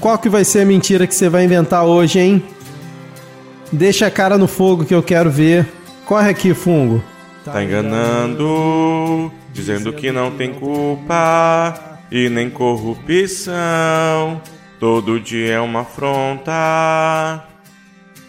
Qual que vai ser a mentira que você vai inventar hoje, hein? Deixa a cara no fogo que eu quero ver. Corre aqui, fungo. Tá enganando, dizendo que não tem culpa e nem corrupção. Todo dia é uma afronta.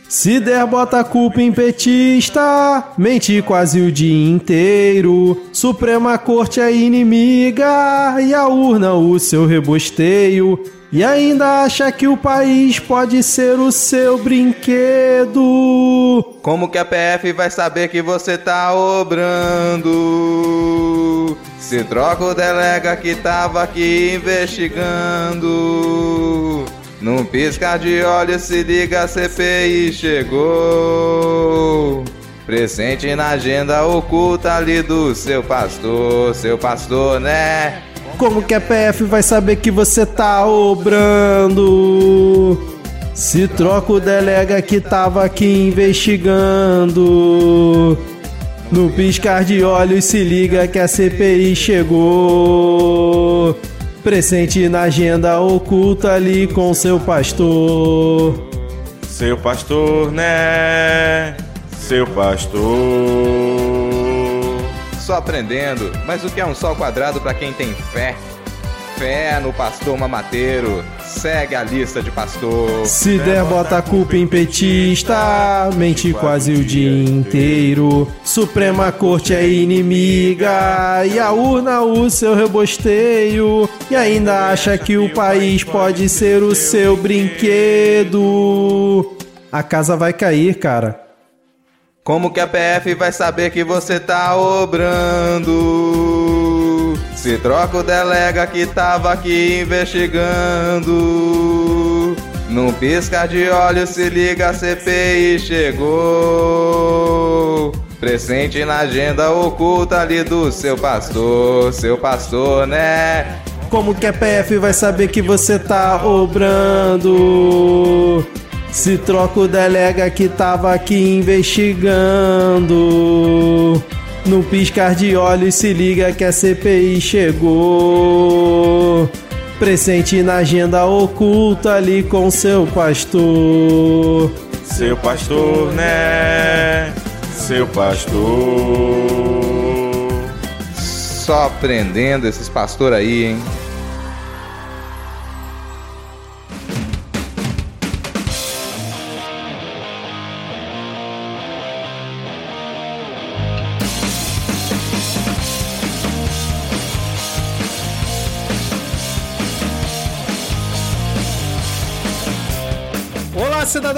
Se der, bota a culpa em petista, mente quase o dia inteiro. Suprema Corte é inimiga e a urna o seu rebosteio. E ainda acha que o país pode ser o seu brinquedo. Como que a PF vai saber que você tá obrando? Se troca o delega que tava aqui investigando. Num piscar de olhos se liga, a CPI chegou. Presente na agenda oculta ali do seu pastor, seu pastor, né? Como que a PF vai saber que você tá obrando? Se troca o delega que tava aqui investigando. No piscar de olhos se liga que a CPI chegou. Presente na agenda oculta ali com seu pastor. Seu pastor, né? Seu pastor. Só aprendendo, mas o que é um sol quadrado para quem tem fé? Fé no pastor mamateiro. Segue a lista de pastor. Se der, bota a culpa em petista, mente quase o dia inteiro. Suprema Corte é inimiga e a urna o seu rebosteio. E ainda acha que o país pode ser o seu brinquedo. A casa vai cair, cara. Como que a PF vai saber que você tá obrando? Se troca o delega que tava aqui investigando. Num piscar de olhos se liga, a CPI chegou. Presente na agenda oculta ali do seu pastor, seu pastor, né? Como que a PF vai saber que você tá obrando? Se troca o delega que tava aqui investigando. No piscar de olhos se liga que a CPI chegou. Presente na agenda oculta ali com seu pastor. Seu pastor, né? Seu pastor. Só aprendendo esses pastor aí, hein?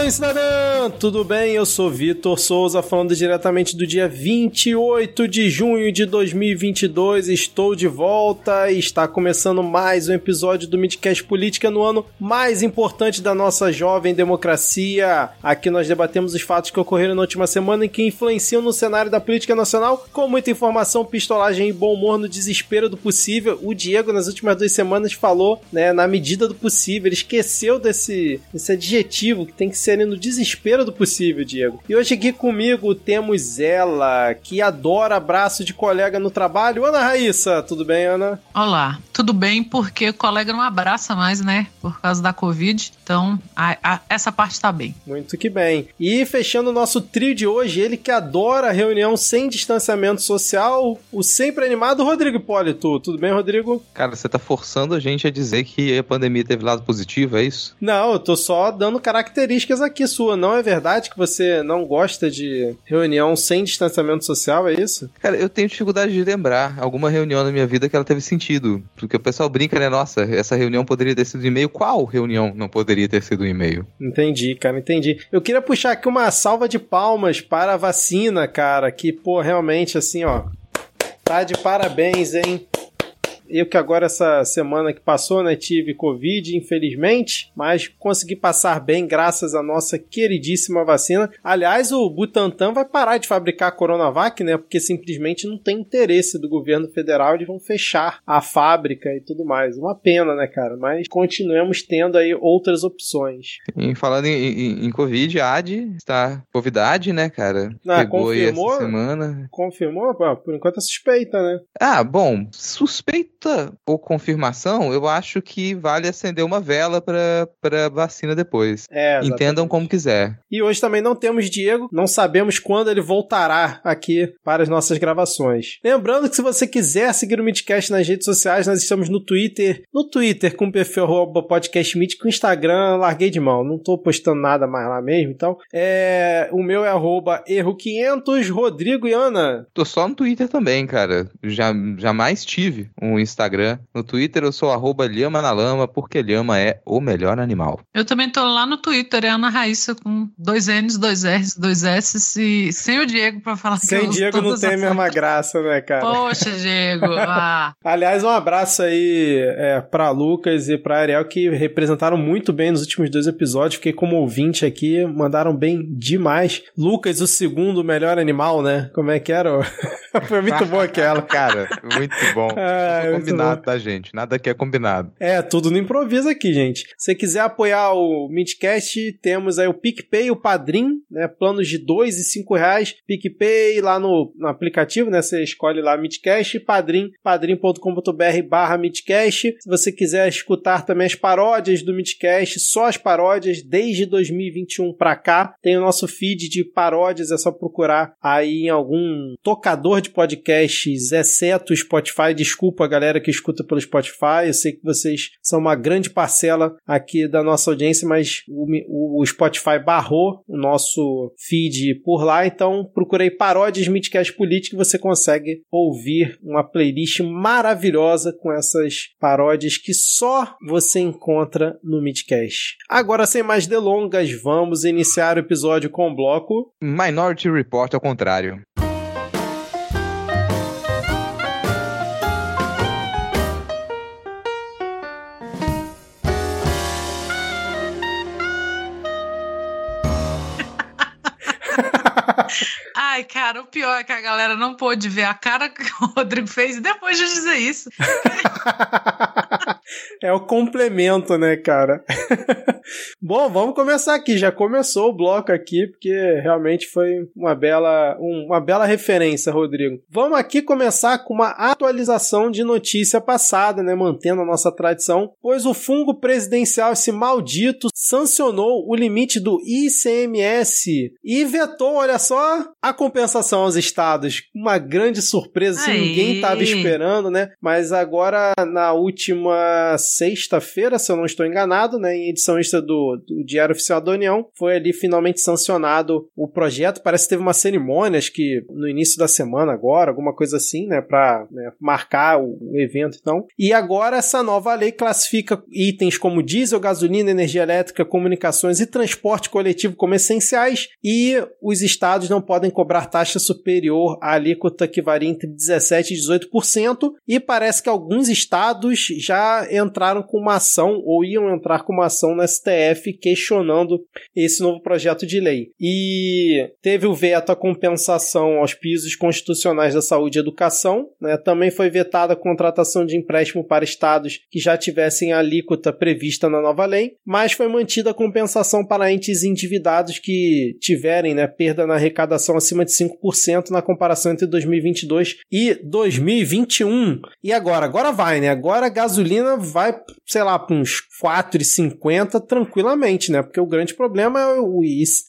リスナーで Tudo bem? Eu sou Vitor Souza, falando diretamente do dia 28 de junho de 2022. Estou de volta e está começando mais um episódio do Midcast Política no ano mais importante da nossa jovem democracia. Aqui nós debatemos os fatos que ocorreram na última semana e que influenciam no cenário da política nacional, com muita informação, pistolagem e bom humor no desespero do possível. O Diego, nas últimas duas semanas, falou, né, na medida do possível, ele esqueceu desse, desse adjetivo que tem que ser no desespero possível, Diego. E hoje aqui comigo temos ela, que adora abraço de colega no trabalho. Ana Raíssa, tudo bem, Ana? Olá, tudo bem porque o colega não abraça mais, né? Por causa da Covid. Então, a, a, essa parte tá bem. Muito que bem. E fechando o nosso trio de hoje, ele que adora reunião sem distanciamento social, o sempre animado Rodrigo Hipólito. Tudo bem, Rodrigo? Cara, você tá forçando a gente a dizer que a pandemia teve lado positivo, é isso? Não, eu tô só dando características aqui sua. Não é verdade que você não gosta de reunião sem distanciamento social, é isso? Cara, eu tenho dificuldade de lembrar alguma reunião na minha vida que ela teve sentido. Porque o pessoal brinca, né? Nossa, essa reunião poderia ter sido e-mail. Qual reunião não poderia ter sido e-mail? Entendi, cara, entendi. Eu queria puxar aqui uma salva de palmas para a vacina, cara, que, pô, realmente, assim, ó, tá de parabéns, hein? Eu que agora essa semana que passou, né, tive Covid, infelizmente, mas consegui passar bem graças à nossa queridíssima vacina. Aliás, o Butantan vai parar de fabricar a Coronavac, né, porque simplesmente não tem interesse do governo federal, eles vão fechar a fábrica e tudo mais. Uma pena, né, cara, mas continuemos tendo aí outras opções. E falando em, em, em Covid, a AD está Covidade, né, cara? Ah, Pegou confirmou, essa semana. Confirmou? Por enquanto é suspeita, né? Ah, bom, suspeita consulta ou confirmação, eu acho que vale acender uma vela para vacina depois. É, exatamente. Entendam como quiser. E hoje também não temos Diego, não sabemos quando ele voltará aqui para as nossas gravações. Lembrando que se você quiser seguir o Midcast nas redes sociais, nós estamos no Twitter, no Twitter com o perfil arroba podcast Mítico, o Instagram larguei de mão, não tô postando nada mais lá mesmo, então é, o meu é arroba erro500, Rodrigo e Ana. Tô só no Twitter também, cara. Já, jamais tive um Instagram. No Twitter eu sou arroba Lhama na Lama, porque Lhama é o melhor animal. Eu também tô lá no Twitter, é Ana Raíssa com dois N's, dois R's, dois S e sem o Diego pra falar que Sem eu uso Diego não tem a mesma graça, né, cara? Poxa, Diego. Ah. Aliás, um abraço aí é, pra Lucas e pra Ariel que representaram muito bem nos últimos dois episódios. Fiquei como ouvinte aqui, mandaram bem demais. Lucas, o segundo melhor animal, né? Como é que era? Foi muito bom aquela. Cara, muito bom. Ah, combinado, tá, gente? Nada aqui é combinado. É, tudo no improviso aqui, gente. Se você quiser apoiar o Midcast, temos aí o PicPay o Padrim, né? Planos de dois e cinco reais. PicPay lá no, no aplicativo, né? Você escolhe lá Midcast, Padrim, padrim.com.br barra Midcast. Se você quiser escutar também as paródias do Midcast, só as paródias desde 2021 pra cá, tem o nosso feed de paródias, é só procurar aí em algum tocador de podcasts, exceto o Spotify. Desculpa a galera que escuta pelo Spotify, eu sei que vocês são uma grande parcela aqui da nossa audiência, mas o, o Spotify barrou o nosso feed por lá, então procurei paródias Midcast Política e você consegue ouvir uma playlist maravilhosa com essas paródias que só você encontra no Midcast. Agora, sem mais delongas, vamos iniciar o episódio com o bloco Minority Report ao contrário. Ai, cara, o pior é que a galera não pôde ver a cara que o Rodrigo fez depois de dizer isso. é o complemento, né, cara? Bom, vamos começar aqui. Já começou o bloco aqui, porque realmente foi uma bela, um- uma bela referência, Rodrigo. Vamos aqui começar com uma atualização de notícia passada, né, mantendo a nossa tradição, pois o fungo presidencial, esse maldito, sancionou o limite do ICMS e vetou, olha só, a compensação aos estados. Uma grande surpresa, se Aí. ninguém estava esperando, né? Mas agora, na última sexta-feira, se eu não estou enganado, né, em edição extra do, do Diário Oficial da União, foi ali finalmente sancionado o projeto. Parece que teve uma cerimônia, acho que no início da semana agora, alguma coisa assim, né, para marcar o, o evento então. E agora essa nova lei classifica itens como diesel, gasolina, energia elétrica, comunicações e transporte coletivo como essenciais e os estados não podem cobrar taxa superior à alíquota que varia entre 17% e 18%, e parece que alguns estados já entraram com uma ação ou iam entrar com uma ação no STF questionando esse novo projeto de lei. E teve o veto à compensação aos pisos constitucionais da saúde e educação, né? também foi vetada a contratação de empréstimo para estados que já tivessem a alíquota prevista na nova lei, mas foi mantida a compensação para entes endividados que tiverem né, perda na arrecadação acima de 5% na comparação entre 2022 e 2021. E agora? Agora vai, né? Agora a gasolina vai, sei lá, para uns 4,50 tranquilamente, né? Porque o grande problema é o,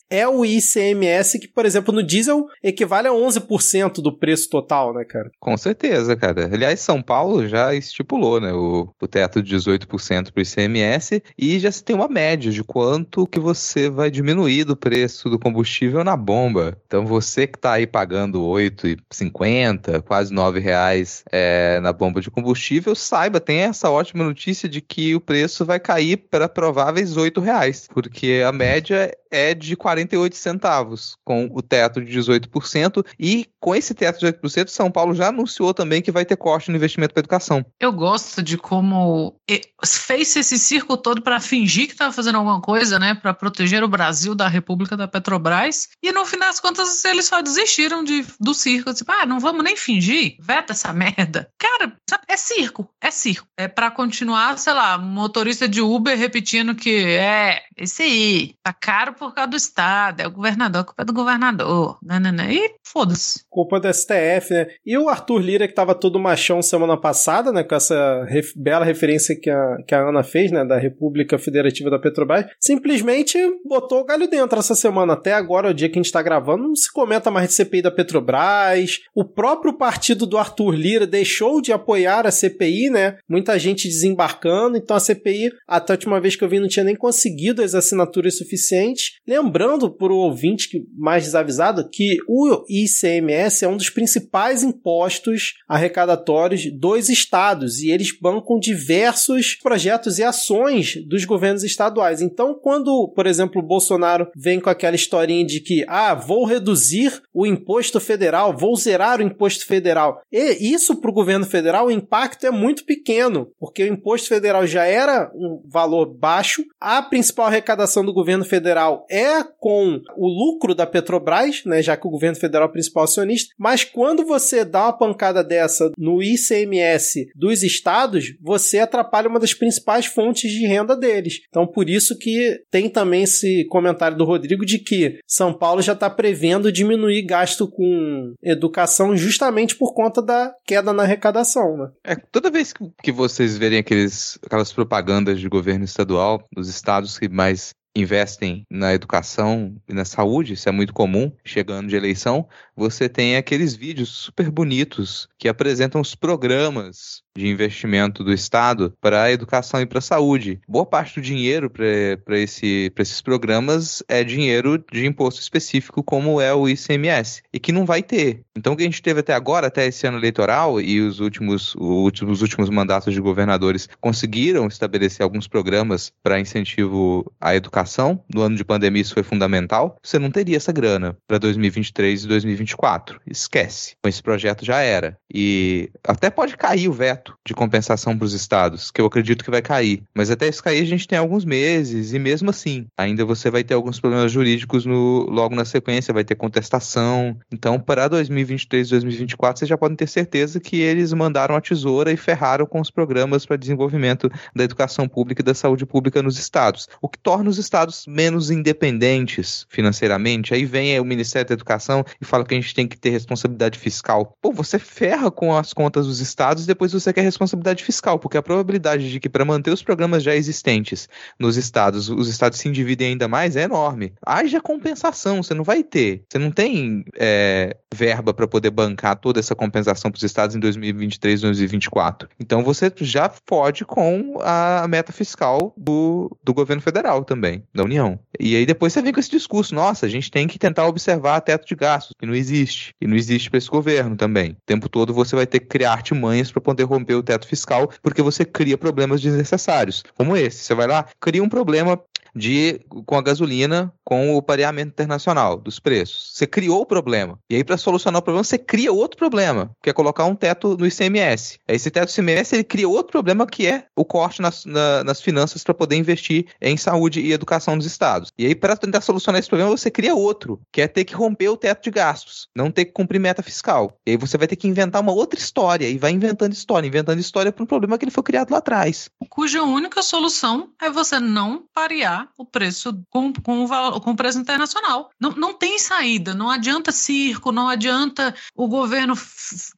é o ICMS, que, por exemplo, no diesel equivale a 11% do preço total, né, cara? Com certeza, cara. Aliás, São Paulo já estipulou, né, o, o teto de 18% para o ICMS e já se tem uma média de quanto que você vai diminuir do preço do combustível na bomba. Então, você que está aí pagando R$ 8,50, quase 9 reais é, na bomba de combustível, saiba, tem essa ótima notícia de que o preço vai cair para prováveis 8 reais, porque a média é de 48 centavos, com o teto de 18%. E com esse teto de 18%, São Paulo já anunciou também que vai ter corte no investimento para educação. Eu gosto de como fez esse circo todo para fingir que estava fazendo alguma coisa, né, para proteger o Brasil da República da Petrobras. E no final das contas eles só desistiram de, do circo. Tipo, ah, não vamos nem fingir, veta essa merda. Cara, sabe, é circo, é circo. É para continuar, sei lá, motorista de Uber repetindo que é esse aí, tá caro por causa do Estado, é o governador, culpa é do governador. Né, né, né. E foda-se. Culpa do STF, né? E o Arthur Lira, que tava todo machão semana passada, né? Com essa ref bela referência que a, que a Ana fez, né? Da República Federativa da Petrobras, simplesmente botou o galho dentro essa semana. Até agora, o dia que a gente tá gravando, não se comenta mais de CPI da Petrobras. O próprio partido do Arthur Lira deixou de apoiar a CPI, né? Muita gente desembarcando. Então a CPI, até a última vez que eu vi, não tinha nem conseguido as assinaturas suficientes. Lembrando para o ouvinte que mais desavisado que o ICMS é um dos principais impostos arrecadatórios dos estados e eles bancam diversos projetos e ações dos governos estaduais. Então, quando, por exemplo, o Bolsonaro vem com aquela historinha de que, ah, vou reduzir o imposto federal, vou zerar o imposto federal, e isso para o governo federal, o impacto é muito pequeno, porque o imposto federal já era um valor baixo, a principal arrecadação do governo federal é com o lucro da Petrobras, né, já que o governo federal é o principal acionista, mas quando você dá uma pancada dessa no ICMS dos estados, você atrapalha uma das principais fontes de renda deles. Então, por isso que tem também esse comentário do Rodrigo de que São Paulo já está prevendo diminuir gasto com educação justamente por conta da queda na arrecadação. Né? É, toda vez que vocês verem aqueles, aquelas propagandas de governo estadual, estados que mais investem na educação e na saúde, isso é muito comum, chegando de eleição, você tem aqueles vídeos super bonitos que apresentam os programas de investimento do Estado para a educação e para a saúde. Boa parte do dinheiro para esse, esses programas é dinheiro de imposto específico, como é o ICMS, e que não vai ter. Então, o que a gente teve até agora, até esse ano eleitoral, e os últimos, os últimos mandatos de governadores conseguiram estabelecer alguns programas para incentivo à educação. No ano de pandemia, isso foi fundamental. Você não teria essa grana para 2023 e 2024. Esquece. Esse projeto já era. E até pode cair o veto de compensação para os estados, que eu acredito que vai cair. Mas até isso cair a gente tem alguns meses, e mesmo assim, ainda você vai ter alguns problemas jurídicos no, logo na sequência, vai ter contestação. Então, para 2023 e 2024, vocês já podem ter certeza que eles mandaram a tesoura e ferraram com os programas para desenvolvimento da educação pública e da saúde pública nos estados, o que torna os estados menos independentes financeiramente. Aí vem o Ministério da Educação e fala que a gente tem que ter responsabilidade fiscal. Pô, você ferra com as contas dos estados e depois você quer responsabilidade fiscal, porque a probabilidade de que para manter os programas já existentes nos estados, os estados se endividem ainda mais é enorme. Haja compensação, você não vai ter. Você não tem é, verba para poder bancar toda essa compensação para os estados em 2023 2024. Então você já pode com a meta fiscal do, do governo federal também, da União. E aí depois você vem com esse discurso, nossa, a gente tem que tentar observar teto de gastos, que não existe. E não existe para esse governo também. O tempo todo você vai ter que criar artimanhas para poder romper o teto fiscal, porque você cria problemas desnecessários, como esse. Você vai lá, cria um problema de com a gasolina, com o pareamento internacional dos preços. Você criou o problema. E aí, para solucionar o problema, você cria outro problema, que é colocar um teto no ICMS. Esse teto do ICMS ele cria outro problema que é o corte nas, na, nas finanças para poder investir em saúde e educação dos estados. E aí, para tentar solucionar esse problema, você cria outro, que é ter que romper o teto de gastos, não ter que cumprir meta fiscal. E aí você vai ter que inventar uma outra história e vai inventando história, inventando história para um problema que ele foi criado lá atrás. Cuja única solução é você não parear o preço com, com, o, com o preço internacional. Não, não tem saída, não adianta circo, não adianta o governo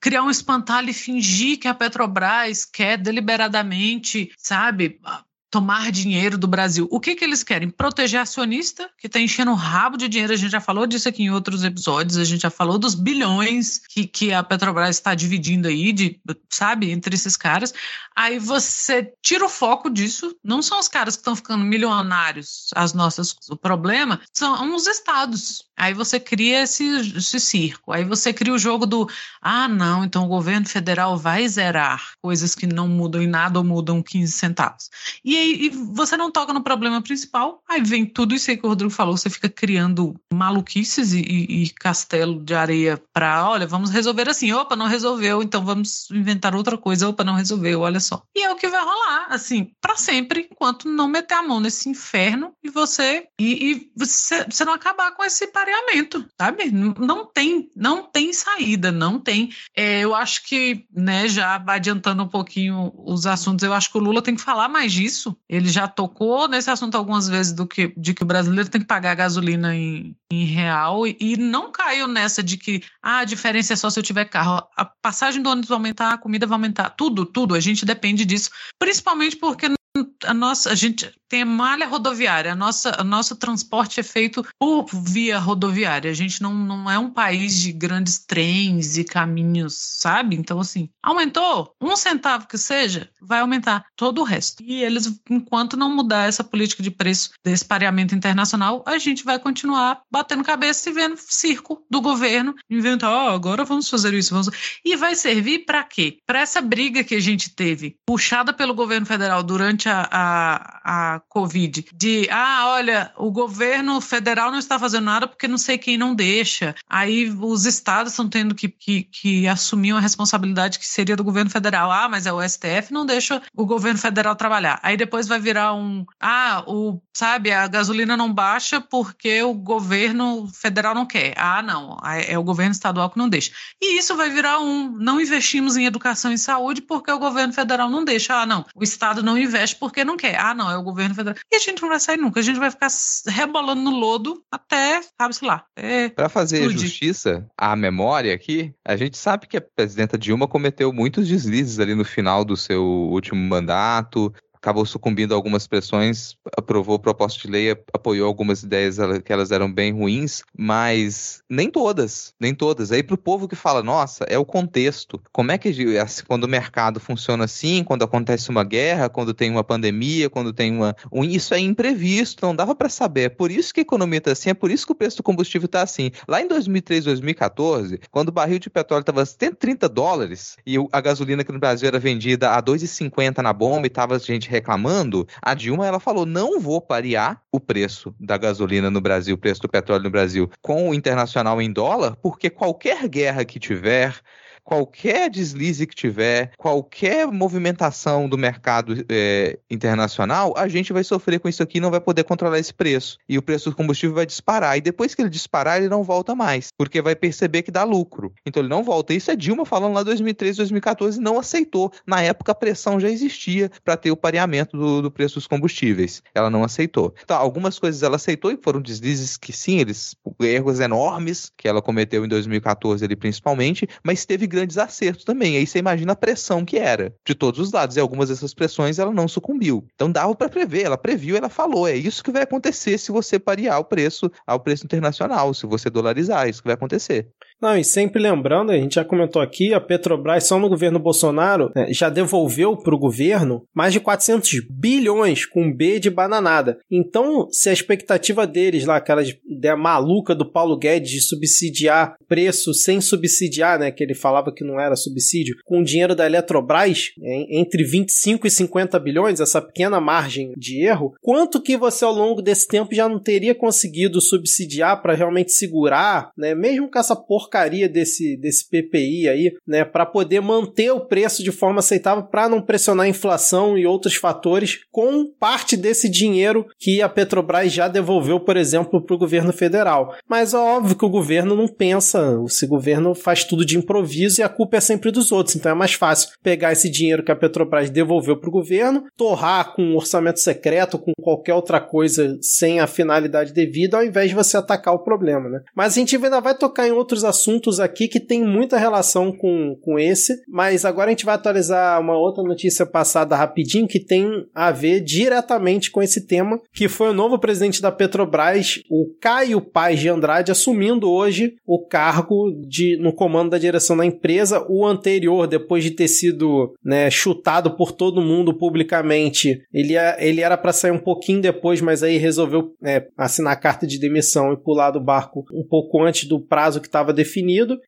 criar um espantalho e fingir que a Petrobras quer deliberadamente, sabe, tomar dinheiro do Brasil. O que, que eles querem? Proteger acionista, que está enchendo o rabo de dinheiro. A gente já falou disso aqui em outros episódios. A gente já falou dos bilhões que, que a Petrobras está dividindo aí, de, sabe, entre esses caras. Aí você tira o foco disso. Não são os caras que estão ficando milionários, as nossas. O problema são os estados. Aí você cria esse, esse circo. Aí você cria o jogo do ah, não, então o governo federal vai zerar coisas que não mudam em nada ou mudam 15 centavos. E aí e você não toca no problema principal, aí vem tudo isso aí que o Rodrigo falou, você fica criando maluquices e, e, e castelo de areia para, olha, vamos resolver assim, opa, não resolveu, então vamos inventar outra coisa, opa, não resolveu, olha só. E é o que vai rolar, assim, para sempre, enquanto não meter a mão nesse inferno e você e, e você, você não acabar com esse pareamento, sabe? Não, não tem, não tem saída, não tem. É, eu acho que, né, já adiantando um pouquinho os assuntos, eu acho que o Lula tem que falar mais disso Ele já tocou nesse assunto algumas vezes do que, de que o brasileiro tem que pagar gasolina em, em real e, e não caiu nessa de que ah, a diferença é só se eu tiver carro. A passagem do ônibus vai aumentar, a comida vai aumentar, tudo, tudo. A gente depende disso, principalmente porque a nossa, a gente tem malha rodoviária, a nossa, o nosso transporte é feito por via rodoviária. A gente não, não é um país de grandes trens e caminhos, sabe? Então, assim, aumentou um centavo que seja, vai aumentar todo o resto. E eles, enquanto não mudar essa política de preço desse pareamento internacional, a gente vai continuar batendo cabeça e vendo circo do governo, inventar, oh, agora vamos fazer isso, vamos... E vai servir para quê? Para essa briga que a gente teve, puxada pelo governo federal durante a, a, a Covid, de ah, olha, o governo federal não está fazendo nada porque não sei quem não deixa. Aí os estados estão tendo que, que, que assumir uma responsabilidade que seria do governo federal. Ah, mas é o STF não deixa o governo federal trabalhar. Aí depois vai virar um ah, o sabe, a gasolina não baixa porque o governo federal não quer. Ah, não, é o governo estadual que não deixa. E isso vai virar um não investimos em educação e saúde porque o governo federal não deixa. Ah, não, o estado não investe porque não quer. Ah, não, é o governo federal. E a gente não vai sair nunca, a gente vai ficar rebolando no lodo até, sabe-se lá. Para fazer justiça à memória aqui, a gente sabe que a presidenta Dilma cometeu muitos deslizes ali no final do seu último mandato, acabou sucumbindo a algumas pressões, aprovou proposta de lei, apoiou algumas ideias que elas eram bem ruins, mas nem todas, nem todas. Aí para o povo que fala, nossa, é o contexto. Como é que quando o mercado funciona assim, quando acontece uma guerra, quando tem uma pandemia, quando tem uma, um, isso é imprevisto, não dava para saber. É por isso que a economia está assim, é por isso que o preço do combustível está assim. Lá em 2003, 2014, quando o barril de petróleo estava 130 dólares e a gasolina aqui no Brasil era vendida a 2,50 na bomba e tava gente reclamando, a Dilma ela falou: não vou parear o preço da gasolina no Brasil, o preço do petróleo no Brasil, com o internacional em dólar, porque qualquer guerra que tiver, qualquer deslize que tiver, qualquer movimentação do mercado é, internacional, a gente vai sofrer com isso aqui e não vai poder controlar esse preço. E o preço do combustível vai disparar. E depois que ele disparar, ele não volta mais, porque vai perceber que dá lucro. Então ele não volta. Isso é Dilma falando lá em 2013, 2014, não aceitou. Na época a pressão já existia para ter o pareamento do, do preço dos combustíveis. Ela não aceitou. Então, algumas coisas ela aceitou e foram deslizes que sim, eles erros enormes que ela cometeu em 2014 ali principalmente, mas teve grandes acertos também. Aí você imagina a pressão que era de todos os lados. E algumas dessas pressões ela não sucumbiu. Então dava para prever, ela previu, ela falou, é isso que vai acontecer se você parear o preço ao preço internacional, se você dolarizar, é isso que vai acontecer. Não, e sempre lembrando, a gente já comentou aqui, a Petrobras, só no governo Bolsonaro, né, já devolveu para o governo mais de 400 bilhões com B de bananada. Então, se a expectativa deles lá, aquela ideia maluca do Paulo Guedes de subsidiar preço sem subsidiar, né, que ele falava que não era subsídio, com o dinheiro da Eletrobras, entre 25 e 50 bilhões, essa pequena margem de erro, quanto que você ao longo desse tempo já não teria conseguido subsidiar para realmente segurar, né, mesmo com essa porca porcaria desse, desse PPI aí, né, para poder manter o preço de forma aceitável para não pressionar a inflação e outros fatores com parte desse dinheiro que a Petrobras já devolveu, por exemplo, para o governo federal. Mas é óbvio que o governo não pensa, esse governo faz tudo de improviso e a culpa é sempre dos outros. Então é mais fácil pegar esse dinheiro que a Petrobras devolveu para o governo, torrar com um orçamento secreto, com qualquer outra coisa sem a finalidade devida, ao invés de você atacar o problema, né? Mas a gente ainda vai tocar em outros assuntos assuntos aqui que tem muita relação com, com esse, mas agora a gente vai atualizar uma outra notícia passada rapidinho que tem a ver diretamente com esse tema, que foi o novo presidente da Petrobras, o Caio Paz de Andrade, assumindo hoje o cargo de no comando da direção da empresa. O anterior, depois de ter sido né, chutado por todo mundo publicamente, ele, ele era para sair um pouquinho depois, mas aí resolveu é, assinar a carta de demissão e pular do barco um pouco antes do prazo que estava definido,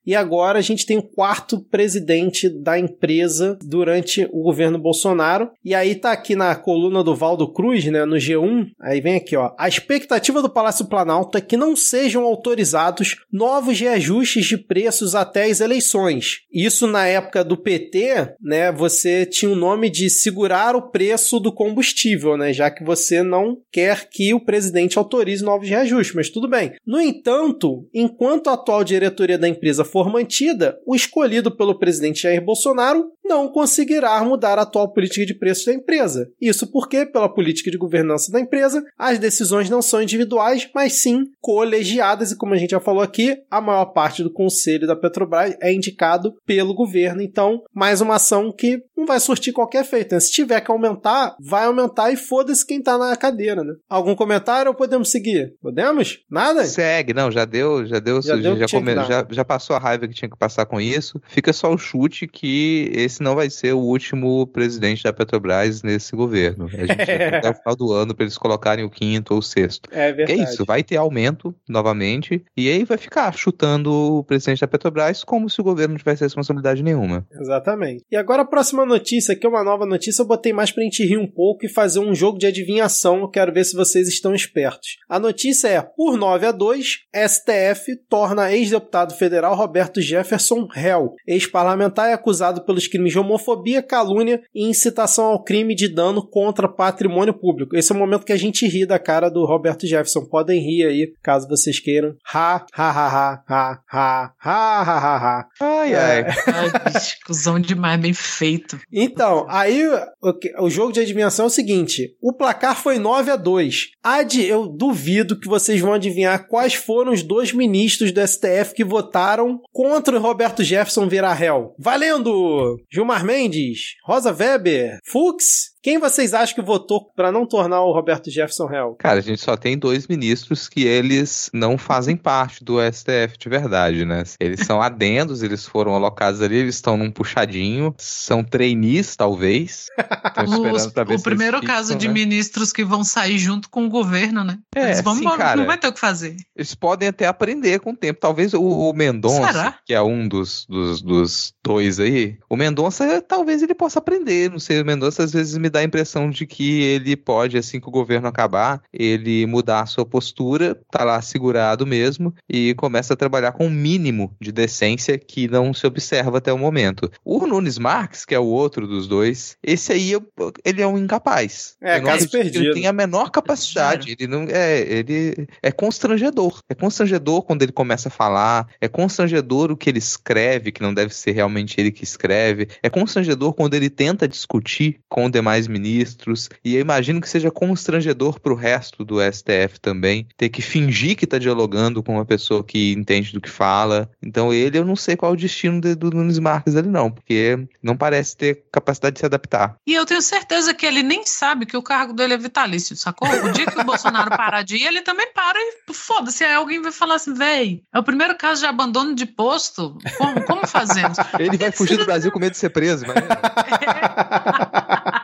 e agora a gente tem o quarto presidente da empresa durante o governo Bolsonaro. E aí tá aqui na coluna do Valdo Cruz, né, no G1, aí vem aqui, ó. A expectativa do Palácio Planalto é que não sejam autorizados novos reajustes de preços até as eleições. Isso na época do PT, né, você tinha o nome de segurar o preço do combustível, né, já que você não quer que o presidente autorize novos reajustes, mas tudo bem. No entanto, enquanto a atual diretoria diretoria da empresa for mantida, o escolhido pelo presidente Jair Bolsonaro não conseguirá mudar a atual política de preços da empresa. Isso porque, pela política de governança da empresa, as decisões não são individuais, mas sim colegiadas, e como a gente já falou aqui, a maior parte do conselho da Petrobras é indicado pelo governo. Então, mais uma ação que não vai surtir qualquer efeito. Né? Se tiver que aumentar, vai aumentar e foda-se quem tá na cadeira, né? Algum comentário ou podemos seguir? Podemos? Nada? Segue, não, já deu, já deu, já, deu já, come- já, já passou a raiva que tinha que passar com isso. Fica só o chute que esse não vai ser o último presidente da Petrobras nesse governo. A gente vai ter até o final do ano para eles colocarem o quinto ou o sexto. É verdade. é isso, vai ter aumento novamente, e aí vai ficar chutando o presidente da Petrobras como se o governo não tivesse responsabilidade nenhuma. Exatamente. E agora a próxima notícia, que é uma nova notícia, eu botei mais pra gente rir um pouco e fazer um jogo de adivinhação. Eu quero ver se vocês estão espertos. A notícia é: por 9 a 2, STF torna ex-deputado federal Roberto Jefferson réu. Ex-parlamentar é acusado pelos crimes de homofobia, calúnia e incitação ao crime de dano contra patrimônio público. Esse é o momento que a gente ri da cara do Roberto Jefferson. Podem rir aí, caso vocês queiram. Ha, ha, ha, ha, ha, ha, ha, ha, ha, ha. Ai, É. ai. Ai, bicho, cuzão demais, bem feito. Então, aí o, o jogo de adivinhação é o seguinte: o placar foi 9 a 2. Ad, eu duvido que vocês vão adivinhar quais foram os dois ministros do STF que votaram contra o Roberto Jefferson virar réu. Valendo! Gilmar Mendes, Rosa Weber, Fux. Quem vocês acham que votou para não tornar o Roberto Jefferson réu? Cara, a gente só tem dois ministros que eles não fazem parte do STF de verdade, né? Eles são adendos, eles foram alocados ali, eles estão num puxadinho, são trainees, talvez. Estão esperando Os- pra ver o se primeiro eles caso ficam, de né? ministros que vão sair junto com o governo, né? É, Eles vão sim, embora, cara. não vai ter o que fazer. Eles podem até aprender com o tempo. Talvez o, o Mendonça, Será? que é um dos, dos, dos dois aí, o Mendonça talvez ele possa aprender. Não sei, o Mendonça às vezes me dá a impressão de que ele pode, assim que o governo acabar, ele mudar a sua postura, tá lá segurado mesmo, e começa a trabalhar com um mínimo de decência que não se observa até o momento. O Nunes Marques, que é o outro dos dois, esse aí eu- ele é um incapaz. É, Eu não caso que perdido. Ele tem a menor capacidade. Ele não é, ele é constrangedor. É constrangedor quando ele começa a falar. É constrangedor o que ele escreve, que não deve ser realmente ele que escreve. É constrangedor quando ele tenta discutir com demais ministros. E eu imagino que seja constrangedor pro resto do STF também ter que fingir que tá dialogando com uma pessoa que entende do que fala. Então ele, eu não sei qual é o destino de- do Nunes Marques ali não, porque não parece ter capacidade de se adaptar. E eu tenho certeza que ele nem sabe que o cargo dele é vitalício, sacou? O dia que o Bolsonaro parar de ir, ele também para e foda-se. Aí alguém vai falar assim, véi, é o primeiro caso de abandono de posto? Como, como fazemos? Ele vai fugir do Brasil com medo de ser preso, mas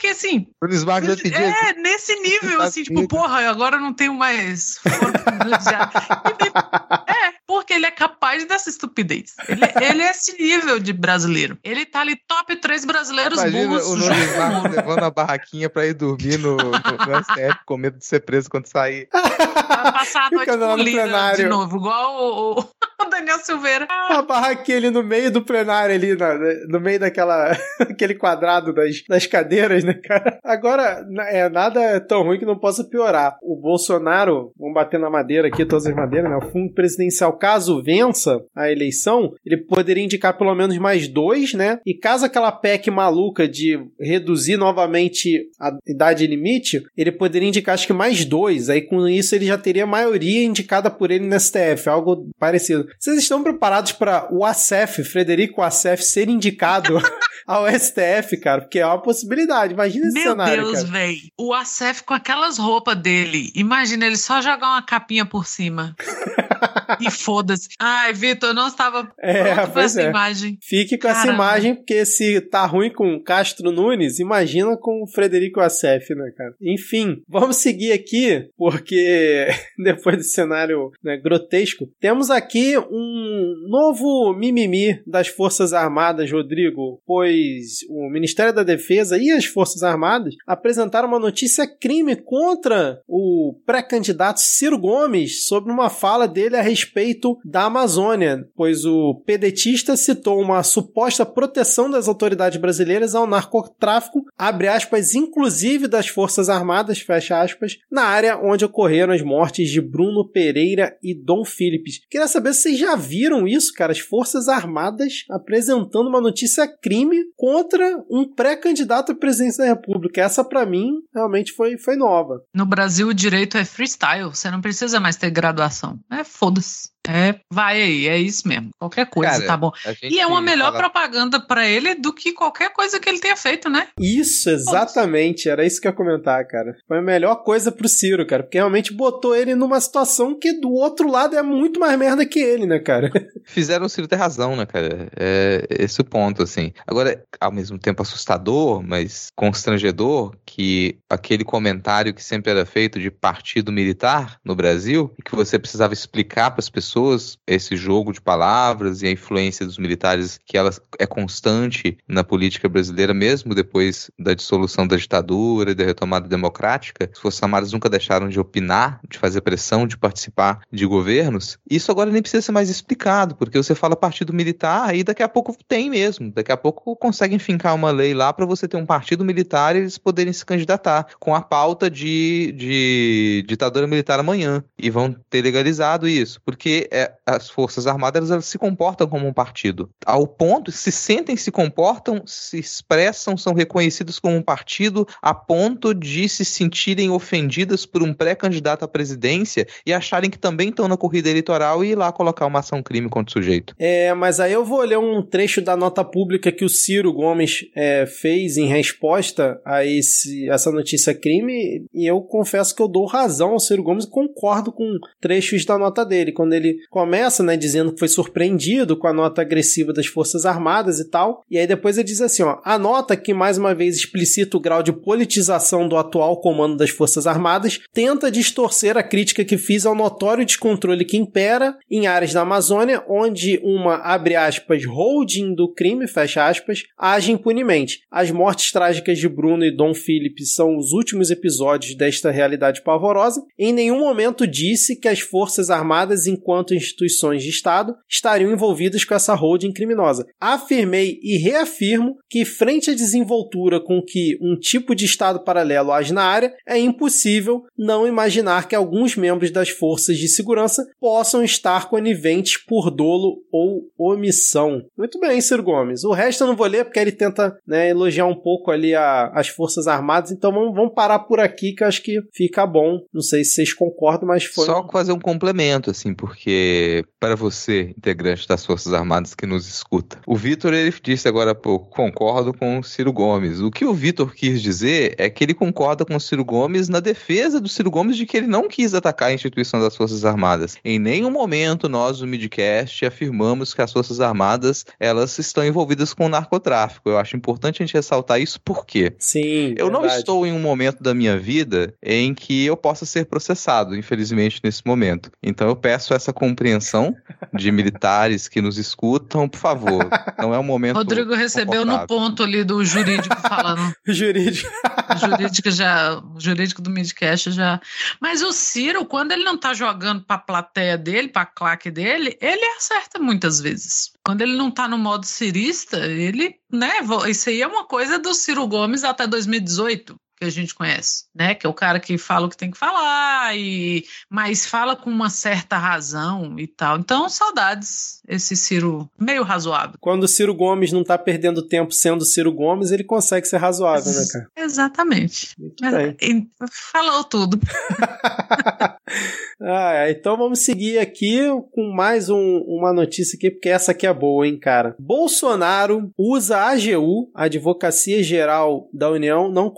porque, assim, pedir é nesse nível, assim, tipo, porra, agora eu não tenho mais É, porque ele é capaz dessa estupidez. Ele, ele é esse nível de brasileiro. Ele tá ali top 3 brasileiros Imagina burros o Nunes Moro. levando a barraquinha pra ir dormir no, no, no STF com medo de ser preso quando sair. Vai passar a noite no de novo, igual o, o- o Daniel Silveira. A barraquinha ali no meio do plenário, ali, na- no meio daquela aquele quadrado das, das cadeiras, né, cara? Agora, é, nada é tão ruim que não possa piorar. O Bolsonaro, vamos bater na madeira aqui, todas as madeiras, né? O fundo presidencial, caso vença a eleição, ele poderia indicar pelo menos mais dois, né? E caso aquela PEC maluca de reduzir novamente a idade limite, ele poderia indicar acho que mais dois. Aí com isso ele já teria a maioria indicada por ele no STF, algo parecido. Vocês estão preparados para o Acef, Frederico Acef, ser indicado ao STF, cara? Porque é uma possibilidade. Imagina esse Meu cenário, Deus, cara. velho. O Acef com aquelas roupas dele. Imagina ele só jogar uma capinha por cima. e foda-se. Ai, Vitor, eu não estava É, pronto pra essa é. imagem. Fique com essa Caramba. imagem, porque se tá ruim com Castro Nunes, imagina com o Frederico Assef, né, cara? Enfim, vamos seguir aqui, porque depois desse cenário né, grotesco, temos aqui um novo mimimi das Forças Armadas, Rodrigo, pois o Ministério da Defesa e as Forças Armadas apresentaram uma notícia crime contra o pré-candidato Ciro Gomes sobre uma fala dele a respeito respeito da Amazônia, pois o pedetista citou uma suposta proteção das autoridades brasileiras ao narcotráfico, abre aspas, inclusive das Forças Armadas, fecha aspas, na área onde ocorreram as mortes de Bruno Pereira e Dom Philips. Queria saber se vocês já viram isso, cara, as Forças Armadas apresentando uma notícia crime contra um pré-candidato à presidência da República. Essa, para mim, realmente foi, foi nova. No Brasil, o direito é freestyle. Você não precisa mais ter graduação. É foda-se. this É, vai aí, é isso mesmo. Qualquer coisa, Cara, tá bom. E é uma melhor fala- propaganda pra ele do que qualquer coisa que ele tenha feito, né? Isso, exatamente. Era isso que eu ia comentar, cara. Foi a melhor coisa pro Ciro, cara. Porque realmente botou ele numa situação que do outro lado é muito mais merda que ele, né, cara? Fizeram o Ciro ter razão, né, cara? É esse o ponto, assim. Agora, ao mesmo tempo assustador, mas constrangedor, que aquele comentário que sempre era feito de partido militar no Brasil, e que você precisava explicar para as pessoas esse jogo de palavras e a influência dos militares, que ela é constante na política brasileira, mesmo depois da dissolução da ditadura e da retomada democrática. As Forças Armadas nunca deixaram de opinar, de fazer pressão, de participar de governos. Isso agora nem precisa ser mais explicado, porque você fala partido militar e daqui a pouco tem mesmo. Daqui a pouco conseguem fincar uma lei lá para você ter um partido militar e eles poderem se candidatar com a pauta de, de ditadura militar amanhã. E vão ter legalizado isso, porque é, as Forças Armadas elas se comportam como um partido. Ao ponto, se sentem, se comportam, se expressam, são reconhecidos como um partido, a ponto de se sentirem ofendidas por um pré-candidato à presidência e acharem que também estão na corrida eleitoral e ir lá colocar uma ação crime contra o sujeito. É, mas aí eu vou ler um trecho da nota pública que o Ciro Gomes é, fez em resposta a esse, essa notícia crime, e eu confesso que eu dou razão ao Ciro Gomes e concordo com trechos da nota dele, quando ele começa, né, dizendo que foi surpreendido com a nota agressiva das Forças Armadas e tal, e aí depois ele diz assim, ó, a nota que mais uma vez explicita o grau de politização do atual comando das Forças Armadas tenta distorcer a crítica que fiz ao notório descontrole que impera em áreas da Amazônia, onde uma, abre aspas, holding do crime, fecha aspas, age impunemente. As mortes trágicas de Bruno e Dom Philip são os últimos episódios desta realidade pavorosa. Em nenhum momento disse que as Forças Armadas, enquanto instituições de Estado, estariam envolvidas com essa holding criminosa. Afirmei e reafirmo que, frente à desenvoltura com que um tipo de Estado paralelo age na área, é impossível não imaginar que alguns membros das forças de segurança possam estar coniventes por dolo ou omissão. Muito bem, Ciro Gomes. O resto eu não vou ler porque ele tenta né, elogiar um pouco ali a- as Forças Armadas, então vamos, vamos parar por aqui que eu acho que fica bom. Não sei se vocês concordam, mas foi. Só fazer um complemento, assim, porque para você, integrante das Forças Armadas que nos escuta, o Vitor ele disse agora há pouco, concordo com o Ciro Gomes. O que o Vitor quis dizer é que ele concorda com o Ciro Gomes na defesa do Ciro Gomes de que ele não quis atacar a instituição das Forças Armadas. Em nenhum momento nós, do Midcast, afirmamos que as Forças Armadas elas estão envolvidas com o narcotráfico. Eu acho importante a gente ressaltar isso porque Sim. eu não verdade. estou em um momento da minha vida em que eu possa ser processado, infelizmente, nesse momento. Então eu peço essa compreensão de militares que nos escutam, por favor. Não é um momento. Rodrigo recebeu no ponto ali do jurídico falando. Jurídico. O jurídico já, o jurídico do Midcast já. Mas o Ciro, quando ele não tá jogando pra plateia dele, pra claque dele, ele acerta muitas vezes. Quando ele não tá no modo cirista, ele, né, isso aí é uma coisa do Ciro Gomes até 2018. Que a gente conhece, né? Que é o cara que fala o que tem que falar, e mas fala com uma certa razão e tal. Então, saudades, esse Ciro meio razoável. Quando o Ciro Gomes não tá perdendo tempo sendo Ciro Gomes, ele consegue ser razoável, né, cara? Exatamente. Mas, falou tudo. Ah, é, então vamos seguir aqui com mais um- uma notícia aqui, porque essa aqui é boa, hein, cara. Bolsonaro usa a AGU, a Advocacia Geral da União, não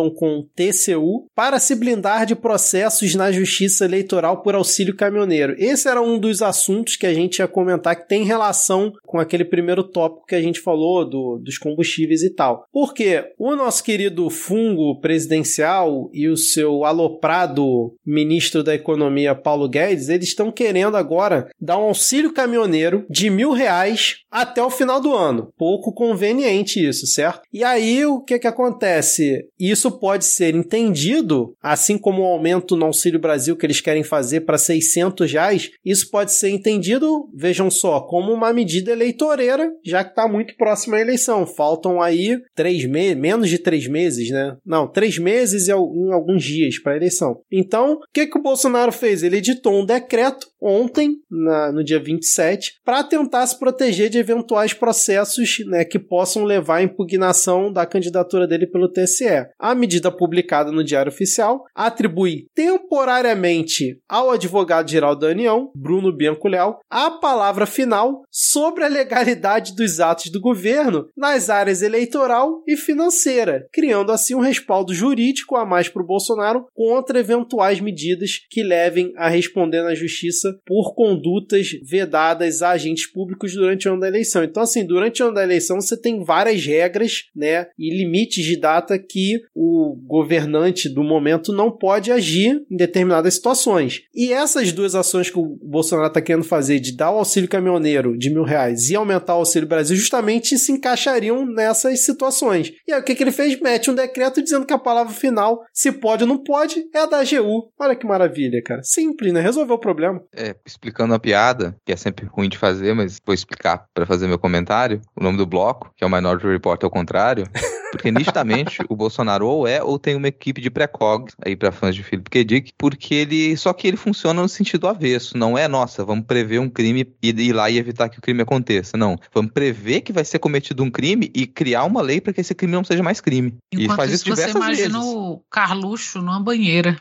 confundam com TCU, para se blindar de processos na Justiça Eleitoral por auxílio caminhoneiro. Esse era um dos assuntos que a gente ia comentar que tem relação com aquele primeiro tópico que a gente falou do, dos combustíveis e tal. Porque o nosso querido fungo presidencial e o seu aloprado ministro da Economia, Paulo Guedes, eles estão querendo agora dar um auxílio caminhoneiro de mil reais até o final do ano. Pouco conveniente isso, certo? E aí o que que acontece? Isso isso pode ser entendido, assim como o aumento no Auxílio Brasil que eles querem fazer para 600 reais, isso pode ser entendido, vejam só, como uma medida eleitoreira, já que está muito próxima à eleição. Faltam aí três meses, menos de três meses, né? Não, três meses e alguns dias para a eleição. Então, o que, que o Bolsonaro fez? Ele editou um decreto ontem, na, no dia 27, para tentar se proteger de eventuais processos né, que possam levar à impugnação da candidatura dele pelo TSE. A medida publicada no Diário Oficial atribui temporariamente ao advogado-geral da União, Bruno Bianco Leal, a palavra final sobre a legalidade dos atos do governo nas áreas eleitoral e financeira, criando assim um respaldo jurídico a mais para o Bolsonaro contra eventuais medidas que levem a responder na justiça por condutas vedadas a agentes públicos durante o ano da eleição. Então, assim, durante o ano da eleição você tem várias regras, né, e limites de data que o governante do momento não pode agir em determinadas situações. E essas duas ações que o Bolsonaro está querendo fazer, de dar o auxílio caminhoneiro de mil reais e aumentar o auxílio Brasil, justamente se encaixariam nessas situações. E aí o que, que ele fez? Mete um decreto dizendo que a palavra final, se pode ou não pode, é a da AGU. Olha que maravilha, cara. Simples, né? Resolveu o problema. É, explicando a piada, que é sempre ruim de fazer, mas vou explicar para fazer meu comentário. O nome do bloco, que é o Minority Report ao contrário, porque nitidamente o Bolsonaro ou é ou tem uma equipe de pré-cog aí para fãs de Philip K. Dick, porque ele só que ele funciona no sentido avesso, não é nossa, vamos prever um crime e ir lá e evitar que o crime aconteça, não. Vamos prever que vai ser cometido um crime e criar uma lei para que esse crime não seja mais crime. Enquanto e faz isso, isso você imagina vezes. o Carluxo numa banheira.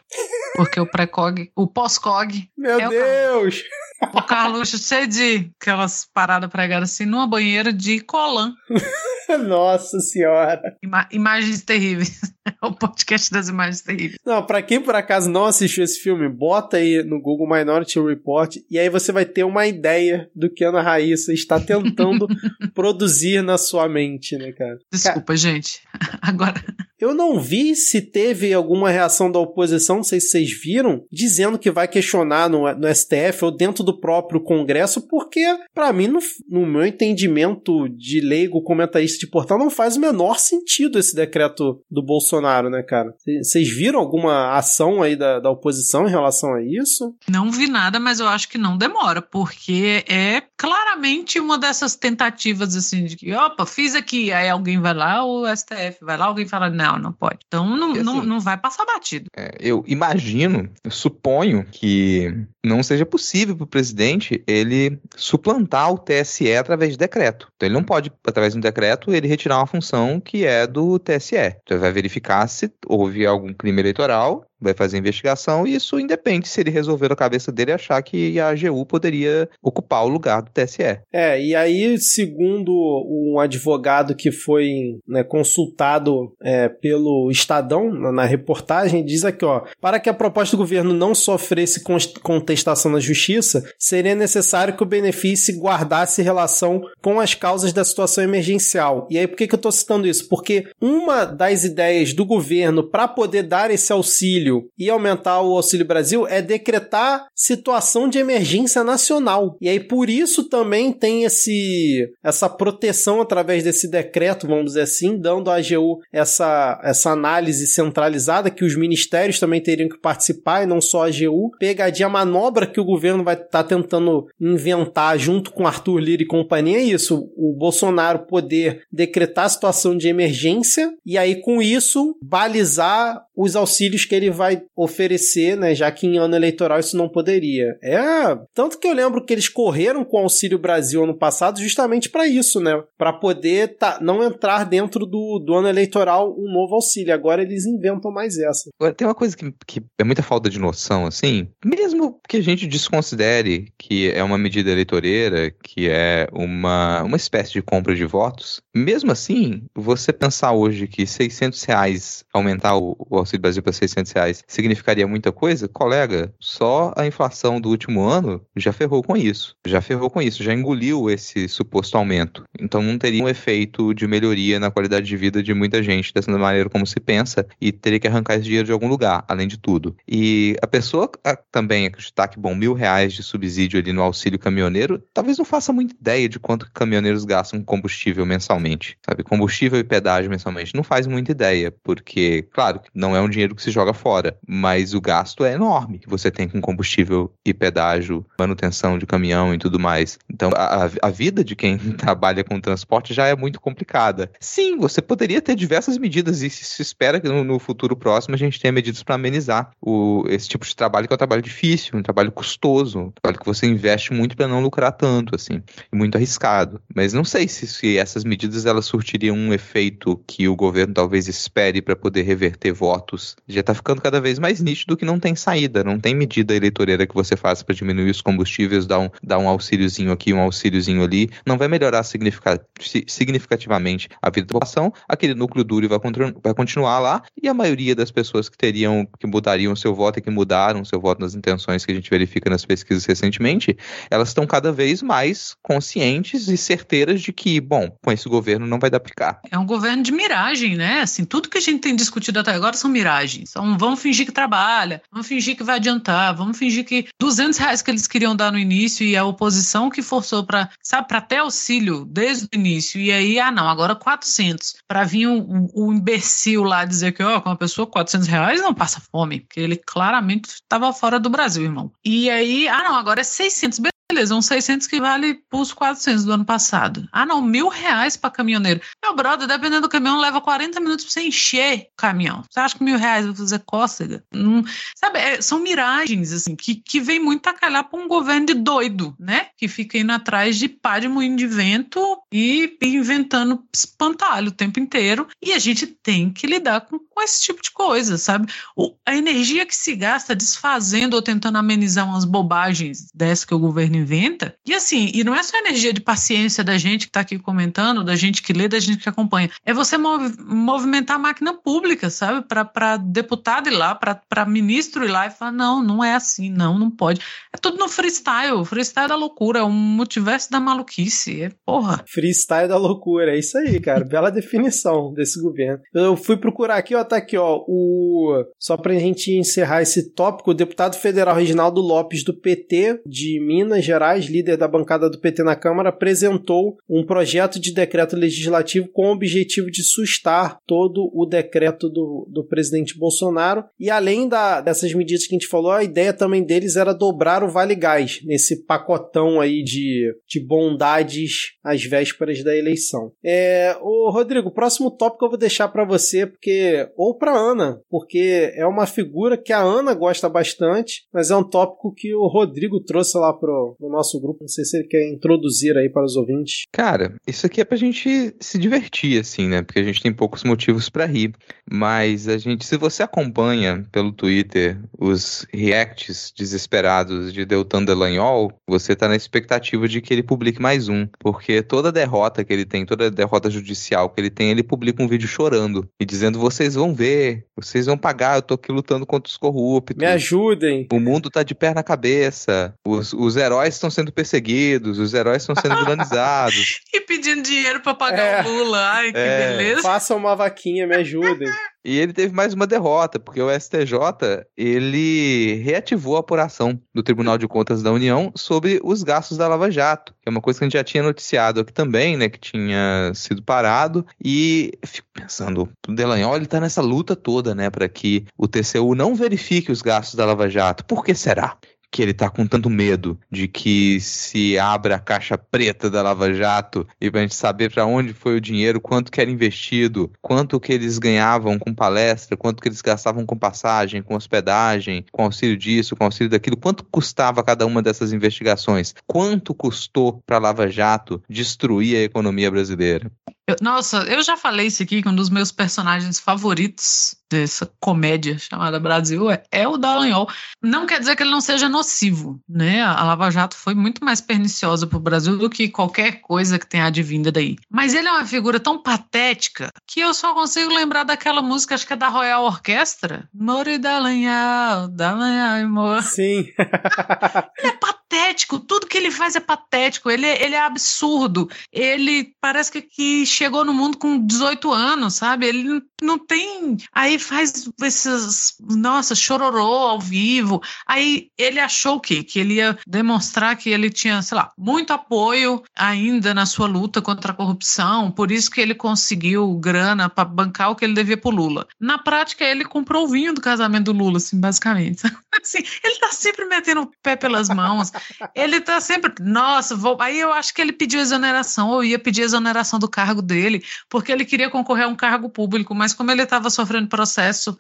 Porque o pré-cog, o pós-cog, Meu É o Deus! o Carluxo cheio de aquelas paradas pregadas assim, numa banheira de colã. Nossa senhora. Ima- imagens terríveis. É o podcast das imagens terríveis. Não, pra quem por acaso não assistiu esse filme, bota aí no Google Minority Report e aí você vai ter uma ideia do que Ana Raíssa está tentando produzir na sua mente, né, cara? Desculpa, gente. Agora, Eu não vi se teve alguma reação da oposição, não sei se vocês viram, dizendo que vai questionar no, no STF ou dentro do próprio Congresso, porque, pra mim, no, no meu entendimento de leigo comentarista de portal, não faz o menor sentido esse decreto do Bolsonaro, né, cara? Vocês viram alguma ação aí da, da oposição em relação a isso? não vi nada, mas eu acho que não demora, porque é claramente uma dessas tentativas assim de que, opa, fiz aqui, aí alguém vai lá, o STF vai lá, alguém fala, não, não pode. Então não, Porque, não, assim, não vai passar batido. É, eu imagino, eu suponho que não seja possível para o presidente ele suplantar o TSE através de decreto. Então ele não pode, através de um decreto, ele retirar uma função que é do TSE. Então ele vai verificar se houve algum crime eleitoral, vai fazer a investigação e isso independe se ele resolver na cabeça dele achar que a AGU poderia ocupar o lugar do TSE. É, e aí, segundo um advogado que foi né, consultado é, pelo Estadão na, na reportagem, diz aqui, ó, para que a proposta do governo não sofresse contestação na justiça, seria necessário que o benefício guardasse relação com as causas da situação emergencial. E aí, por que, que eu estou citando isso? Porque uma das ideias do governo para poder dar esse auxílio e aumentar o Auxílio Brasil é decretar situação de emergência nacional. E aí, por isso também tem esse essa proteção através desse decreto, vamos dizer assim, dando à AGU essa, essa análise centralizada que os ministérios também teriam que participar e não só a AGU. Pegadinha, a manobra que o governo vai estar tentando inventar junto com Arthur Lira e companhia é isso: o Bolsonaro poder decretar situação de emergência e aí, com isso, balizar os auxílios que ele vai oferecer, né? Já que em ano eleitoral isso não poderia. É. Tanto que eu lembro que eles correram com o Auxílio Brasil ano passado justamente para isso, né? Para poder tá, não entrar dentro do, do ano eleitoral um novo auxílio. Agora eles inventam mais essa. Agora, tem uma coisa que, que é muita falta de noção, assim, mesmo que a gente desconsidere que é uma medida eleitoreira, que é uma, uma espécie de compra de votos, mesmo assim, você pensar hoje que 600 reais, aumentar o, o Auxílio Brasil para 600 reais reais significaria muita coisa? Colega, só a inflação do último ano já ferrou com isso. Já ferrou com isso, já engoliu esse suposto aumento. Então não teria um efeito de melhoria na qualidade de vida de muita gente dessa maneira como se pensa e teria que arrancar esse dinheiro de algum lugar, além de tudo. E a pessoa a, também acreditar que, bom, mil reais de subsídio ali no auxílio caminhoneiro, talvez não faça muita ideia de quanto caminhoneiros gastam com combustível mensalmente, sabe? Combustível e pedágio mensalmente não faz muita ideia, porque, claro, não é um dinheiro que se joga fora, mas o gasto é enorme que você tem com combustível e pedágio, manutenção de caminhão e tudo mais. Então, a, a vida de quem trabalha com transporte já é muito complicada. Sim, você poderia ter diversas medidas e se espera que no, no futuro próximo a gente tenha medidas para amenizar o, esse tipo de trabalho que é um trabalho difícil, um trabalho custoso, um trabalho que você investe muito para não lucrar tanto, assim, e muito arriscado. Mas não sei se, se essas medidas elas surtiriam um efeito que o governo talvez espere para poder reverter votos. Já está ficando cada vez mais nítido que não tem saída, não tem medida eleitoreira que você faça para diminuir os combustíveis, dar um, dar um auxíliozinho aqui, um auxíliozinho ali, não vai melhorar significativamente a vida da população, aquele núcleo duro vai, vai continuar lá e a maioria das pessoas que teriam, que mudariam seu voto e que mudaram seu voto nas intenções que a gente verifica nas pesquisas recentemente, elas estão cada vez mais conscientes e certeiras de que, bom, com esse governo não vai dar pra ficar. É um governo de miragem, né? Assim, tudo que a gente tem discutido até agora são miragens. Então, vamos fingir que trabalha, vamos fingir que vai adiantar, vamos fingir que 200 reais que eles queriam dar no início e a oposição que forçou para, sabe, para ter auxílio desde o início. E aí, ah, não, agora 400. Para vir o um, um, um, imbecil lá dizer que, ó, com uma pessoa 400 reais não passa fome, porque ele claramente estava fora do Brasil, irmão. E aí, ah, não, agora é 600. Beleza, uns 600 que vale os 400 do ano passado. Ah, não, mil reais para caminhoneiro. Meu brother, dependendo do caminhão, leva 40 minutos para você encher o caminhão. Você acha que mil reais vai fazer cócega? Hum, sabe, é, são miragens, assim, que, que vem muito a calhar para um governo de doido, né? Que fica indo atrás de pá de moinho de vento e inventando espantalho o tempo inteiro. E a gente tem que lidar com, com esse tipo de coisa, sabe? O, a energia que se gasta desfazendo ou tentando amenizar umas bobagens dessas que o governo inventa. E assim, e não é só a energia de paciência da gente que está aqui comentando, da gente que lê, da gente que acompanha. É você mov movimentar a máquina pública, sabe? Para deputado ir lá, para ministro ir lá e falar: não, não é assim, não, não pode. É tudo no freestyle. Freestyle da loucura, é um multiverso da maluquice. É porra. Freestyle da loucura, é isso aí, cara. Bela definição desse governo. Eu fui procurar aqui, ó, tá aqui, ó, o. Só pra gente encerrar esse tópico, o deputado federal Reginaldo Lopes, do PT de Minas Gerais, líder da bancada do PT na Câmara, apresentou um projeto de decreto legislativo com o objetivo de sustar todo o decreto do, do presidente Bolsonaro. E além da, dessas medidas que a gente falou, a ideia também deles era dobrar o Vale Gás, nesse pacotão aí de, de bondades às vésperas da eleição. É, ô Rodrigo, o próximo tópico eu vou deixar para você, porque ou para Ana, porque é uma figura que a Ana gosta bastante, mas é um tópico que o Rodrigo trouxe lá pro, no nosso grupo. Não sei se ele quer introduzir aí para os ouvintes. Cara, isso aqui é pra gente se divertir, assim, né? Porque a gente tem poucos motivos para rir. Mas a gente, se você acompanha pelo Twitter os reacts desesperados de Deltan Delagnol, você tá na expectativa de que ele publique mais um. Porque toda derrota que ele tem, toda derrota judicial que ele tem, ele publica um vídeo chorando e dizendo: vocês vão ver, vocês vão pagar, eu tô aqui lutando contra os corruptos. Me ajudem. O mundo tá de pé na cabeça. Os, os heróis estão sendo perseguidos, os heróis estão sendo vilanizados. e pedindo dinheiro para pagar é. o Lula. Ai, que é. beleza. Façam uma vaquinha, me ajudem. E ele teve mais uma derrota, porque o STJ ele reativou a apuração do Tribunal de Contas da União sobre os gastos da Lava Jato, que é uma coisa que a gente já tinha noticiado aqui também, né, que tinha sido parado. E fico pensando, o Delanhol ele tá nessa luta toda, né, para que o TCU não verifique os gastos da Lava Jato. Por que será? Que ele tá com tanto medo de que se abra a caixa preta da Lava Jato e pra gente saber para onde foi o dinheiro, quanto que era investido, quanto que eles ganhavam com palestra, quanto que eles gastavam com passagem, com hospedagem, com auxílio disso, com auxílio daquilo, quanto custava cada uma dessas investigações, quanto custou para Lava Jato destruir a economia brasileira. Eu, nossa, eu já falei isso aqui que um dos meus personagens favoritos dessa comédia chamada Brasil é, é o Dallagnol. Não quer dizer que ele não seja nocivo, né? A Lava Jato foi muito mais perniciosa para o Brasil do que qualquer coisa que tenha advinda daí. Mas ele é uma figura tão patética que eu só consigo lembrar daquela música, acho que é da Royal Orchestra. Mori Dallagnol, Dallagnol, amor. Sim. ele é patético, tudo que ele faz é patético, ele, é, ele é absurdo. Ele parece que, que chegou no mundo com 18 anos, sabe? Ele não tem. Aí faz esses. Nossa, chororô ao vivo. Aí ele achou o quê? Que ele ia demonstrar que ele tinha, sei lá, muito apoio ainda na sua luta contra a corrupção, por isso que ele conseguiu grana para bancar o que ele devia pro Lula. Na prática, ele comprou o vinho do casamento do Lula, assim, basicamente. Assim, ele tá sempre metendo o pé pelas mãos. Ele tá sempre. Nossa, vou... aí eu acho que ele pediu exoneração, ou ia pedir exoneração do cargo dele, porque ele queria concorrer a um cargo público, mas como ele estava sofrendo processo,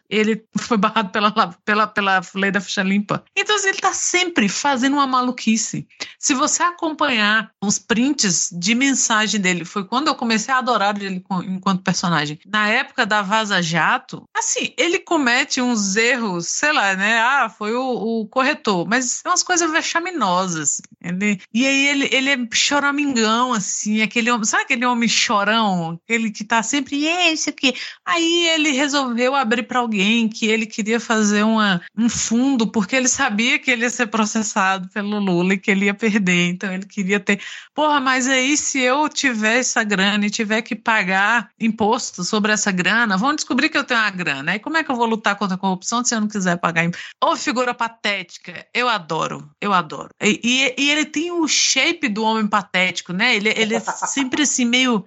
ele foi barrado pela, pela, pela lei da ficha limpa. Então, assim, ele tá sempre fazendo uma maluquice. Se você acompanhar os prints de mensagem dele, foi quando eu comecei a adorar ele enquanto personagem. Na época da Vaza Jato, assim, ele comete uns erros, sei lá, né? Ah, foi o, o corretor, mas é umas coisas vexaminosas. Ele, e aí ele, ele é choramingão, assim, aquele homem, sabe aquele homem chorão? Aquele que tá sempre, esse aqui. Aí ele resolveu abrir para alguém que ele queria fazer uma, um fundo, porque ele sabia que ele ia ser processado pelo Lula e que ele ia perder. Então ele queria ter. Porra, mas aí se eu tiver essa grana e tiver que pagar imposto sobre essa grana, vão descobrir que eu tenho uma grana. Aí como é que eu vou lutar contra a corrupção se eu não quiser pagar imposto? Ô, figura patética, eu adoro, eu adoro. E, e, e, ele tem o shape do homem patético, né? Ele, ele é sempre assim, meio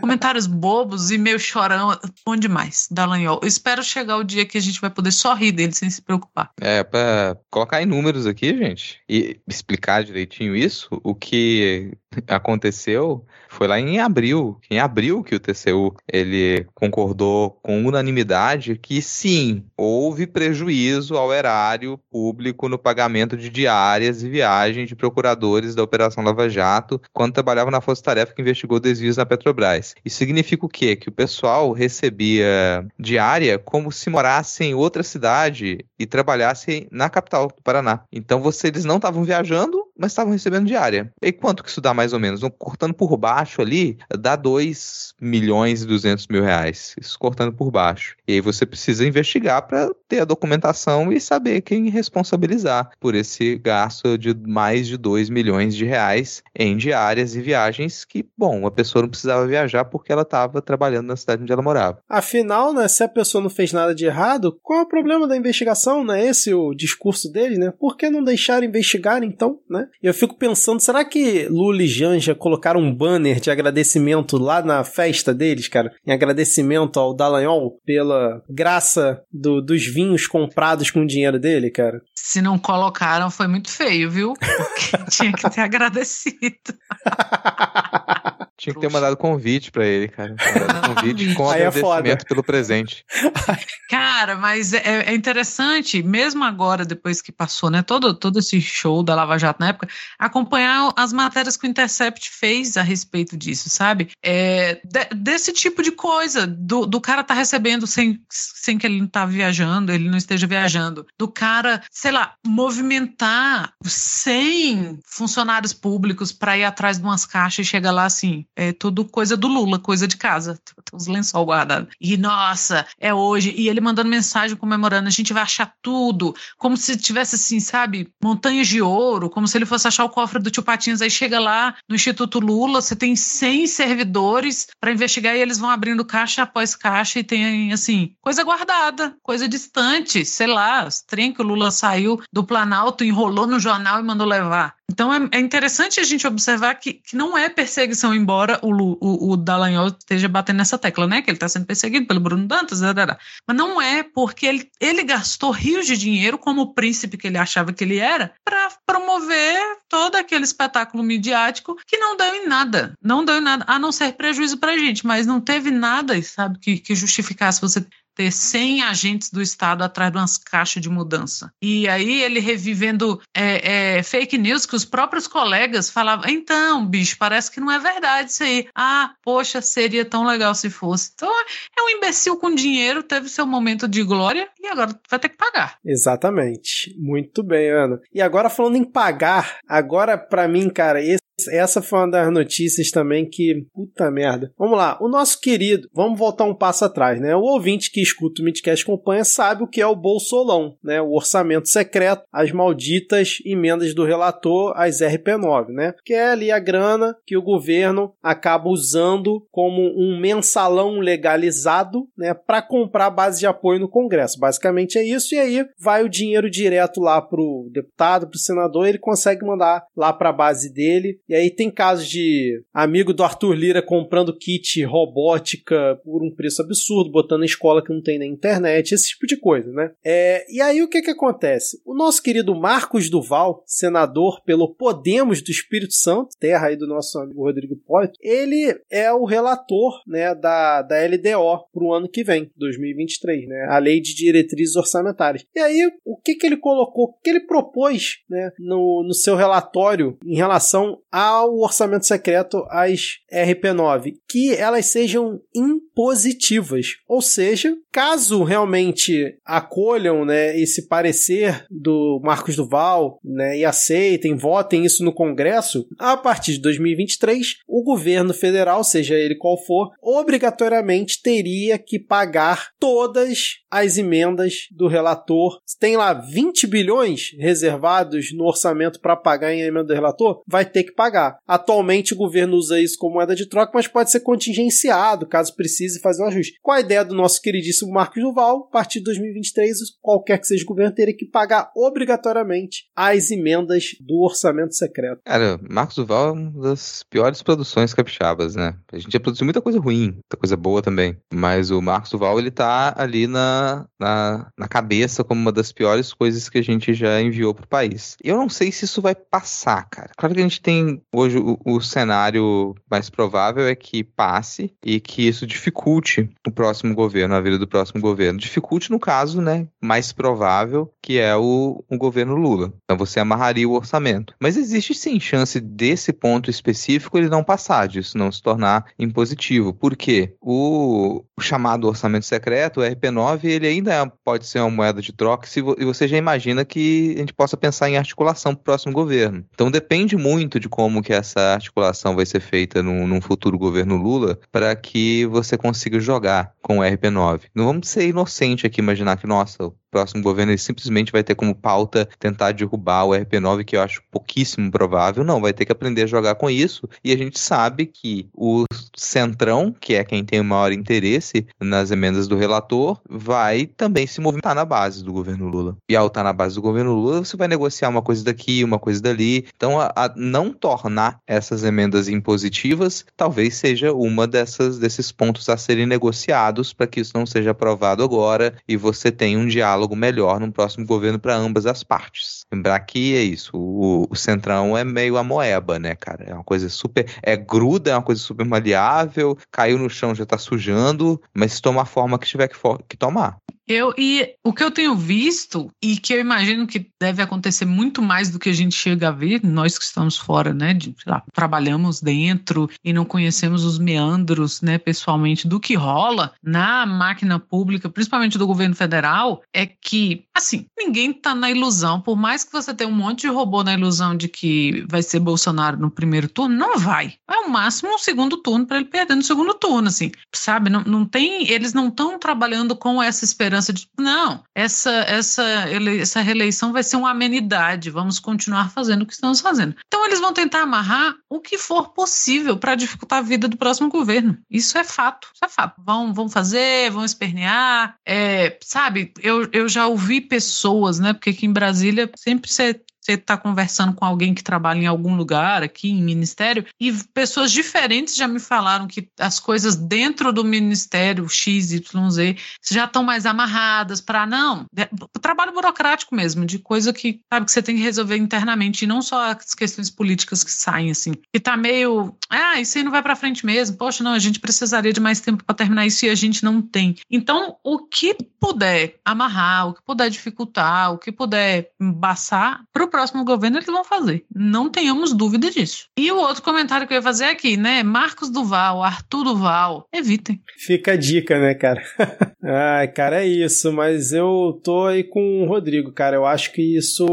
comentários bobos e meio chorão. Bom demais, Dallagnol. Eu espero chegar o dia que a gente vai poder só rir dele sem se preocupar. É, pra colocar em números aqui, gente, e explicar direitinho isso, o que aconteceu foi lá em abril, em abril que o TCU ele concordou com unanimidade que sim, houve prejuízo ao erário público no pagamento de diárias e viagens de procuradores da Operação Lava Jato quando trabalhavam na Força Tarefa que investigou desvios na Petrobras. Isso significa o quê? Que o pessoal recebia diária como se morasse em outra cidade e trabalhasse na capital do Paraná. Então você, eles não estavam viajando, mas estavam recebendo diária. E quanto que isso dá mais ou menos? Cortando por baixo ali, dá 2 milhões e 200 mil reais. Isso cortando por baixo. E aí você precisa investigar para ter a documentação e saber quem responsabilizar por esse gasto de mais de 2 milhões de reais em diárias e viagens que, bom, a pessoa não precisava viajar porque ela estava trabalhando na cidade onde ela morava. Afinal, né, se a pessoa não fez nada de errado, qual é o problema da investigação? Não é esse o discurso deles, né? Por que não deixar investigar então, né? E eu fico pensando, será que Lula e Janja colocaram um banner de agradecimento lá na festa deles, cara? Em agradecimento ao Dallagnol pela graça do, dos vinhos comprados com o dinheiro dele, cara? Se não colocaram, foi muito feio, viu? Porque tinha que ter agradecido. Tinha que ter mandado convite para ele, cara. Mandado convite com Aí é agradecimento é pelo presente. Cara, mas é, é, interessante, mesmo agora, depois que passou, né, todo, todo esse show da Lava Jato na época, acompanhar as matérias que o Intercept fez a respeito disso, sabe? É, de, desse tipo de coisa, do, do cara tá recebendo sem, sem que ele não tá viajando, ele não esteja viajando, do cara, sei lá, movimentar 100 funcionários públicos para ir atrás de umas caixas e chegar lá assim, é tudo coisa do Lula, coisa de casa. Tem uns lençol guardados. E, nossa, é hoje. E ele mandando mensagem comemorando, a gente vai achar tudo. Como se tivesse, assim, sabe, montanhas de ouro, como se ele fosse achar o cofre do tio Patinhas. Aí chega lá no Instituto Lula, você tem 100 servidores para investigar e eles vão abrindo caixa após caixa e tem, assim, coisa guardada, coisa distante, sei lá, os trem que o Lula saiu do Planalto, enrolou no jornal e mandou levar. Então é, é interessante a gente observar que, que não é perseguição, embora o, o, o Dallagnol esteja batendo nessa tecla, né? Que ele está sendo perseguido pelo Bruno Dantas, mas não é porque ele, ele gastou rios de dinheiro como o príncipe que ele achava que ele era para promover todo aquele espetáculo midiático que não deu em nada, não deu em nada, a não ser prejuízo para a gente, mas não teve nada, sabe, que, que justificasse você ter 100 agentes do Estado atrás de umas caixas de mudança. E aí ele revivendo é, é, fake news que os próprios colegas falavam: então, bicho, parece que não é verdade isso aí. Ah, poxa, seria tão legal se fosse. Então é um imbecil com dinheiro, teve seu momento de glória e agora vai ter que pagar. Exatamente. Muito bem, Ana. E agora falando em pagar, agora para mim, cara, essa foi uma das notícias também que. Puta merda. Vamos lá. O nosso querido. Vamos voltar um passo atrás, né? O ouvinte que escuta o Midcast Acompanha sabe o que é o Bolsolão, né? O orçamento secreto, as malditas emendas do relator, as RP9, né? Que é ali a grana que o governo acaba usando como um mensalão legalizado, né? Para comprar base de apoio no Congresso. Basicamente é isso. E aí vai o dinheiro direto lá pro deputado, pro senador, ele consegue mandar lá para a base dele e aí tem casos de amigo do Arthur Lira comprando kit robótica por um preço absurdo, botando em escola que não tem na internet, esse tipo de coisa, né? É, e aí o que que acontece? O nosso querido Marcos Duval, senador pelo Podemos do Espírito Santo, terra aí do nosso amigo Rodrigo Hipólito, ele é o relator, né, da, da LDO para o ano que vem, 2023, né? A Lei de Diretrizes Orçamentárias. E aí, o que que ele colocou, o que ele propôs, né, no, no seu relatório em relação ao orçamento secreto, as RP9, que elas sejam impositivas. Ou seja, caso realmente acolham né, esse parecer do Marcos Duval né, e aceitem, votem isso no Congresso, a partir de 2023, o governo federal, seja ele qual for, obrigatoriamente teria que pagar todas as emendas do relator. Tem lá 20 bilhões reservados no orçamento para pagar em emenda do relator, vai ter que pagar. Atualmente o governo usa isso como moeda de troca, mas pode ser contingenciado caso precise fazer um ajuste. Com a ideia do nosso queridíssimo Marcos Duval, a partir de 2023, qualquer que seja o governo teria que pagar obrigatoriamente as emendas do orçamento secreto. Cara, Marcos Duval é uma das piores produções capixabas, né? A gente já produziu muita coisa ruim, muita coisa boa também, mas o Marcos Duval ele tá ali na, na, na cabeça como uma das piores coisas que a gente já enviou pro país. Eu não sei se isso vai passar, cara. Claro que a gente tem hoje o, o cenário mais provável é que passe e que isso dificulte o próximo governo, a vida do próximo governo. Dificulte, no caso, né, mais provável, que é o, o governo Lula. Então você amarraria o orçamento. Mas existe sim chance desse ponto específico ele não passar, disso não se tornar impositivo. Por quê? O, o chamado orçamento secreto, o RP9, ele ainda é, pode ser uma moeda de troca se vo, e você já imagina que a gente possa pensar em articulação para o próximo governo. Então depende muito de como que essa articulação vai ser feita num, num futuro governo Lula para que você consiga jogar com o RP9. Não vamos ser inocente aqui imaginar que, nossa, próximo governo ele simplesmente vai ter como pauta tentar derrubar o RP9, que eu acho pouquíssimo provável. Não, vai ter que aprender a jogar com isso. E a gente sabe que o Centrão, que é quem tem o maior interesse nas emendas do relator, vai também se movimentar na base do governo Lula. E ao estar na base do governo Lula, você vai negociar uma coisa daqui, uma coisa dali. Então, a, a não tornar essas emendas impositivas talvez seja uma dessas desses pontos a serem negociados para que isso não seja aprovado agora e você tenha um diálogo diálogo melhor no próximo governo para ambas as partes. Lembrar que é isso, o, o, Centrão é meio a moeba, né, cara? É uma coisa super. É gruda, é uma coisa super maleável, caiu no chão já tá sujando, mas toma a forma que tiver que, que tomar. Eu, e o que eu tenho visto, e que eu imagino que deve acontecer muito mais do que a gente chega a ver, nós que estamos fora, né, de, lá, trabalhamos dentro e não conhecemos os meandros, né, pessoalmente, do que rola na máquina pública, principalmente do governo federal, é que, assim, ninguém tá na ilusão, por mais que você tenha um monte de robô na ilusão de que vai ser Bolsonaro no primeiro turno, não vai. É o máximo um segundo turno para ele perder no segundo turno, assim, sabe? Não, não tem, eles não estão trabalhando com essa esperança esperança de não, essa essa essa reeleição vai ser uma amenidade, vamos continuar fazendo o que estamos fazendo. Então eles vão tentar amarrar o que for possível para dificultar a vida do próximo governo. Isso é fato, isso é fato. Vão, vão fazer, vão espernear, é, sabe? Eu, eu já ouvi pessoas, né? Porque aqui em Brasília sempre você você está conversando com alguém que trabalha em algum lugar aqui, em ministério, e pessoas diferentes já me falaram que as coisas dentro do ministério XYZ já estão mais amarradas para não. Trabalho burocrático mesmo, de coisa que sabe que você tem que resolver internamente, e não só as questões políticas que saem assim. E tá meio. Ah, isso aí não vai para frente mesmo. Poxa, não, a gente precisaria de mais tempo para terminar isso e a gente não tem. Então, o que puder amarrar, o que puder dificultar, o que puder embaçar, próximo governo eles vão fazer. Não tenhamos dúvida disso. E o outro comentário que eu ia fazer aqui, né? Marcos Duval, Arthur Duval, evitem. Fica a dica, né, cara? Ai, cara, é isso, mas eu tô aí com o Rodrigo, cara. Eu acho que isso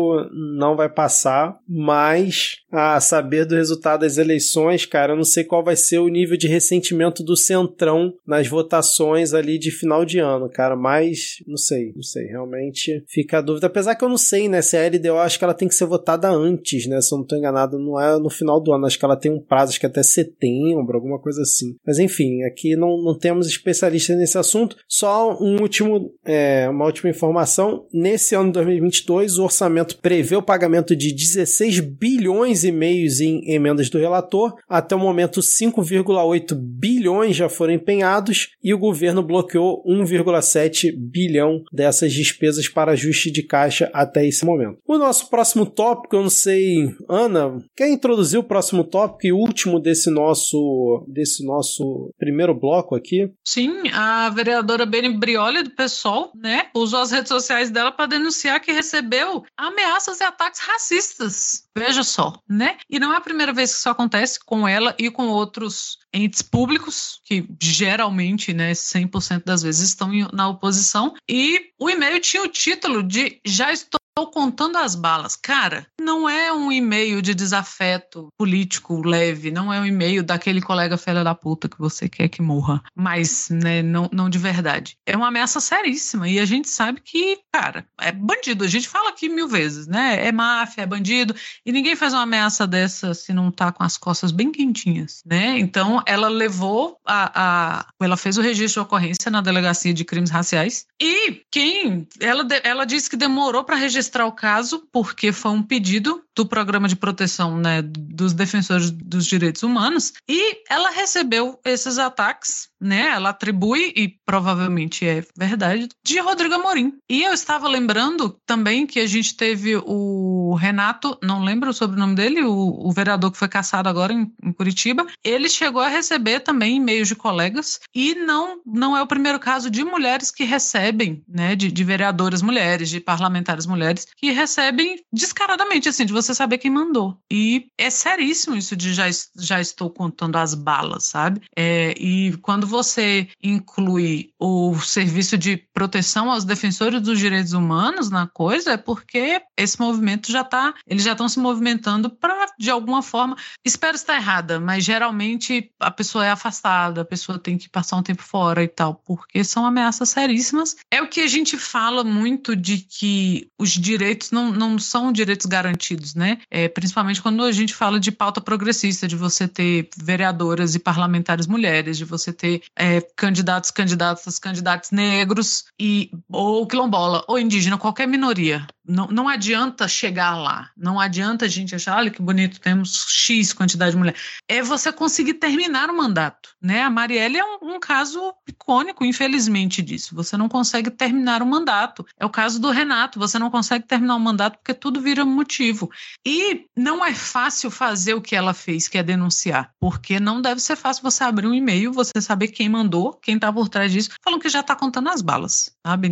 não vai passar, mas a saber do resultado das eleições, cara, eu não sei qual vai ser o nível de ressentimento do Centrão nas votações ali de final de ano, cara, mas não sei, não sei, realmente fica a dúvida. Apesar que eu não sei, né, se a LDO acho que ela tem que ser votada antes, né, se eu não tô enganado, não é no final do ano, acho que ela tem um prazo, acho que até setembro, alguma coisa assim. Mas enfim, aqui não, não temos especialistas nesse assunto, só um último, é, uma última informação, nesse ano de 2022 o orçamento prevê o pagamento de 16 bilhões e meios em emendas do relator, até o momento 5,8 bilhões já foram empenhados e o governo bloqueou 1,7 bilhão dessas despesas para ajuste de caixa até esse momento. O nosso próximo tópico, eu não sei, Ana, quer introduzir o próximo tópico e último desse nosso desse nosso primeiro bloco aqui? Sim, a vereadora Beni Brioli do PSOL, né, usou as redes sociais dela para denunciar que recebeu ameaças e ataques racistas. Veja só, né? E não é a primeira vez que isso acontece com ela e com outros entes públicos, que geralmente, né, 100% das vezes estão na oposição. E o e-mail tinha o título de Já estou Estou contando as balas. Cara, não é um e-mail de desafeto político leve, não é um e-mail daquele colega filha da puta que você quer que morra, mas, né, não, não de verdade. É uma ameaça seríssima e a gente sabe que, cara, é bandido. A gente fala aqui mil vezes, né? É máfia, é bandido e ninguém faz uma ameaça dessa se não tá com as costas bem quentinhas, né? Então, ela levou a, a ela fez o registro de ocorrência na delegacia de crimes raciais e quem ela, ela disse que demorou para registrar registrar o caso porque foi um pedido do programa de proteção né, dos defensores dos direitos humanos e ela recebeu esses ataques, né? Ela atribui e provavelmente é verdade de Rodrigo Amorim. E eu estava lembrando também que a gente teve o Renato, não lembro o nome dele, o, o vereador que foi caçado agora em, em, Curitiba. Ele chegou a receber também e-mails de colegas e não não é o primeiro caso de mulheres que recebem, né? De, de vereadoras mulheres, de parlamentares mulheres que recebem descaradamente, assim, de você saber quem mandou. E é seríssimo isso de já, já estou contando as balas, sabe? É, e quando você inclui o serviço de proteção aos defensores dos direitos humanos na coisa, é porque esse movimento já está, eles já estão se movimentando para, de alguma forma, espero estar errada, mas geralmente a pessoa é afastada, a pessoa tem que passar um tempo fora e tal, porque são ameaças seríssimas. É o que a gente fala muito de que os direitos não, não são direitos garantidos, né? É, principalmente quando a gente fala de pauta progressista, de você ter vereadoras e parlamentares mulheres, de você ter é, candidatos, candidatas, candidatos negros e ou quilombola ou indígena, qualquer minoria. Não, não adianta chegar lá, não adianta a gente achar, olha que bonito, temos X quantidade de mulheres. É você conseguir terminar o mandato, né? A Marielle é um, um caso icônico, infelizmente, disso. Você não consegue terminar o mandato. É o caso do Renato, você não consegue terminar o mandato porque tudo vira motivo. E não é fácil fazer o que ela fez, que é denunciar, porque não deve ser fácil você abrir um e-mail, você saber quem mandou, quem está por trás disso, falando que já está contando as balas, sabe?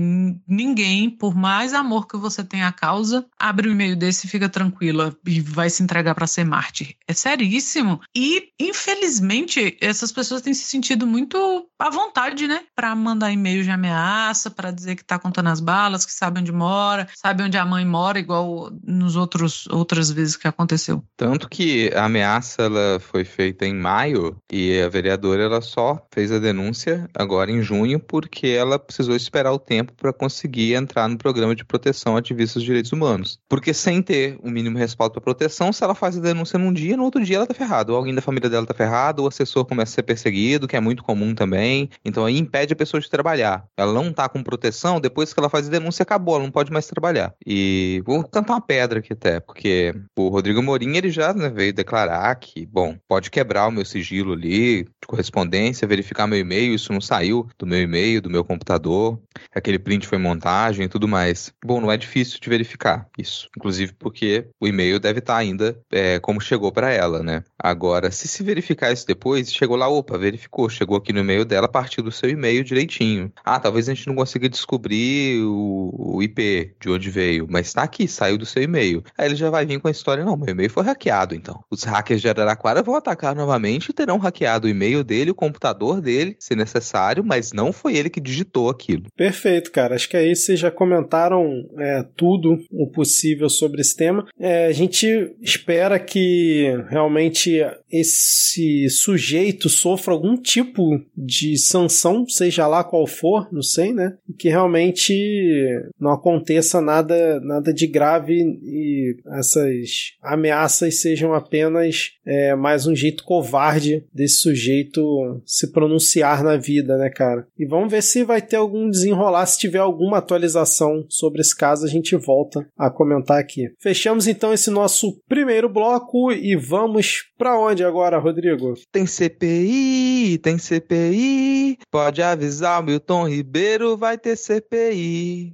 Ninguém, por mais amor que você tenha à causa, abre um e-mail desse e fica tranquila e vai se entregar para ser mártir. É seríssimo. E, infelizmente, essas pessoas têm se sentido muito à vontade, né? Para mandar e-mail de ameaça, para dizer que está contando as balas, que sabe onde mora, sabe onde a mãe mora, igual nos outros outras vezes que aconteceu. Tanto que a ameaça ela foi feita em maio e a vereadora ela só fez a denúncia agora em junho porque ela precisou esperar o tempo para conseguir entrar no programa de proteção a dos direitos humanos. Porque sem ter o mínimo respaldo para proteção, se ela faz a denúncia num dia, no outro dia ela tá ferrada. Ou alguém da família dela tá ferrado, ou o assessor começa a ser perseguido, que é muito comum também então aí impede a pessoa de trabalhar. Ela não tá com proteção, depois que ela faz a denúncia, acabou, ela não pode mais trabalhar. E vou cantar uma pedra aqui até, porque o Rodrigo Morim, ele já né, veio declarar que, bom, pode quebrar o meu sigilo ali, de correspondência, verificar meu e-mail, isso não saiu do meu e-mail, do meu computador, aquele print foi montagem e tudo mais. Bom, não é difícil de verificar isso, inclusive porque o e-mail deve estar ainda é, como chegou para ela, né? Agora, se se verificar isso depois, chegou lá, opa, verificou, chegou aqui no e-mail dela a partir do seu e-mail direitinho. Ah, talvez a gente não consiga descobrir o, o IP de onde veio, mas tá aqui, saiu do seu e-mail. Aí ele já vai vir com a história, não, meu e-mail foi hackeado, então. Os hackers de Araraquara vão atacar novamente e terão hackeado o e-mail dele, o computador dele, se necessário, mas não foi ele que digitou aquilo. Perfeito, cara. Acho que aí vocês já comentaram é, tudo o possível sobre esse tema. É, a gente espera que realmente esse sujeito sofra algum tipo de sanção, seja lá qual for, não sei, né? Que realmente não aconteça nada, nada de grave e essas ameaças sejam apenas é, mais um jeito covarde desse sujeito se pronunciar na vida, né, cara? E vamos ver se vai ter algum desenrolar, se tiver alguma atualização sobre esse caso, a gente volta a comentar aqui. Fechamos então esse nosso primeiro bloco e vamos para onde agora, Rodrigo? Tem CPI, tem CPI. Pode avisar Milton Ribeiro, vai ter CPI.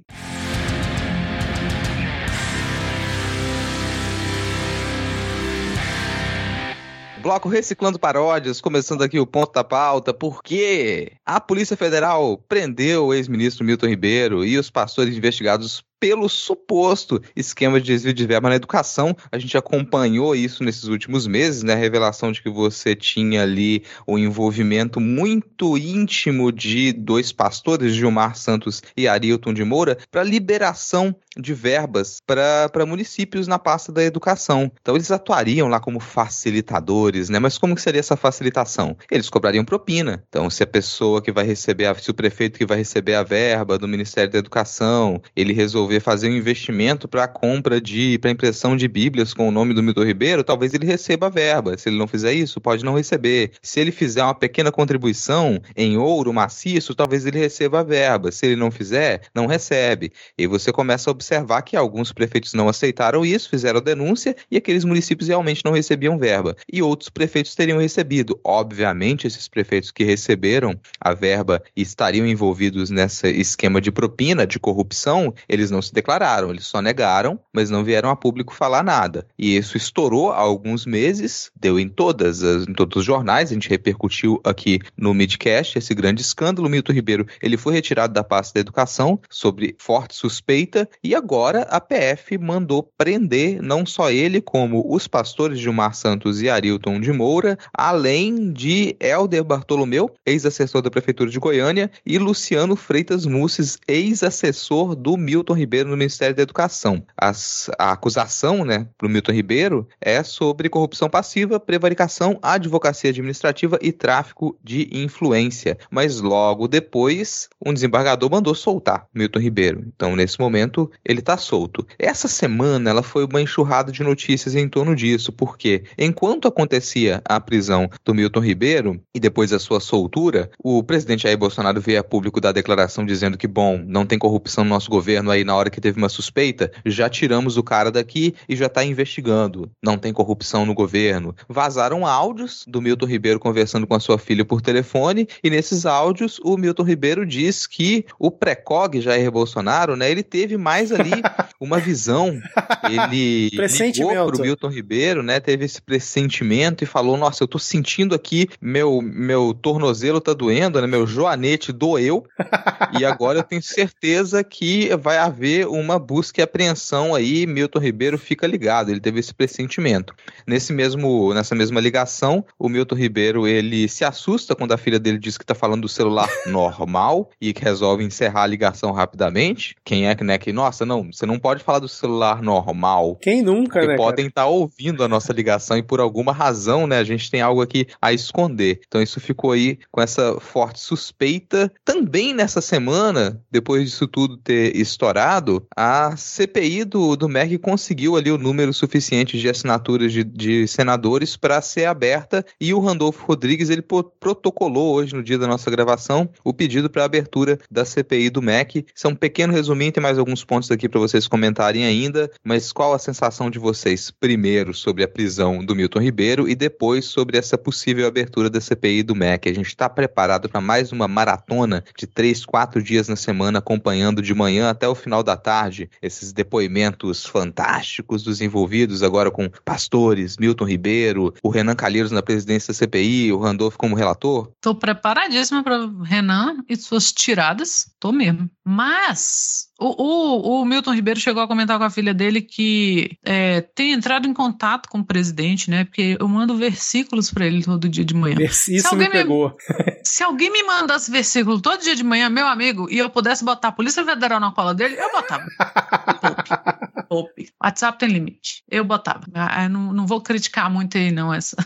Bloco Reciclando Paródias, começando aqui o ponto da pauta, porque a Polícia Federal prendeu o ex-ministro Milton Ribeiro e os pastores investigados pelo suposto esquema de desvio de verba na educação. A gente acompanhou isso nesses últimos meses, né? A revelação de que você tinha ali o envolvimento muito íntimo de dois pastores, Gilmar Santos e Arilton de Moura, para liberação de verbas para municípios na pasta da educação. Então eles atuariam lá como facilitadores, né? Mas como que seria essa facilitação? Eles cobrariam propina. Então se a pessoa que vai receber, a, se o prefeito que vai receber a verba do Ministério da Educação, ele resolver resolver fazer um investimento para a compra de, para impressão de bíblias com o nome do Milton Ribeiro, talvez ele receba a verba. Se ele não fizer isso, pode não receber. Se ele fizer uma pequena contribuição em ouro maciço, talvez ele receba a verba. Se ele não fizer, não recebe. E você começa a observar que alguns prefeitos não aceitaram isso, fizeram denúncia e aqueles municípios realmente não recebiam verba. E outros prefeitos teriam recebido. Obviamente, esses prefeitos que receberam a verba estariam envolvidos nesse esquema de propina, de corrupção, eles não se declararam, eles só negaram, mas não vieram a público falar nada. E isso estourou há alguns meses, deu em todas as, em todos os jornais, a gente repercutiu aqui no Midcast esse grande escândalo. Milton Ribeiro, ele foi retirado da pasta da educação sobre forte suspeita e agora a PF mandou prender não só ele, como os pastores Gilmar Santos e Arilton de Moura, além de Helder Bartolomeu, ex-assessor da prefeitura de Goiânia, e Luciano Freitas Musses, ex-assessor do Milton Ribeiro Ribeiro no Ministério da Educação. As, a acusação, né, para o Milton Ribeiro é sobre corrupção passiva, prevaricação, advocacia administrativa e tráfico de influência. Mas logo depois, um desembargador mandou soltar Milton Ribeiro. Então, nesse momento, ele está solto. Essa semana, ela foi uma enxurrada de notícias em torno disso, porque enquanto acontecia a prisão do Milton Ribeiro e depois a sua soltura, o presidente Jair Bolsonaro veio a público da declaração dizendo que, bom, não tem corrupção no nosso governo aí na hora que teve uma suspeita, já tiramos o cara daqui e já está investigando. Não tem corrupção no governo. Vazaram áudios do Milton Ribeiro conversando com a sua filha por telefone e nesses áudios o Milton Ribeiro diz que o pré-cog Jair Bolsonaro, né, ele teve mais ali uma visão. Ele ligou pro Milton Ribeiro, né, teve esse pressentimento e falou: "Nossa, eu tô sentindo aqui meu meu tornozelo tá doendo, né, meu joanete doeu e agora eu tenho certeza que vai haver uma busca e apreensão aí, Milton Ribeiro fica ligado, ele teve esse pressentimento. Nesse mesmo, nessa mesma ligação, o Milton Ribeiro, ele se assusta quando a filha dele diz que está falando do celular normal e que resolve encerrar a ligação rapidamente. Quem é que, né, que, nossa, não, você não, pode falar do celular normal. Quem nunca, Porque né? podem estar ouvindo a nossa ligação e por alguma razão, né, a gente tem algo aqui a esconder. Então isso ficou aí com essa forte suspeita. Também nessa semana, depois disso tudo ter estourado, a CPI do, do MEC conseguiu ali o número suficiente de assinaturas de, de senadores para ser aberta e o Randolfo Rodrigues ele protocolou hoje no dia da nossa gravação o pedido para abertura da CPI do MEC. Isso é um pequeno resuminho, tem mais alguns pontos aqui para vocês comentarem ainda, mas qual a sensação de vocês primeiro sobre a prisão do Milton Ribeiro e depois sobre essa possível abertura da CPI do MEC? A gente está preparado para mais uma maratona de três, quatro dias na semana, acompanhando de manhã até o final da tarde esses depoimentos fantásticos dos envolvidos, agora com pastores, Milton Ribeiro, o Renan Calheiros na presidência da CPI, o Randolph como relator. Tô preparadíssima para Renan e suas tiradas. Tô mesmo. Mas o, o- o Milton Ribeiro chegou a comentar com a filha dele que é, tem entrado em contato com o presidente, né? Porque eu mando versículos para ele todo dia de manhã. Isso alguém me me- pegou. Se alguém me mandasse versículo todo dia de manhã, meu amigo, e eu pudesse botar a Polícia Federal na cola dele, eu botava. Poupe. Poupe. WhatsApp tem limite. Eu botava. Ah, eu não, não vou criticar muito aí, não, essa.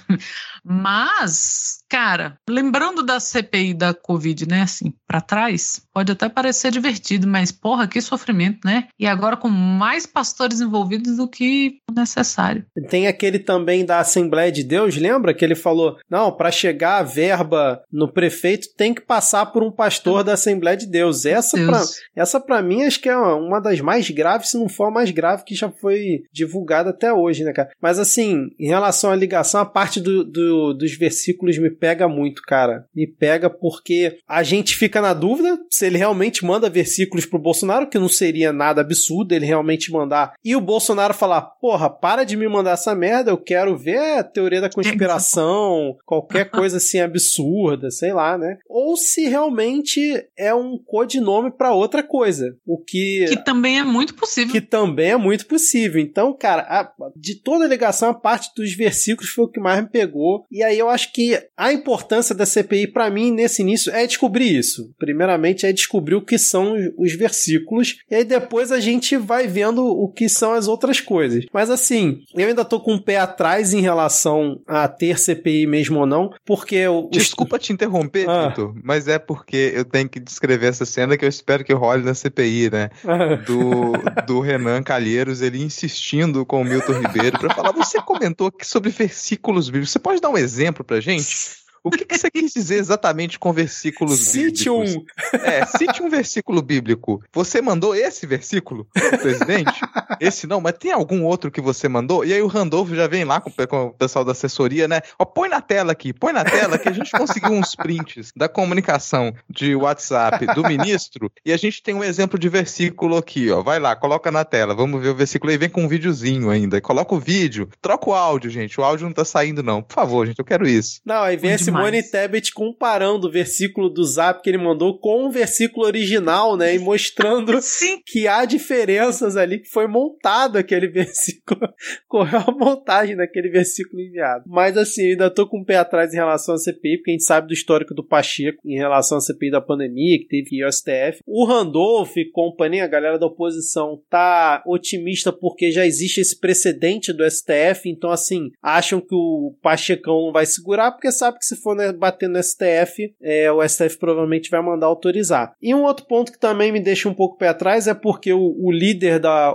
Mas, cara, lembrando da CPI da Covid, né, assim, pra trás, pode até parecer divertido, mas, porra, que sofrimento, né? E agora com mais pastores envolvidos do que necessário. Tem aquele também da Assembleia de Deus, lembra? Que ele falou: não, para chegar a verba no prefeito tem que passar por um pastor da Assembleia de Deus. Essa, Deus. pra, essa para mim, acho que é uma das mais graves, se não for a mais grave que já foi divulgada até hoje, né, cara? Mas assim, em relação à ligação, a parte do, do- dos versículos me pega muito, cara. Me pega porque a gente fica na dúvida se ele realmente manda versículos pro Bolsonaro, que não seria nada absurdo ele realmente mandar. E o Bolsonaro falar: porra, para de me mandar essa merda, eu quero ver a teoria da conspiração, qualquer coisa assim absurda, sei lá, né? Ou se realmente é um codinome pra outra coisa. O que. Que também é muito possível. Que também é muito possível. Então, cara, a- de toda a ligação, a parte dos versículos foi o que mais me pegou. E aí eu acho que a importância da CPI, pra mim, nesse início, é descobrir isso. Primeiramente, é descobrir o que são os versículos. E aí depois a gente vai vendo o que são as outras coisas. Mas assim, eu ainda tô com o pé atrás em relação a ter CPI mesmo ou não, porque o. os- Desculpa te interromper, Ah. Vitor, mas é porque eu tenho que descrever essa cena que eu espero que role na CPI, né? Do, do Renan Calheiros, ele insistindo com o Milton Ribeiro pra falar: você comentou aqui sobre versículos bíblicos. Você pode dar um exemplo pra gente? O que, que você quis dizer exatamente com versículos Cite bíblicos? um. É, cite um versículo bíblico. Você mandou esse versículo pro presidente? Esse não, mas tem algum outro que você mandou? E aí o Randolfo já vem lá com, o- com o pessoal da assessoria, né? Ó, põe na tela aqui, põe na tela que a gente conseguiu uns prints da comunicação de WhatsApp do ministro e a gente tem um exemplo de versículo aqui, ó. Vai lá, coloca na tela, vamos ver o versículo aí, vem com um videozinho ainda. Coloca o vídeo, troca o áudio, gente. O áudio não tá saindo, não. Por favor, gente, eu quero isso. Não, aí vem a Simone. Tebet comparando o versículo do Zap que ele mandou com o versículo original, né? E mostrando que há diferenças ali, que foi montado aquele versículo. Correu a montagem daquele versículo enviado. Mas assim, ainda tô com o pé atrás em relação à CPI, porque a gente sabe do histórico do Pacheco em relação à CPI da pandemia, que teve ao STF. O Randolph e companhia, a galera da oposição, tá otimista porque já existe esse precedente do STF, então assim, acham que o Pachecão não vai segurar, porque sabe que se for né, bater no STF, é, o STF provavelmente vai mandar autorizar. E um outro ponto que também me deixa um pouco pé atrás é porque o, o líder da,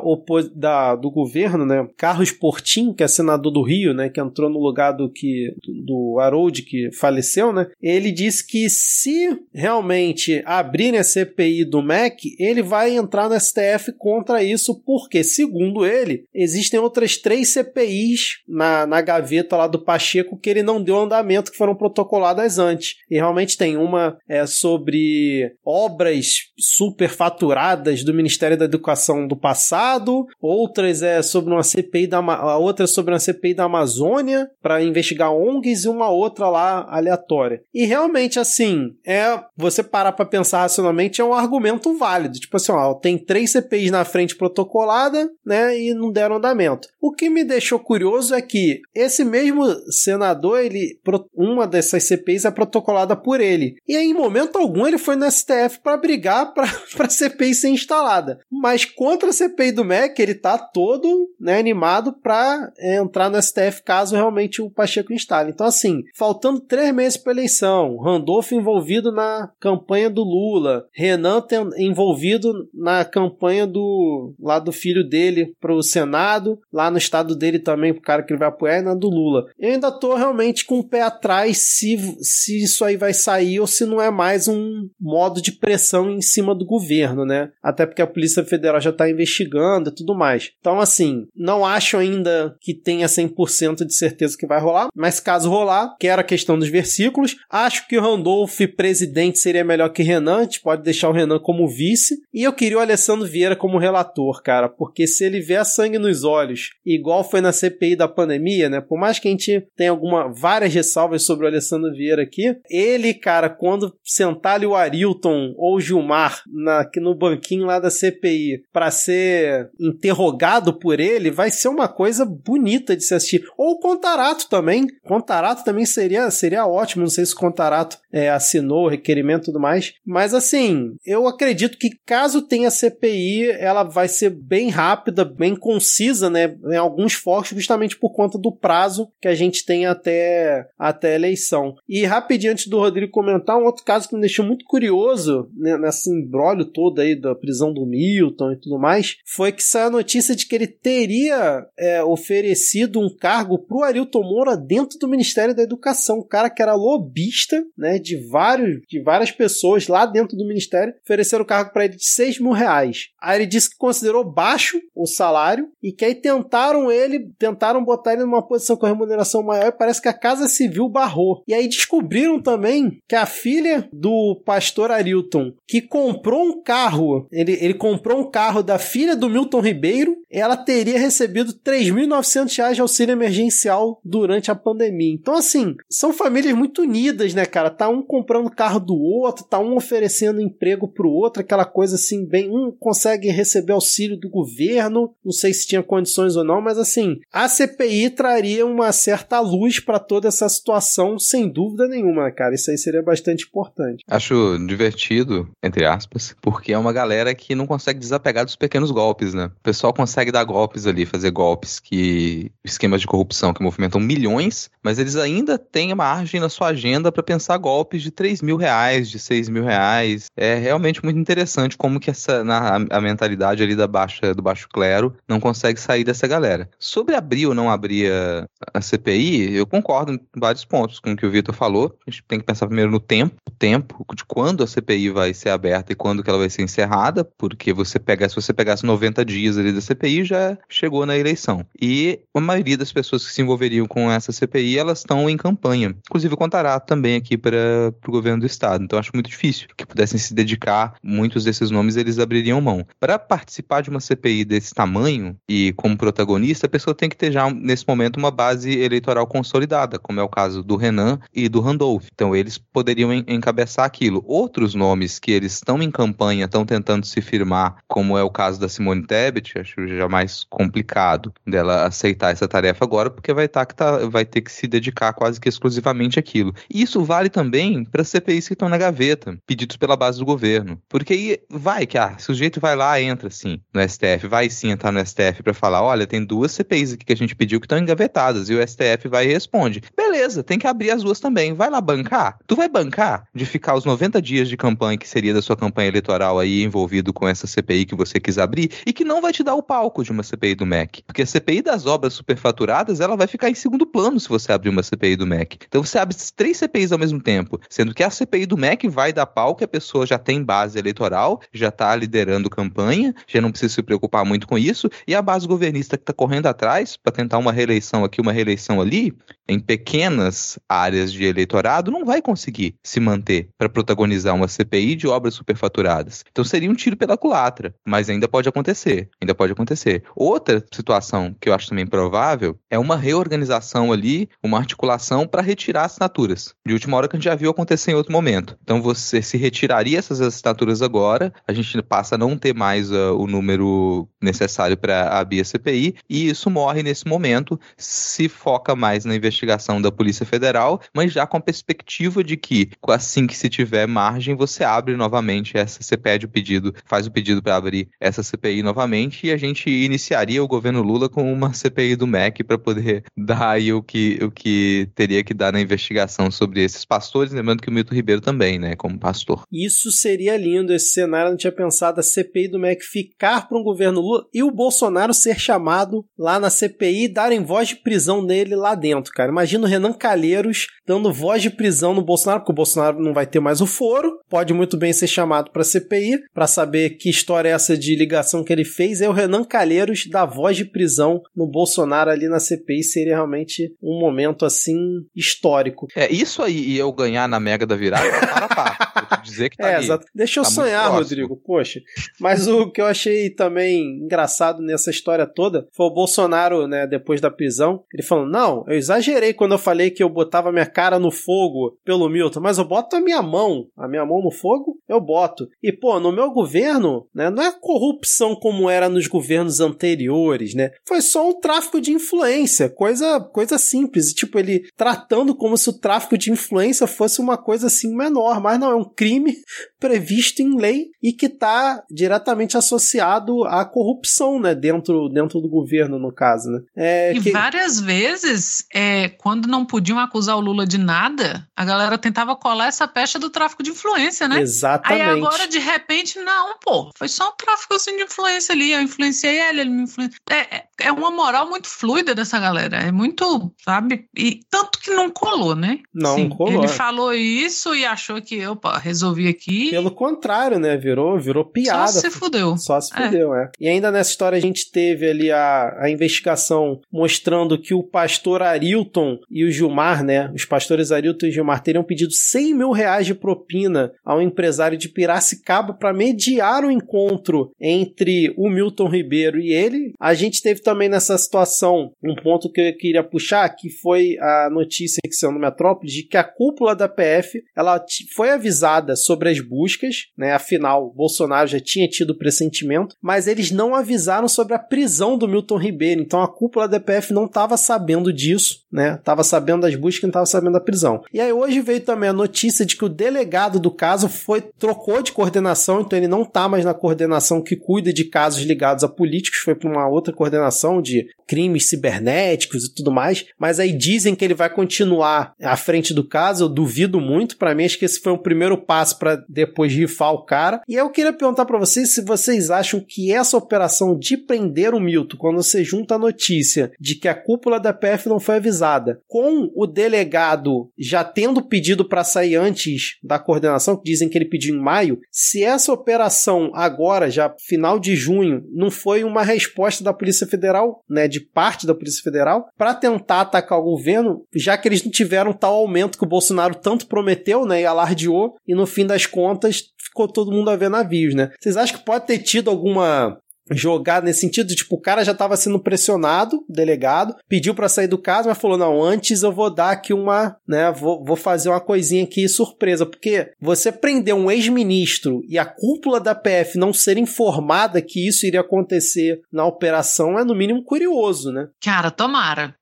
da- do governo, né, Carlos Portim, que é senador do Rio, né, que entrou no lugar do que do, Harold que faleceu, né, ele disse que se realmente abrirem a CPI do MEC, ele vai entrar no STF contra isso, porque, segundo ele, existem outras três CPIs na, na gaveta lá do Pacheco que ele não deu andamento, que foram protocoladas antes. E realmente tem uma é, sobre obras superfaturadas do Ministério da Educação do passado, outras é sobre uma CPI da a outra é sobre uma CPI da Amazônia para investigar ONGs e uma outra lá aleatória. E realmente assim, é você parar para pensar racionalmente é um argumento válido. Tipo assim, ó, tem três CPIs na frente protocolada, né, e não deram andamento. O que me deixou curioso é que esse mesmo senador, ele uma das dessas CPIs é protocolada por ele. E aí, em momento algum, ele foi no STF para brigar para a CPI ser instalada. Mas contra a CPI do MEC, ele tá todo né, animado para é, entrar no STF caso realmente o Pacheco instale. Então, assim, faltando três meses para eleição, Randolph envolvido na campanha do Lula, Renan envolvido na campanha do lá do filho dele para o Senado, lá no estado dele também, o cara que ele vai apoiar, e na do Lula. Eu ainda tô realmente com o pé atrás se, se isso aí vai sair ou se não é mais um modo de pressão em cima do governo, né? Até porque a Polícia Federal já tá investigando e tudo mais. Então, assim, não acho ainda que tenha 100% de certeza que vai rolar, mas caso rolar, quero a questão dos versículos. Acho que o Randolph presidente seria melhor que Renan, a gente pode deixar o Renan como vice. E eu queria o Alessandro Vieira como relator, cara, porque se ele vier sangue nos olhos, igual foi na CPI da pandemia, né? Por mais que a gente tenha alguma, várias ressalvas sobre o Alessandro Vieira aqui, ele, cara, quando sentar ali o Arilton ou o Gilmar na, no banquinho lá da CPI para ser interrogado por ele, vai ser uma coisa bonita de se assistir. Ou o Contarato também. Contarato também seria, seria ótimo. Não sei se o Contarato é, assinou o requerimento e tudo mais. Mas assim, eu acredito que caso tenha CPI, ela vai ser bem rápida, bem concisa, né? Em alguns focos, justamente por conta do prazo que a gente tem até, até a eleição. E rapidinho antes do Rodrigo comentar, um outro caso que me deixou muito curioso né, nesse embrólio todo aí da prisão do Milton e tudo mais, foi que saiu a notícia de que ele teria é, oferecido um cargo pro Arilton Moura dentro do Ministério da Educação. Um cara que era lobista, né, de, vários, de várias pessoas lá dentro do Ministério, ofereceram o cargo para ele de 6 mil reais. Aí ele disse que considerou baixo o salário e que aí tentaram ele, tentaram botar ele numa posição com remuneração maior e parece que a Casa Civil barrou. E aí descobriram também que a filha do pastor Arilton, que comprou um carro, ele, ele comprou um carro da filha do Milton Ribeiro, ela teria recebido 3.900 reais de auxílio emergencial durante a pandemia. Então, assim, são famílias muito unidas, né, cara? Tá um comprando carro do outro, tá um oferecendo emprego pro outro, aquela coisa assim, bem, um consegue receber auxílio do governo, não sei se tinha condições ou não, mas assim, a CPI traria uma certa luz para toda essa situação, sem dúvida nenhuma, cara. Isso aí seria bastante importante. Acho divertido, entre aspas, porque é uma galera que não consegue desapegar dos pequenos golpes, né? O pessoal consegue dar golpes ali, fazer golpes que esquemas de corrupção que movimentam milhões, mas eles ainda têm margem na sua agenda para pensar golpes de 3 mil reais, de 6 mil reais. É realmente muito interessante como que essa na, a, mentalidade ali da baixa, do baixo clero não consegue sair dessa galera. Sobre abrir ou não abrir a, a CPI, eu concordo em vários pontos com o que o Vitor falou. A gente tem que pensar primeiro no tempo, tempo de quando a CPI vai ser aberta e quando que ela vai ser encerrada, porque você pega, se você pegasse 90 dias ali da CPI, já chegou na eleição. E a maioria das pessoas que se envolveriam com essa CPI, elas estão em campanha. Inclusive o Contarato também aqui para o governo do estado. Então acho muito difícil que pudessem se dedicar, muitos desses nomes eles abririam mão. Para participar de uma CPI desse tamanho e como protagonista, a pessoa tem que ter já nesse momento uma base eleitoral consolidada, como é o caso do Renan e do Randolph. Então eles poderiam encabeçar aquilo. Outros nomes que eles estão em campanha, estão tentando se firmar, como é o caso da Simone Tebet, acho já mais complicado dela aceitar essa tarefa agora, porque vai, tá, que tá, vai ter que se dedicar quase que exclusivamente àquilo. E isso vale também para CPIs que estão na gaveta, pedidos pela base do governo. Porque aí vai que, ah, sujeito vai lá, entra sim no STF, vai sim entrar no STF para falar: olha, tem duas CPIs aqui que a gente pediu que estão engavetadas, e o STF vai e responde. Beleza, tem que abrir as duas também. Vai lá bancar? Tu vai bancar de ficar os 90 dias de campanha que seria da sua campanha eleitoral aí envolvido com essa CPI que você quis abrir e que não vai te dar o palco de uma CPI do MEC. Porque a CPI das obras superfaturadas, ela vai ficar em segundo plano se você abrir uma CPI do MEC. Então você abre três CPIs ao mesmo tempo, sendo que a CPI do MEC vai dar palco, a pessoa já tem base eleitoral, já está liderando campanha, já não precisa se preocupar muito com isso, e a base governista que está correndo atrás para tentar uma reeleição aqui, uma reeleição ali, em pequenas áreas de eleitorado, não vai conseguir se manter para protagonizar uma CPI de obras superfaturadas. Então seria um tiro pela culatra, mas ainda pode acontecer, ainda pode acontecer. Outra situação que eu acho também provável é uma reorganização ali, uma articulação para retirar assinaturas. De última hora que a gente já viu acontecer em outro momento. Então você se retiraria essas assinaturas agora, a gente passa a não ter mais uh, o número necessário para abrir a CPI e isso morre nesse momento, se foca mais na investigação da Polícia Federal, mas já com a perspectiva de que assim que se tiver margem, você abre novamente essa, você pede o pedido, faz o pedido para abrir essa CPI novamente e a gente iniciaria o governo Lula com uma CPI do MEC para poder dar aí o que, o que teria que dar na investigação sobre esses pastores, lembrando que o Milton Ribeiro também, né, como pastor. Isso seria lindo, esse cenário, eu não tinha pensado a CPI do MEC ficar para um governo Lula e o Bolsonaro ser chamado lá na CPI e darem voz de prisão nele lá dentro, cara. Imagina o Renan Calheiros dando voz de prisão no Bolsonaro, porque o Bolsonaro não vai ter mais o foro, pode muito bem ser chamado para CPI para saber que história é essa de ligação que ele fez. É o Renan Calheiros dar voz de prisão no Bolsonaro ali na CPI seria realmente um momento assim histórico. É isso aí e eu ganhar na Mega da Virada, para pá. Vou te dizer que tá É, ali. exato. Deixa eu Tá sonhar. Rodrigo. Poxa. Mas o que eu achei também engraçado nessa história toda foi o Bolsonaro, né, depois da prisão, ele falando: Não, eu exagerei quando eu falei que eu botava minha cara no fogo pelo Milton, mas eu boto a minha mão. A minha mão no fogo, eu boto. E, pô, no meu governo, né, não é corrupção como era nos governos anteriores, né? Foi só um tráfico de influência, coisa, coisa simples. Tipo, ele tratando como se o tráfico de influência fosse uma coisa assim menor, mas não, é um crime previsto em lei e que está diretamente associado à corrupção, né, dentro, dentro do governo, no caso, né. É, E que- várias vezes, é, quando não podiam acusar o Lula de nada, a galera tentava colar essa pecha do tráfico de influência, né? Aí Exatamente. agora, de repente, não, pô, foi só um tráfico assim, de influência ali. Eu influenciei ele, ele me influenciou. É, é- é uma moral muito fluida dessa galera. É muito, sabe? E tanto que não colou, né? Não Sim, colou. Ele falou isso e achou que, opa, resolvi aqui. Pelo contrário, né, virou, virou Só piada. se fudeu. Só se É. fudeu, é. E ainda nessa história a gente teve ali a, a investigação mostrando que o pastor Arilton e o Gilmar, né? Os pastores Arilton e Gilmar teriam pedido 100 mil reais de propina ao empresário de Piracicaba para mediar o encontro entre o Milton Ribeiro e ele. A gente teve também nessa situação um ponto que eu queria puxar, que foi a notícia que saiu no Metrópole de que a cúpula da PF ela foi avisada sobre as buscas, né? Afinal, Bolsonaro já tinha tido pressentimento, mas eles não avisaram sobre a prisão do Milton Ribeiro. Então a cúpula da PF não estava sabendo disso, né? Tava sabendo das buscas não estava sabendo da prisão. E aí hoje veio também a notícia de que o delegado do caso foi trocou de coordenação, então ele não tá mais na coordenação que cuida de casos ligados a políticos, foi para uma outra coordenação de crimes cibernéticos e tudo mais, mas aí dizem que ele vai continuar à frente do caso, eu duvido muito, para mim acho que esse foi um primeiro passo para depois rifar o cara. E eu queria perguntar para vocês se vocês acham que essa operação de prender o Milton, quando você junta a notícia de que a cúpula da PF não foi avisada, com o delegado já tendo pedido para sair antes da coordenação, que dizem que ele pediu em maio, se essa operação agora, já final de junho, não foi uma resposta da Polícia Federal, né, de parte da Polícia Federal, para tentar atacar o governo, já que eles não tiveram tal aumento que o Bolsonaro tanto prometeu, né, e alardeou, e no fim das contas ficou todo mundo a ver navios, né? Vocês acham que pode ter tido alguma jogada nesse sentido, tipo, o cara já estava sendo pressionado, delegado, pediu para sair do caso, mas falou: "Não, antes eu vou dar aqui uma, né, vou, vou fazer uma coisinha aqui surpresa, porque você prender um ex-ministro e a cúpula da PF não ser informada que isso iria acontecer na operação é no mínimo curioso, né? Cara, tomara.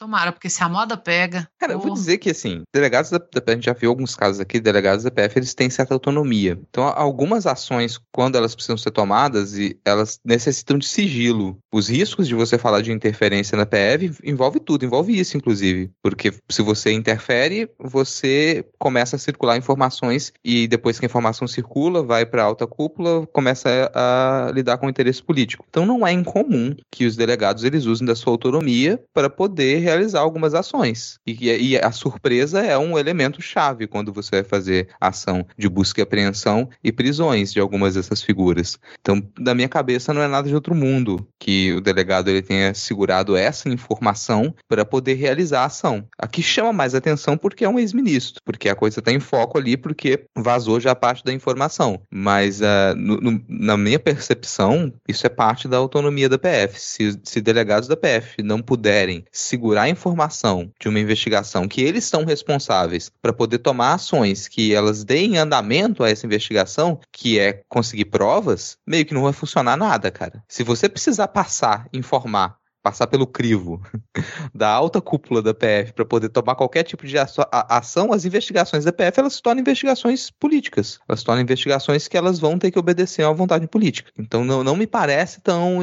Tomara, porque se a moda pega. Cara, eu vou dizer que, assim, delegados da, da a gente já viu alguns casos aqui, delegados da PF, eles têm certa autonomia. Então, algumas ações, quando elas precisam ser tomadas, e elas necessitam de sigilo. Os riscos de você falar de interferência na PF envolve tudo, envolve isso, inclusive. Porque se você interfere, você começa a circular informações e depois que a informação circula, vai para alta cúpula, começa a, a lidar com o interesse político. Então, não é incomum que os delegados eles usem da sua autonomia para poder realizar algumas ações. E, e a surpresa é um elemento chave quando você vai fazer ação de busca e apreensão e prisões de algumas dessas figuras. Então, da minha cabeça, não é nada de outro mundo que o delegado ele tenha segurado essa informação para poder realizar a ação. Aqui chama mais atenção porque é um ex-ministro, porque a coisa está em foco ali, porque vazou já parte da informação. Mas, uh, no, no, na minha percepção, isso é parte da autonomia da PF. Se, se delegados da PF não puderem segurar a informação de uma investigação que eles são responsáveis para poder tomar ações que elas deem andamento a essa investigação, que é conseguir provas, meio que não vai funcionar nada, cara. Se você precisar passar, informar passar pelo crivo da alta cúpula da PF para poder tomar qualquer tipo de ação, as investigações da PF elas se tornam investigações políticas. Elas se tornam investigações que elas vão ter que obedecer à vontade política. Então não, não me parece tão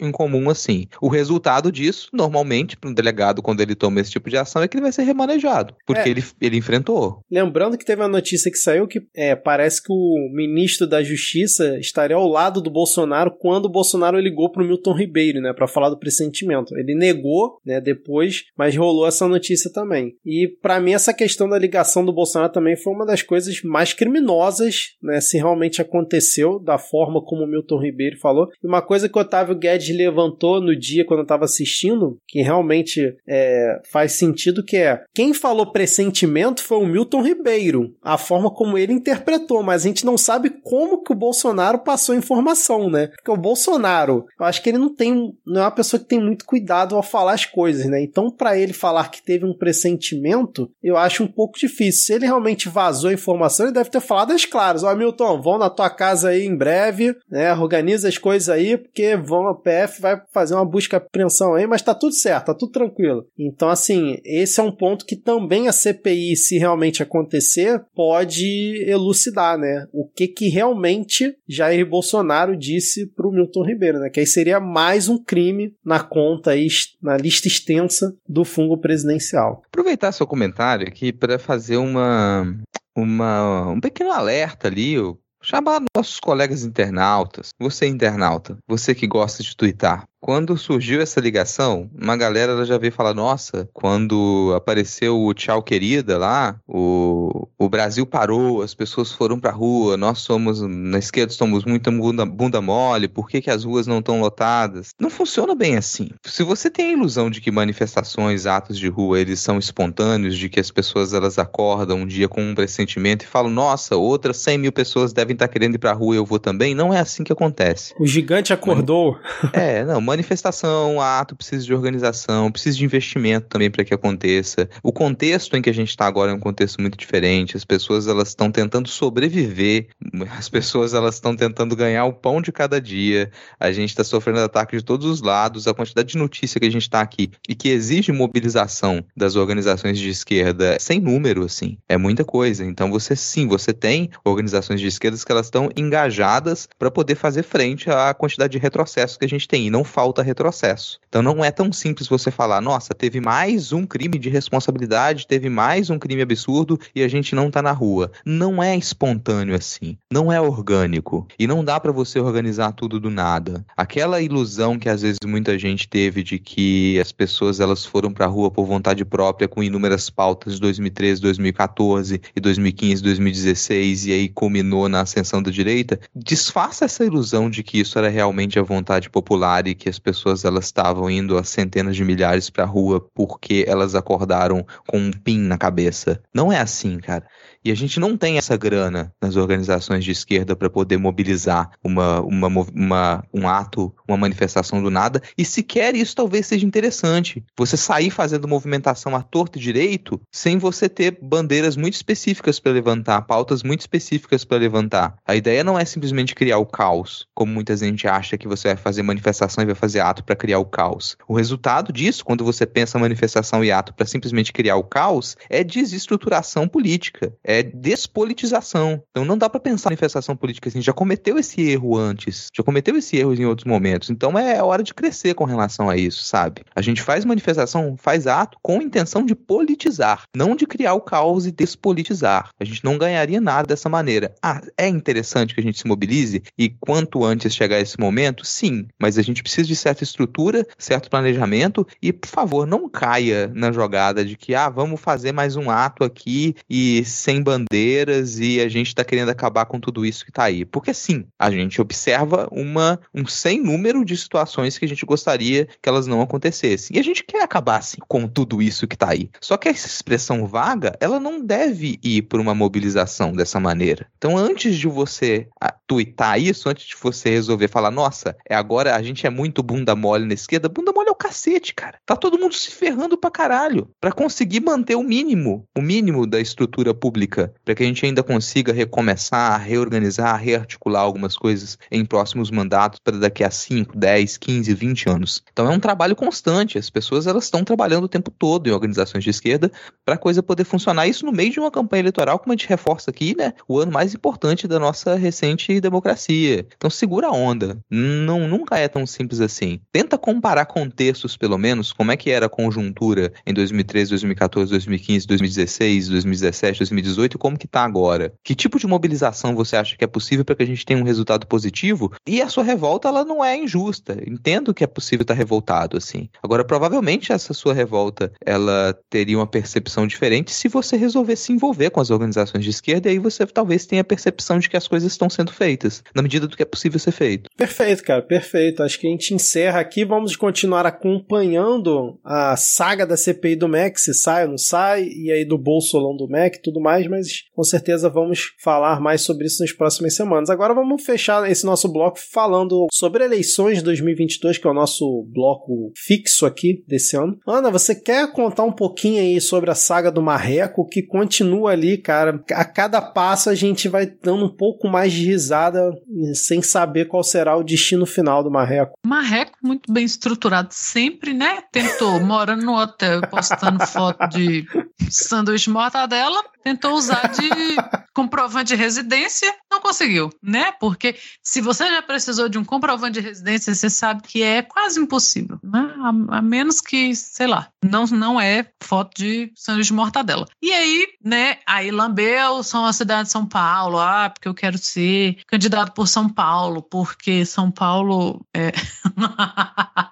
incomum assim. O resultado disso, normalmente, para um delegado, quando ele toma esse tipo de ação, é que ele vai ser remanejado, porque é. ele, ele enfrentou. Lembrando que teve uma notícia que saiu que é, parece que o ministro da Justiça estaria ao lado do Bolsonaro quando o Bolsonaro ligou para o Milton Ribeiro, né, para falar do presidente Ele negou, né, depois, mas rolou essa notícia também. E para mim essa questão da ligação do Bolsonaro também foi uma das coisas mais criminosas, né, se realmente aconteceu da forma como o Milton Ribeiro falou. E uma coisa que o Otávio Guedes levantou no dia quando eu estava assistindo, que realmente é, faz sentido, que é quem falou pressentimento foi o Milton Ribeiro, a forma como ele interpretou, mas a gente não sabe como que o Bolsonaro passou a informação, né? Porque o Bolsonaro, eu acho que ele não tem, não é uma pessoa que tem muito cuidado ao falar as coisas, né? Então, para ele falar que teve um pressentimento, eu acho um pouco difícil. Se ele realmente vazou a informação, ele deve ter falado as claras. Ó, oh, Milton, vão na tua casa aí em breve, né? Organiza as coisas aí, porque vão a PF vai fazer uma busca e apreensão aí, mas tá tudo certo, tá tudo tranquilo. Então, assim, esse é um ponto que também a CPI, se realmente acontecer, pode elucidar, né? O que que realmente Jair Bolsonaro disse pro Milton Ribeiro, né? Que aí seria mais um crime na conta aí, na lista extensa do fungo presidencial. Aproveitar seu comentário aqui para fazer uma, uma, um pequeno alerta ali, chamar nossos colegas internautas. Você internauta, você que gosta de twittar, quando surgiu essa ligação, uma galera já veio falar: nossa, quando apareceu o Tchau Querida lá, o, o Brasil parou, as pessoas foram pra rua, nós somos, na esquerda, somos muito bunda, bunda mole, por que, que as ruas não estão lotadas? Não funciona bem assim. Se você tem a ilusão de que manifestações, atos de rua, eles são espontâneos, de que as pessoas elas acordam um dia com um pressentimento e falam: nossa, outras 100 mil pessoas devem estar querendo ir pra rua e eu vou também, não é assim que acontece. O gigante acordou. É, não, manifestação, ato precisa de organização, precisa de investimento também para que aconteça. O contexto em que a gente está agora é um contexto muito diferente. As pessoas elas estão tentando sobreviver, as pessoas elas estão tentando ganhar o pão de cada dia. A gente está sofrendo ataques de todos os lados. A quantidade de notícia que a gente está aqui e que exige mobilização das organizações de esquerda sem número, assim, é muita coisa. Então você sim, você tem organizações de esquerdas que elas estão engajadas para poder fazer frente à quantidade de retrocessos que a gente tem e não falta retrocesso. Então não é tão simples você falar, nossa, teve mais um crime de responsabilidade, teve mais um crime absurdo e a gente não tá na rua. Não é espontâneo assim, não é orgânico e não dá para você organizar tudo do nada. Aquela ilusão que às vezes muita gente teve de que as pessoas elas foram para a rua por vontade própria com inúmeras pautas de 2013, 2014 e 2015, 2016 e aí culminou na ascensão da direita, desfaça essa ilusão de que isso era realmente a vontade popular e que as pessoas elas estavam indo a centenas de milhares para a rua porque elas acordaram com um pin na cabeça. Não é assim, cara. E a gente não tem essa grana nas organizações de esquerda para poder mobilizar uma, uma, uma, um ato, uma manifestação do nada. E sequer isso talvez seja interessante. Você sair fazendo movimentação à torta e direito sem você ter bandeiras muito específicas para levantar, pautas muito específicas para levantar. A ideia não é simplesmente criar o caos, como muita gente acha que você vai fazer manifestação e vai fazer ato para criar o caos. O resultado disso, quando você pensa manifestação e ato para simplesmente criar o caos, é desestruturação política é despolitização. Então não dá para pensar manifestação política assim, já cometeu esse erro antes, já cometeu esse erro em outros momentos. Então é hora de crescer com relação a isso, sabe? A gente faz manifestação, faz ato com intenção de politizar, não de criar o caos e despolitizar. A gente não ganharia nada dessa maneira. Ah, é interessante que a gente se mobilize e quanto antes chegar esse momento, sim, mas a gente precisa de certa estrutura, certo planejamento e, por favor, não caia na jogada de que, ah, vamos fazer mais um ato aqui e sem bandeiras e a gente está querendo acabar com tudo isso que está aí. Porque, sim, a gente observa uma, um sem número de situações que a gente gostaria que elas não acontecessem. E a gente quer acabar, assim, com tudo isso que está aí. Só que essa expressão vaga, ela não deve ir por uma mobilização dessa maneira. Então, antes de você tuitar isso, antes de você resolver falar, nossa, é agora a gente é muito bunda mole na esquerda, bunda mole é o cacete, cara. Tá todo mundo se ferrando pra caralho para conseguir manter o mínimo, o mínimo da estrutura pública, para que a gente ainda consiga recomeçar, reorganizar, rearticular algumas coisas em próximos mandatos para daqui a 5, 10, 15, 20 anos. Então é um trabalho constante, as pessoas elas estão trabalhando o tempo todo em organizações de esquerda para a coisa poder funcionar. Isso no meio de uma campanha eleitoral, como a gente reforça aqui, né? O ano mais importante da nossa recente democracia. Então segura a onda. Não, nunca é tão simples assim. Tenta comparar contextos, pelo menos, como é que era a conjuntura em 2013, 2014, 2015, 2016, 2017, 2018 e como que tá agora. Que tipo de mobilização você acha que é possível para que a gente tenha um resultado positivo? E a sua revolta, ela não é injusta. Entendo que é possível estar tá revoltado assim. Agora, provavelmente essa sua revolta, ela teria uma percepção diferente se você resolver se envolver com as organizações de esquerda e aí você talvez tenha a percepção de que as coisas estão sendo feitas, na medida do que é possível ser feito. Perfeito, cara, perfeito. Acho que a gente encerra aqui, vamos continuar acompanhando a saga da CPI do MEC, se sai ou não sai, e aí do bolsolão do MEC e tudo mais, mas com certeza vamos falar mais sobre isso nas próximas semanas. Agora vamos fechar esse nosso bloco falando sobre eleições de 2022, que é o nosso bloco fixo aqui desse ano. Ana, você quer contar um pouquinho aí sobre a saga do Marreco, que continua ali, cara? A cada passo a gente vai dando um pouco mais de risada sem saber qual será o destino final do Marreco. Marreco muito bem estruturado sempre, né? Tentou, morando no hotel, postando foto de sanduíche mortadela, tentou usar de comprovante de residência, não conseguiu, né? Porque se você já precisou de um comprovante de residência, você sabe que é quase impossível, né? A, a menos que, sei lá, não, não é foto de sanduíche de mortadela. E aí, né, aí lambeu são a cidade de São Paulo, ah, porque eu quero ser candidato por São Paulo, porque São Paulo é...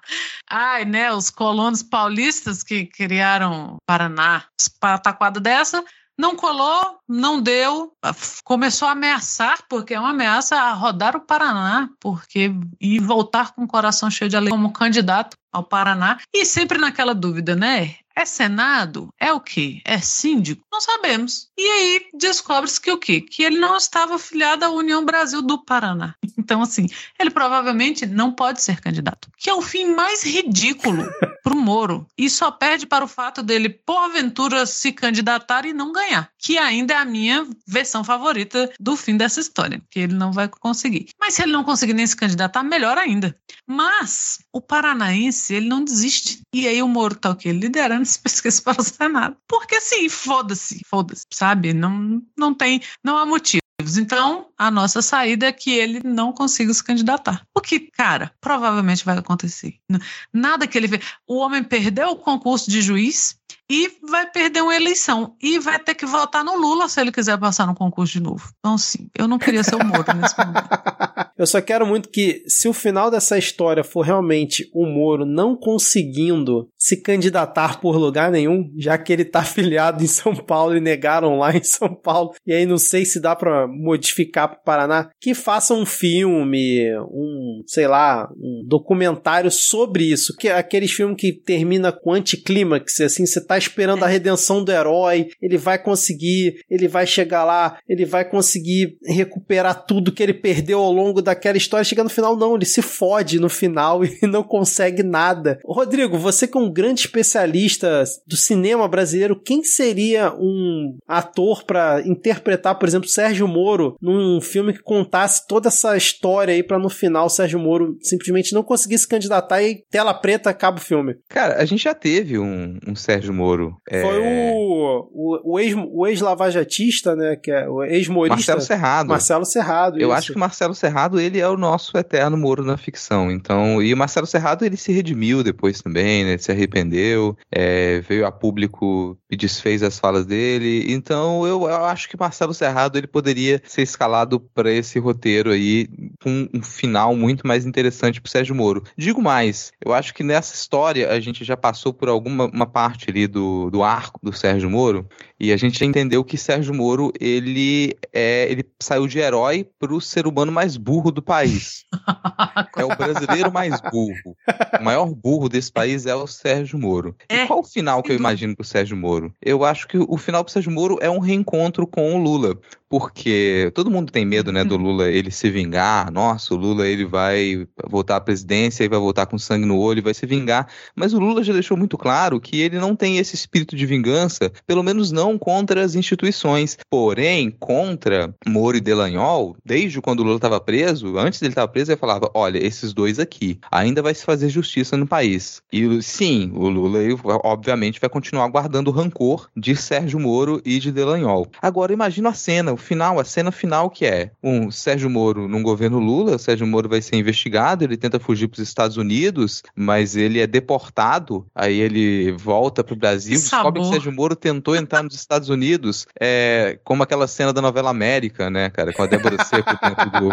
Ai, né, os colonos paulistas que criaram Paraná, pataquada dessa, não colou, não deu, começou a ameaçar, porque é uma ameaça a rodar o Paraná, porque e voltar com o coração cheio de alegria como candidato ao Paraná. E sempre naquela dúvida, né? É Senado? É o quê? É síndico? Não sabemos. E aí descobre-se que o quê? Que ele não estava afiliado à União Brasil do Paraná. Então, assim, ele provavelmente não pode ser candidato. Que é o fim mais ridículo para o Moro. E só perde para o fato dele, porventura, se candidatar e não ganhar. Que ainda é a minha versão favorita do fim dessa história. Que ele não vai conseguir. Mas se ele não conseguir nem se candidatar, melhor ainda. Mas o paranaense, ele não desiste. E aí o Moro tá o quê? Liderando esse pesquisa para o Senado. Porque assim, foda-se, foda-se, sabe? Não, não tem, não há motivo. Então, a nossa saída é que ele não consiga se candidatar. O que, cara, provavelmente vai acontecer. Nada que ele vê. O homem perdeu o concurso de juiz e vai perder uma eleição. E vai ter que votar no Lula se ele quiser passar no concurso de novo. Então, sim, eu não queria ser o Moro nesse momento. Eu só quero muito que, se o final dessa história for realmente o Moro não conseguindo se candidatar por lugar nenhum, já que ele tá afiliado em São Paulo e negaram lá em São Paulo, e aí não sei se dá para modificar pro Paraná, que faça um filme, um, sei lá, um documentário sobre isso, que é aqueles filmes que termina com anticlímax, assim, você tá esperando a redenção do herói, ele vai conseguir, ele vai chegar lá, ele vai conseguir recuperar tudo que ele perdeu ao longo daquela história, chega no final, não, ele se fode no final e não consegue nada. Rodrigo, você que é um grande especialista do cinema brasileiro, quem seria um ator para interpretar, por exemplo, Sérgio Moro num filme que contasse toda essa história aí para no final Sérgio Moro simplesmente não conseguir se candidatar e tela preta acaba o filme? Cara, a gente já teve um, um Sérgio Moro Moro. É... Foi o, o, o ex- o ex-lavajatista, né? Que é o ex-morista. Marcelo Serrado. Marcelo Serrado. Eu isso. acho que o Marcelo Serrado, ele é o nosso eterno Moro na ficção. Então, e o Marcelo Serrado, ele se redimiu depois também, né? Ele se arrependeu, é, veio a público e desfez as falas dele. Então, eu, eu acho que o Marcelo Serrado, ele poderia ser escalado para esse roteiro aí, com um final muito mais interessante pro Sérgio Moro. Digo mais, eu acho que nessa história a gente já passou por alguma uma parte ali do, do arco do Sérgio Moro, e a gente entendeu que Sérgio Moro, ele é, ele saiu de herói pro ser humano mais burro do país. É o brasileiro mais burro. O maior burro desse país é o Sérgio Moro. É, e qual o final que eu imagino pro Sérgio Moro? Eu acho que o final pro Sérgio Moro é um reencontro com o Lula. Porque todo mundo tem medo, né, do Lula ele se vingar. Nossa, o Lula ele vai voltar à presidência e vai voltar com sangue no olho, vai se vingar. Mas o Lula já deixou muito claro que ele não tem esse espírito de vingança, pelo menos não contra as instituições. Porém, contra Moro e Delanhol, desde quando o Lula estava preso, antes dele estar preso, ele falava: olha, esses dois aqui, ainda vai se fazer justiça no país. E sim, o Lula, obviamente, vai continuar guardando o rancor de Sérgio Moro e de Delanhol. Agora, imagina a cena, final, a cena final que é um Sérgio Moro num governo Lula, o Sérgio Moro vai ser investigado, ele tenta fugir para os Estados Unidos, mas ele é deportado, aí ele volta para o Brasil, descobre que. Sérgio Moro tentou entrar nos Estados Unidos, é, como aquela cena da novela América, né, cara, com a Débora Seco dentro do,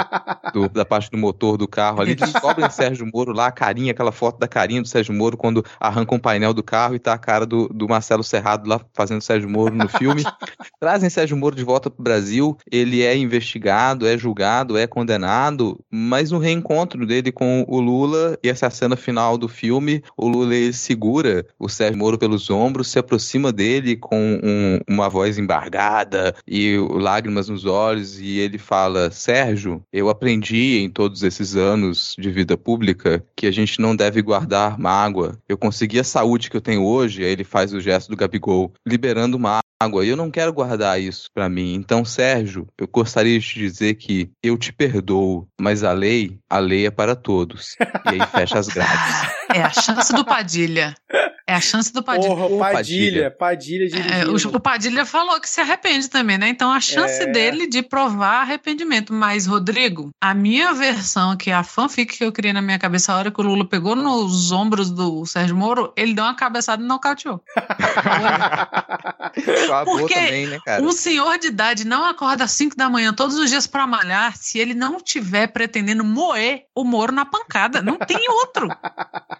do- da parte do motor do carro ali, descobrem Sérgio Moro lá, a carinha, aquela foto da carinha do Sérgio Moro quando arranca um painel do carro e tá a cara do, do Marcelo Serrado lá fazendo Sérgio Moro no filme. Trazem Sérgio Moro de volta pro Brasil, ele é investigado, é julgado, é condenado, mas no reencontro dele com o Lula, e essa cena final do filme, o Lula ele segura o Sérgio Moro pelos ombros, se aproxima dele com um- uma voz embargada e lágrimas nos olhos, e ele fala: Sérgio, eu aprendi em todos esses anos de vida pública que a gente não deve guardar mágoa. Eu consegui a saúde que eu tenho hoje, aí ele faz o gesto do Gabigol, liberando mágoa. E eu não quero guardar isso pra mim. Então, Sérgio, eu gostaria de te dizer que eu te perdoo, mas a lei, a lei é para todos. E aí fecha as grades. É a chance do Padilha. É a chance do Padilha. Porra, Ô, Padilha, Padilha É, dirigindo. o, o Padilha falou que se arrepende também, né? Então a chance É. dele de provar arrependimento. Mas, Rodrigo, a minha versão, que é a fanfic que eu criei na minha cabeça, a hora que o Lula pegou nos ombros do Sérgio Moro, ele deu uma cabeçada e nocauteou. Porque também, né, cara? Um senhor de idade não acorda às 5 da manhã todos os dias pra malhar se ele não tiver pretendendo moer o Moro na pancada. Não tem outro.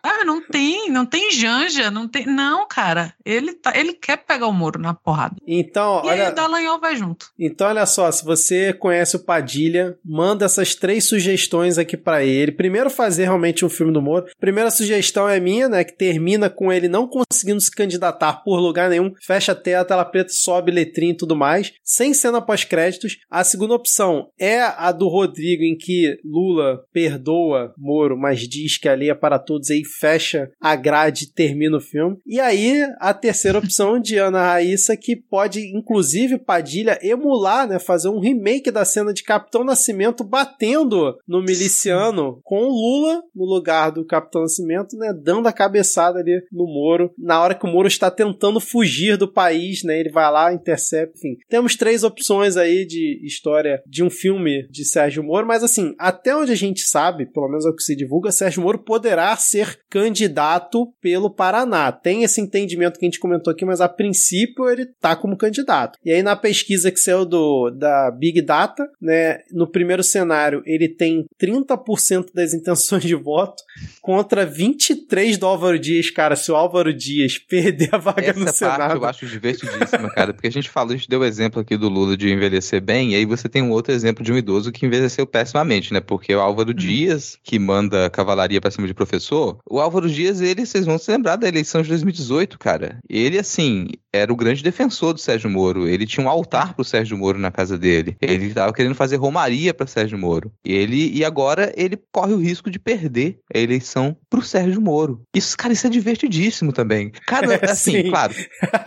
Ah, não tem, não tem janja, não tem. Não, cara. Ele, tá, ele quer pegar o Moro na porrada. Então, E olha, o Dallagnol vai junto. então, olha só, se você conhece o Padilha, manda essas três sugestões aqui pra ele. Primeiro, fazer realmente um filme do Moro. Primeira sugestão é minha, né? Que termina com ele não conseguindo se candidatar por lugar nenhum. Fecha a tela, tela preta, sobe letrinha e tudo mais. Sem cena pós-créditos. A segunda opção é a do Rodrigo, em que Lula perdoa Moro, mas diz que ali é para todos. Aí fecha a grade e termina o filme. E aí, a terceira opção de Ana Raíssa, que pode, inclusive, Padilha emular, né? Fazer um remake da cena de Capitão Nascimento batendo no miliciano com o Lula no lugar do Capitão Nascimento, né? Dando a cabeçada ali no Moro. Na hora que o Moro está tentando fugir do país, né? Ele vai lá, intercepta, enfim. Temos três opções aí de história de um filme de Sérgio Moro, mas assim, até onde a gente sabe, pelo menos é o que se divulga, Sérgio Moro poderá ser candidato pelo Paraná. Tem esse entendimento que a gente comentou aqui, mas a princípio ele tá como candidato. E aí na pesquisa que saiu do, da Big Data, né, no primeiro cenário ele tem 30% das intenções de voto contra 23 do Álvaro Dias, cara. Se o Álvaro Dias perder a vaga no Essa parte Senado, eu acho divertidíssima, cara, porque a gente falou, a gente deu o exemplo aqui do Lula de envelhecer bem, e aí você tem um outro exemplo de um idoso que envelheceu pessimamente, né? Porque o Álvaro Dias, que manda cavalaria pra cima de professor, o Álvaro Dias, ele, vocês vão se lembrar da eleição de 2018, cara. Ele, assim, era o grande defensor do Sérgio Moro. Ele tinha um altar pro Sérgio Moro na casa dele. Ele tava querendo fazer romaria pra Sérgio Moro. E ele e agora ele corre o risco de perder a eleição pro Sérgio Moro. Isso, cara, isso é divertidíssimo também. Cada, assim, Sim. claro,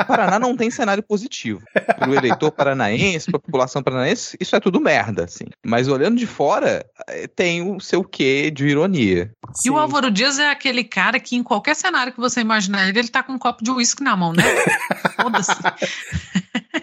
Paraná não tem cenário positivo. Pro eleitor paranaense, pra população paranaense, isso é tudo merda, assim. Mas olhando de fora, eh, tem o seu quê de ironia. E o Sim. Álvaro Dias é aquele cara que em qualquer cenário que você imaginar ele, ele tá com um copo de uísque na mão, né? Foda-se.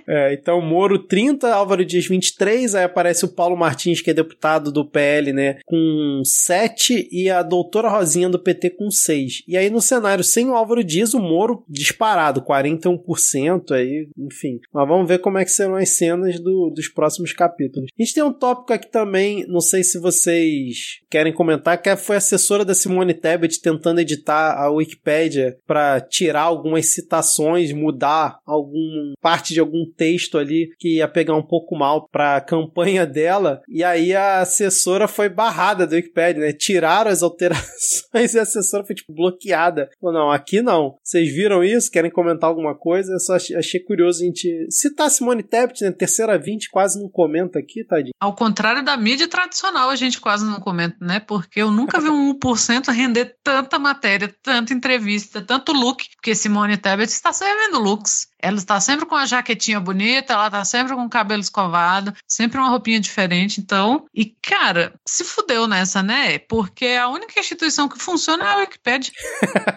É, então, Moro 30, Álvaro Dias 23, aí aparece o Paulo Martins, que é deputado do PL, né, com 7, e a doutora Rosinha do PT com 6. E aí no cenário sem o Álvaro Dias, o Moro disparado, 41%, aí, enfim. Mas vamos ver como é que serão as cenas do- dos próximos capítulos. A gente tem um tópico aqui também, não sei se vocês querem comentar, que foi a assessora da Simone Tebet tentando editar a Wikipédia para tirar algumas citações, mudar algum parte de algum texto ali que ia pegar um pouco mal para a campanha dela. E aí a assessora foi barrada da Wikipédia, né? Tiraram as alterações e a assessora foi tipo bloqueada. Falou, não, aqui não. Vocês viram isso? Querem comentar alguma coisa? Eu só achei, curioso a gente citar Simone Tebet, né? Terceira 20, quase não comenta aqui, tadinho. Ao contrário da mídia tradicional, a gente quase não comenta, né? Porque eu nunca vi um 1% render tanta matéria, tanta entrevista, tanto look, porque Simone Tebet está servindo looks. Ela está sempre com a jaquetinha bonita, ela está sempre com o cabelo escovado, sempre uma roupinha diferente. Então, e cara, se fudeu nessa, né? Porque a única instituição que funciona é a Wikipedia.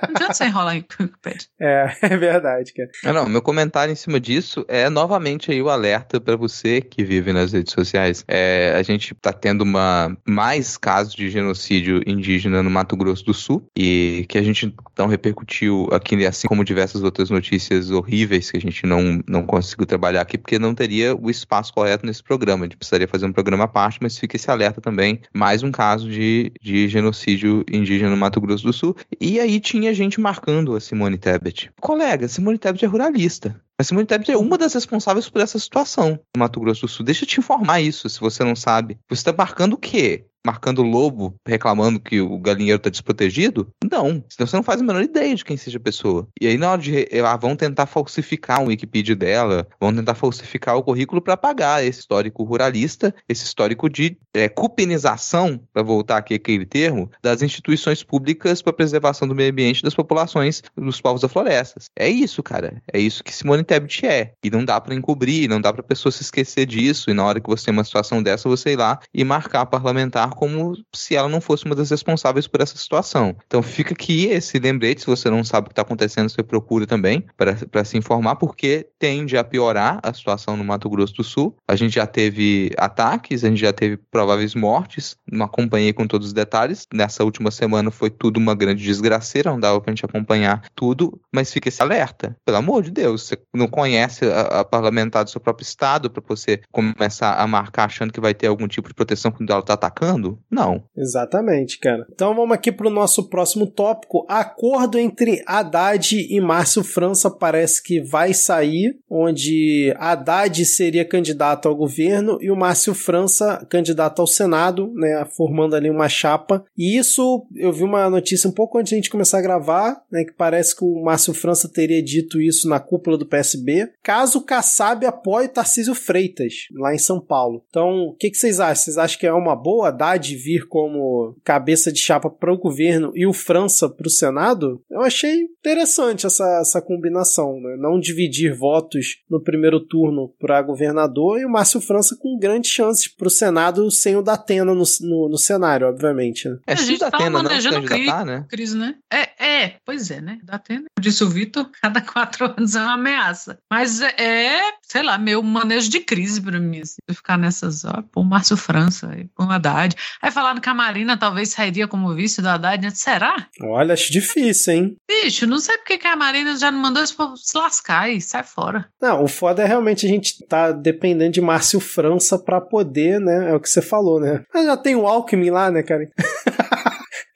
Não adianta você enrolar em Wikipedia. É, é verdade, cara. Ah, não, meu comentário em cima disso é novamente aí o alerta para você que vive nas redes sociais. É, a gente tá tendo uma mais casos de genocídio indígena no Mato Grosso do Sul e que a gente não repercutiu aqui, assim como diversas outras notícias horríveis que a gente não, não conseguiu trabalhar aqui porque não teria o espaço correto nesse programa. A gente precisaria fazer um programa à parte, mas fica esse alerta também. Mais um caso de, de genocídio indígena no Mato Grosso do Sul. E aí tinha gente marcando a Simone Tebet. Colega, Simone Tebet é ruralista. A Simone Tebet é uma das responsáveis por essa situação no Mato Grosso do Sul. Deixa eu te informar isso, se você não sabe. Você está marcando o quê? Marcando o lobo, reclamando que o galinheiro está desprotegido? Não. Senão você não faz a menor ideia de quem seja a pessoa. E aí, na hora de. Ah, vão tentar falsificar o Wikipedia dela, vão tentar falsificar o currículo para pagar esse histórico ruralista, esse histórico de é, cupinização, para voltar aqui aquele termo, das instituições públicas para preservação do meio ambiente das populações dos povos da florestas. É isso, cara. É isso que Simone Tebet é. E não dá para encobrir, não dá para pessoa se esquecer disso. E na hora que você tem uma situação dessa, você ir lá e marcar parlamentar como se ela não fosse uma das responsáveis por essa situação. Então fica aqui esse lembrete, se você não sabe o que está acontecendo, você procura também para se informar, porque tende a piorar a situação no Mato Grosso do Sul. A gente já teve ataques, a gente já teve prováveis mortes, não acompanhei com todos os detalhes. Nessa última semana foi tudo uma grande desgraceira, não dava pra gente acompanhar tudo, mas fica esse alerta. Pelo amor de Deus, você não conhece a, a parlamentar do seu próprio estado para você começar a marcar achando que vai ter algum tipo de proteção quando ela tá atacando? Não. Exatamente, cara. Então vamos aqui pro nosso próximo tópico. Acordo entre Haddad e Márcio França parece que vai sair, onde Haddad seria candidato ao governo e o Márcio França candidato ao Senado, né, formando ali uma chapa. E isso, eu vi uma notícia um pouco antes de a gente começar a gravar, né, que parece que o Márcio França teria dito isso na cúpula do PSB, caso o Kassab apoie o Tarcísio Freitas, lá em São Paulo. Então, o que, que vocês acham? Vocês acham que é uma boa Haddad vir como cabeça de chapa para o governo e o França para o Senado? Eu achei interessante essa, essa combinação, né? Não dividir votos no primeiro turno para governador e o Márcio França com grandes chances para o Senado sem o Datena no, no, no cenário, obviamente. Né? É A gente da tá Atena não se manejando candidatar, né? Cris, né? É, é, pois é, né? Tempo. Disse o Vitor, cada quatro anos é uma ameaça. Mas é, é, sei lá, meio manejo de crise pra mim, assim. Ficar nessas, ó, pô, Márcio França, pô, Haddad. Aí falaram que a Marina talvez sairia como vice do Haddad, né? Será? Olha, acho difícil, hein? Bicho, não sei porque que a Marina já não mandou esse povo se lascar e sai fora. Não, o foda é realmente a gente tá dependendo de Márcio França pra poder, né? É o que você falou, né? Mas já tem o Alckmin lá, né, cara?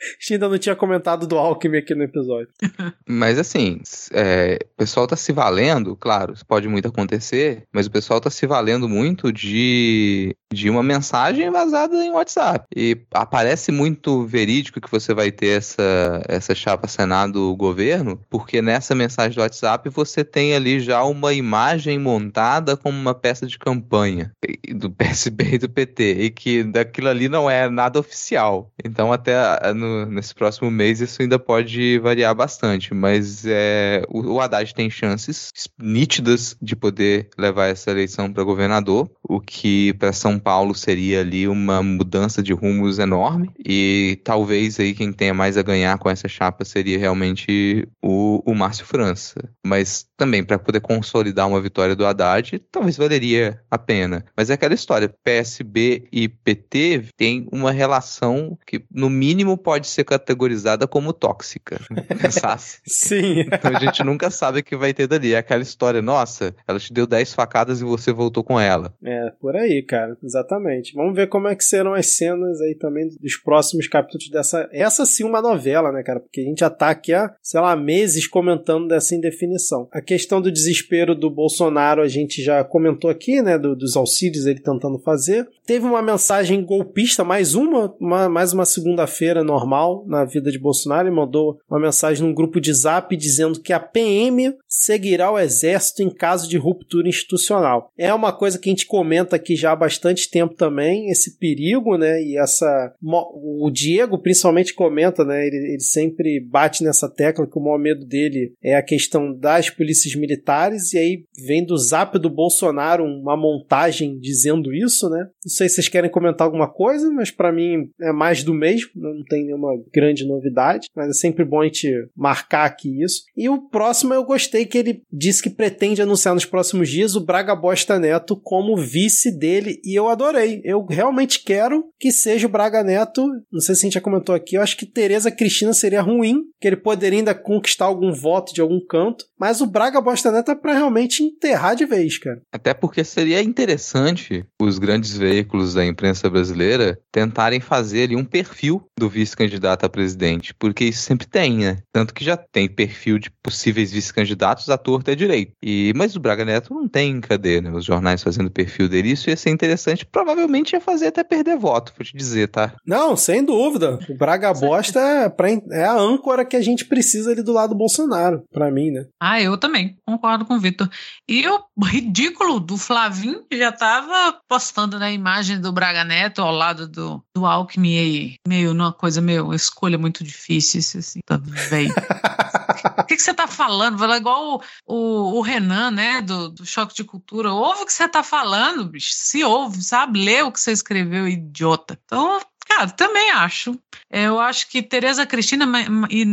A gente ainda não tinha comentado do Alckmin aqui no episódio. Mas assim, é, o pessoal tá se valendo, claro, pode muito acontecer, mas o pessoal tá se valendo muito de, de uma mensagem vazada em WhatsApp. E aparece muito verídico que você vai ter essa, essa chapa Senado-governo, porque nessa mensagem do WhatsApp você tem ali já uma imagem montada como uma peça de campanha do PSB e do PT, e que daquilo ali não é nada oficial. Então até no nesse próximo mês, isso ainda pode variar bastante, mas é, o, o Haddad tem chances nítidas de poder levar essa eleição para governador, o que para São Paulo seria ali uma mudança de rumos enorme, e talvez aí quem tenha mais a ganhar com essa chapa seria realmente o, o Márcio França. Mas também para poder consolidar uma vitória do Haddad, talvez valeria a pena. Mas é aquela história, PSB e PT têm uma relação que no mínimo pode ser categorizada como tóxica. Sim. Então a gente nunca sabe o que vai ter dali. É aquela história, nossa, ela te deu 10 facadas e você voltou com ela. É, por aí, cara. Exatamente. Vamos ver como é que serão as cenas aí também dos próximos capítulos dessa. Essa sim, uma novela, né, cara? Porque a gente já tá aqui há, sei lá, meses comentando dessa indefinição. A questão do desespero do Bolsonaro a gente já comentou aqui, né? do- dos auxílios ele tentando fazer. Teve uma mensagem golpista, mais uma, uma- mais uma segunda-feira normal na vida de Bolsonaro. Ele mandou uma mensagem num grupo de zap dizendo que a PM seguirá o exército em caso de ruptura institucional. É uma coisa que a gente comenta aqui já há bastante tempo também, esse perigo, né? E essa. O Diego principalmente comenta, né? Ele, ele sempre bate nessa tecla que o maior medo dele é a questão das polícias militares, e aí vem do zap do Bolsonaro uma montagem dizendo isso, né? Não sei se vocês querem comentar alguma coisa, mas pra mim é mais do mesmo, não tem nenhuma grande novidade, mas é sempre bom a gente marcar aqui isso. E o próximo eu gostei que ele disse que pretende anunciar nos próximos dias o Braga Bosta Neto como vice dele, e eu adorei. Eu realmente quero que seja o Braga Neto, não sei se a gente já comentou aqui, eu acho que Tereza Cristina seria ruim, que ele poderia ainda conquistar algum voto de algum canto, mas o Braga Bosta Neto é pra realmente enterrar de vez, cara. Até porque seria interessante os grandes veículos da imprensa brasileira tentarem fazer ali um perfil do vice-candidato a presidente, porque isso sempre tem, né? Tanto que já tem perfil de possíveis vice-candidatos à torta e à direita. E, mas o Braga Neto não tem, cadê, né? Os jornais fazendo perfil dele, isso ia ser interessante, provavelmente ia fazer até perder voto, vou te dizer, tá? Não, sem dúvida. O Braga Bosta é, pra, é a âncora que a gente precisa ali do lado do Bolsonaro, pra mim, né? Ah, eu também, concordo com o Vitor. E o ridículo do Flavinho que já tava postando na imagem do Braga Neto ao lado do, do Alckmin aí, meio numa coisa meio, uma escolha muito difícil, isso assim, tá velho. O que, que você tá falando? Fala igual o, o, o Renan, né, do, do Choque de Cultura. Ouve o que você tá falando, bicho. Se ouve, sabe? Lê o que você escreveu, idiota. Então, cara, também acho. Eu acho que Tereza Cristina e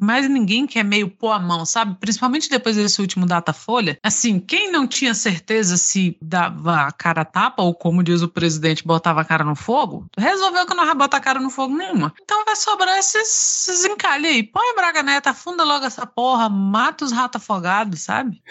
mais ninguém quer meio pôr a mão, sabe? Principalmente depois desse último Datafolha. Assim, quem não tinha certeza se dava a cara tapa, ou como diz o presidente, botava a cara no fogo, resolveu que não vai botar a cara no fogo nenhuma. Então vai sobrar esses, esses aí. Põe Braga Neto, afunda logo essa porra, mata os ratos afogados, sabe?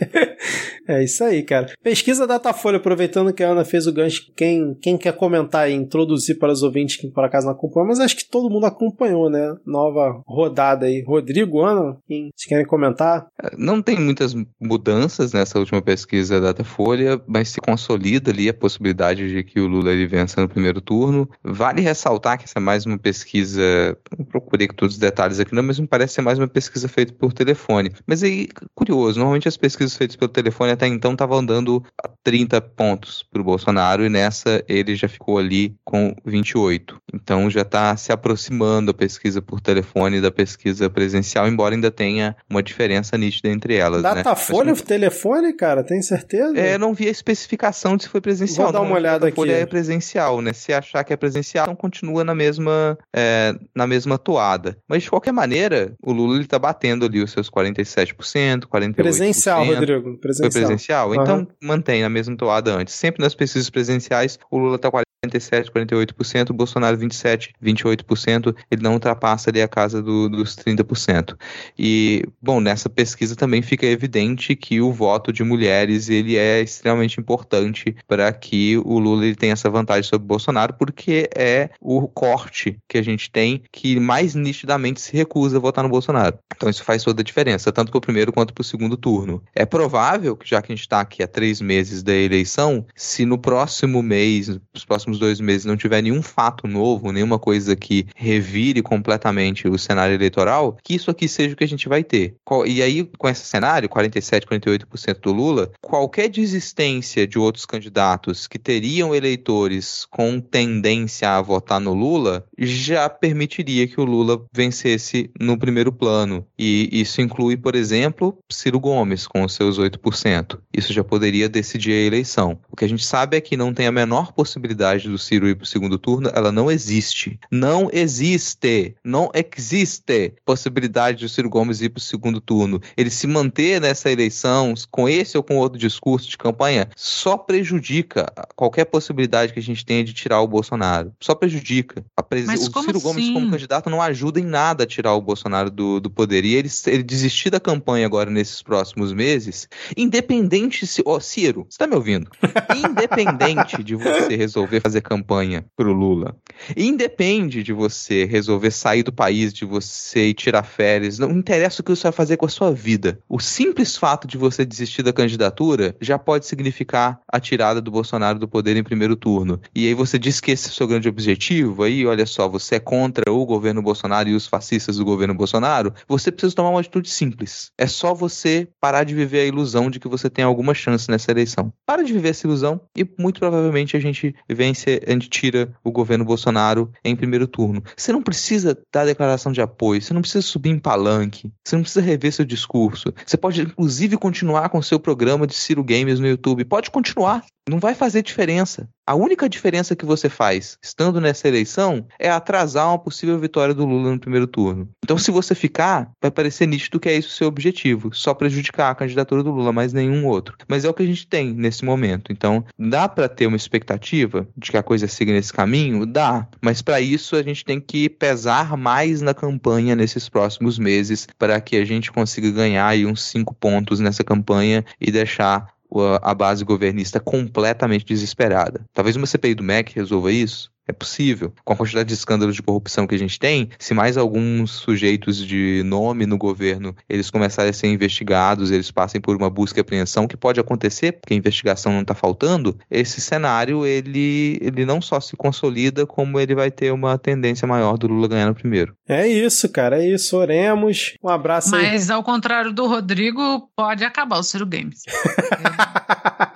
é isso aí, cara. Pesquisa Datafolha, aproveitando que a Ana fez o gancho, quem, quem quer comentar e introduzir para os ouvintes que por acaso não acompanham, mas acho que todo mundo acompanhou, né? Nova rodada aí. Rodrigo, Ana, quem, querem comentar? Não tem muitas mudanças nessa última pesquisa da Datafolha, mas se consolida ali a possibilidade de que o Lula ele vença no primeiro turno. Vale ressaltar que essa é mais uma pesquisa, não procurei todos os detalhes aqui, não, mas me parece ser mais uma pesquisa feita por telefone. Mas aí, curioso, normalmente as pesquisas feitas pelo telefone até então estavam dando 30 pontos para o Bolsonaro e nessa ele já ficou ali com 28. Então já está se aproximando a pesquisa por telefone da pesquisa presencial, embora ainda tenha uma diferença nítida entre elas. né? Datafolha, Mas, telefone, cara, tem certeza? é, eu não vi a especificação de se foi presencial. Vou dar uma Normalmente olhada a aqui. é presencial, né? Se achar que é presencial, então continua na mesma, é, na mesma toada. Mas de qualquer maneira, o Lula ele tá batendo ali os seus 47%, 48%. Presencial, Rodrigo. Foi Presencial. presencial? Aham. Então mantém a mesma toada antes. Sempre nas pesquisas presenciais, o Lula tá 47, 48%, o Bolsonaro 27, 28%, ele não ultrapassa ali a casa do- dos 30%. E, bom, nessa pesquisa também fica evidente que o voto de mulheres, ele é extremamente importante para que o Lula ele tenha essa vantagem sobre o Bolsonaro, porque é o corte que a gente tem que mais nitidamente se recusa a votar no Bolsonaro. Então isso faz toda a diferença, tanto para o primeiro quanto para o segundo turno. É provável que, já que a gente está aqui há três meses da eleição, se no próximo mês, nos próximos próximos dois meses não tiver nenhum fato novo, nenhuma coisa que revire completamente o cenário eleitoral, que isso aqui seja o que a gente vai ter. E aí, com esse cenário, 47, 48% do Lula, qualquer desistência de outros candidatos que teriam eleitores com tendência a votar no Lula já permitiria que o Lula vencesse no primeiro plano. E isso inclui, por exemplo, Ciro Gomes com os seus 8%. Isso já poderia decidir a eleição. O que a gente sabe é que não tem a menor possibilidade do Ciro ir para o segundo turno, ela não existe. Não existe. Não existe possibilidade do Ciro Gomes ir para o segundo turno. Ele se manter nessa eleição com esse ou com outro discurso de campanha só prejudica qualquer possibilidade que a gente tenha de tirar o Bolsonaro. Só prejudica. Pres... o Ciro assim? Gomes como candidato não ajuda em nada a tirar o Bolsonaro do, do poder. E ele, ele desistir da campanha agora nesses próximos meses, independente se. Ó, oh, Ciro, você tá me ouvindo? Independente de você resolver fazer campanha pro Lula, independe de você resolver sair do país, de você ir tirar férias, não interessa o que você vai fazer com a sua vida. O simples fato de você desistir da candidatura já pode significar a tirada do Bolsonaro do poder em primeiro turno. E aí você diz que esse é o seu grande objetivo, aí olha só, você é contra o governo Bolsonaro e os fascistas do governo Bolsonaro, você precisa tomar uma atitude simples. É só você parar de viver a ilusão de que você tem alguma chance nessa eleição. Para de viver essa ilusão e muito provavelmente a gente vence, a gente tira o governo Bolsonaro em primeiro turno. Você não precisa dar declaração de apoio, você não precisa subir em palanque, você não precisa rever seu discurso. Você pode inclusive continuar com seu programa de Ciro Games no YouTube. Pode continuar. Não vai fazer diferença. A única diferença que você faz estando nessa eleição é atrasar uma possível vitória do Lula no primeiro turno. Então, se você ficar, vai parecer nítido que é isso o seu objetivo, só prejudicar a candidatura do Lula, mas nenhum outro. Mas é o que a gente tem nesse momento. Então, dá para ter uma expectativa de que a coisa siga nesse caminho? Dá. Mas para isso a gente tem que pesar mais na campanha nesses próximos meses para que a gente consiga ganhar aí uns cinco pontos nessa campanha e deixar a base governista completamente desesperada. Talvez uma CPI do MEC resolva isso, é possível. Com a quantidade de escândalos de corrupção que a gente tem, se mais alguns sujeitos de nome no governo eles começarem a ser investigados, eles passem por uma busca e apreensão, que pode acontecer, porque a investigação não está faltando, esse cenário ele, ele não só se consolida, como ele vai ter uma tendência maior do Lula ganhar no primeiro. É isso, cara, é isso. Oremos. Um abraço Mas, aí. ao contrário do Rodrigo, pode acabar o Ciro Games.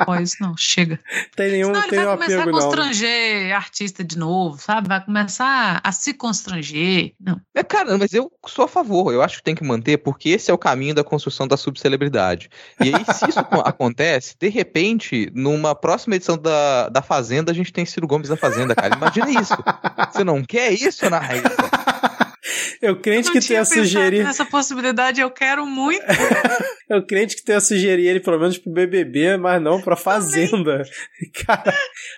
Pois não, chega. Tem nenhum, Senão ele tem vai começar apego, a constranger não. artista de novo, sabe? Vai começar a se constranger. Não. É, cara, mas eu sou a favor. Eu acho que tem que manter, porque esse é o caminho da construção da subcelebridade. E aí, se isso acontece, de repente, numa próxima edição da, da Fazenda, a gente tem Ciro Gomes na Fazenda, cara. Imagina isso. Você não quer isso, Ana Eu crente eu que tenha sugerido. Essa possibilidade eu quero muito. eu crente que tenha sugerido ele pelo menos pro BBB, mas não pra Fazenda. Cara.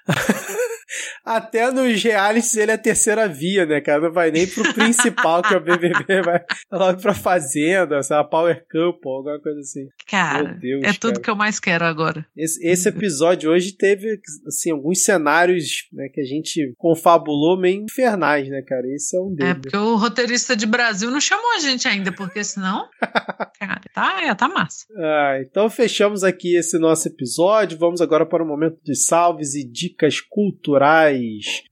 Até nos realities ele é a terceira via, né, cara? Não vai nem pro principal, que é o BBB, vai logo pra Fazenda, sei lá, Power Couple, alguma coisa assim. Cara, Deus, é tudo que eu mais quero agora. Esse, esse, episódio hoje teve, assim, alguns cenários né, que a gente confabulou meio infernais, né, cara? Esse é um deles. É, porque o roteirista de Brasil não chamou a gente ainda, porque senão, cara, tá, é, tá massa. Ah, então fechamos aqui esse nosso episódio. Vamos agora para o momento de salves e dicas culturais.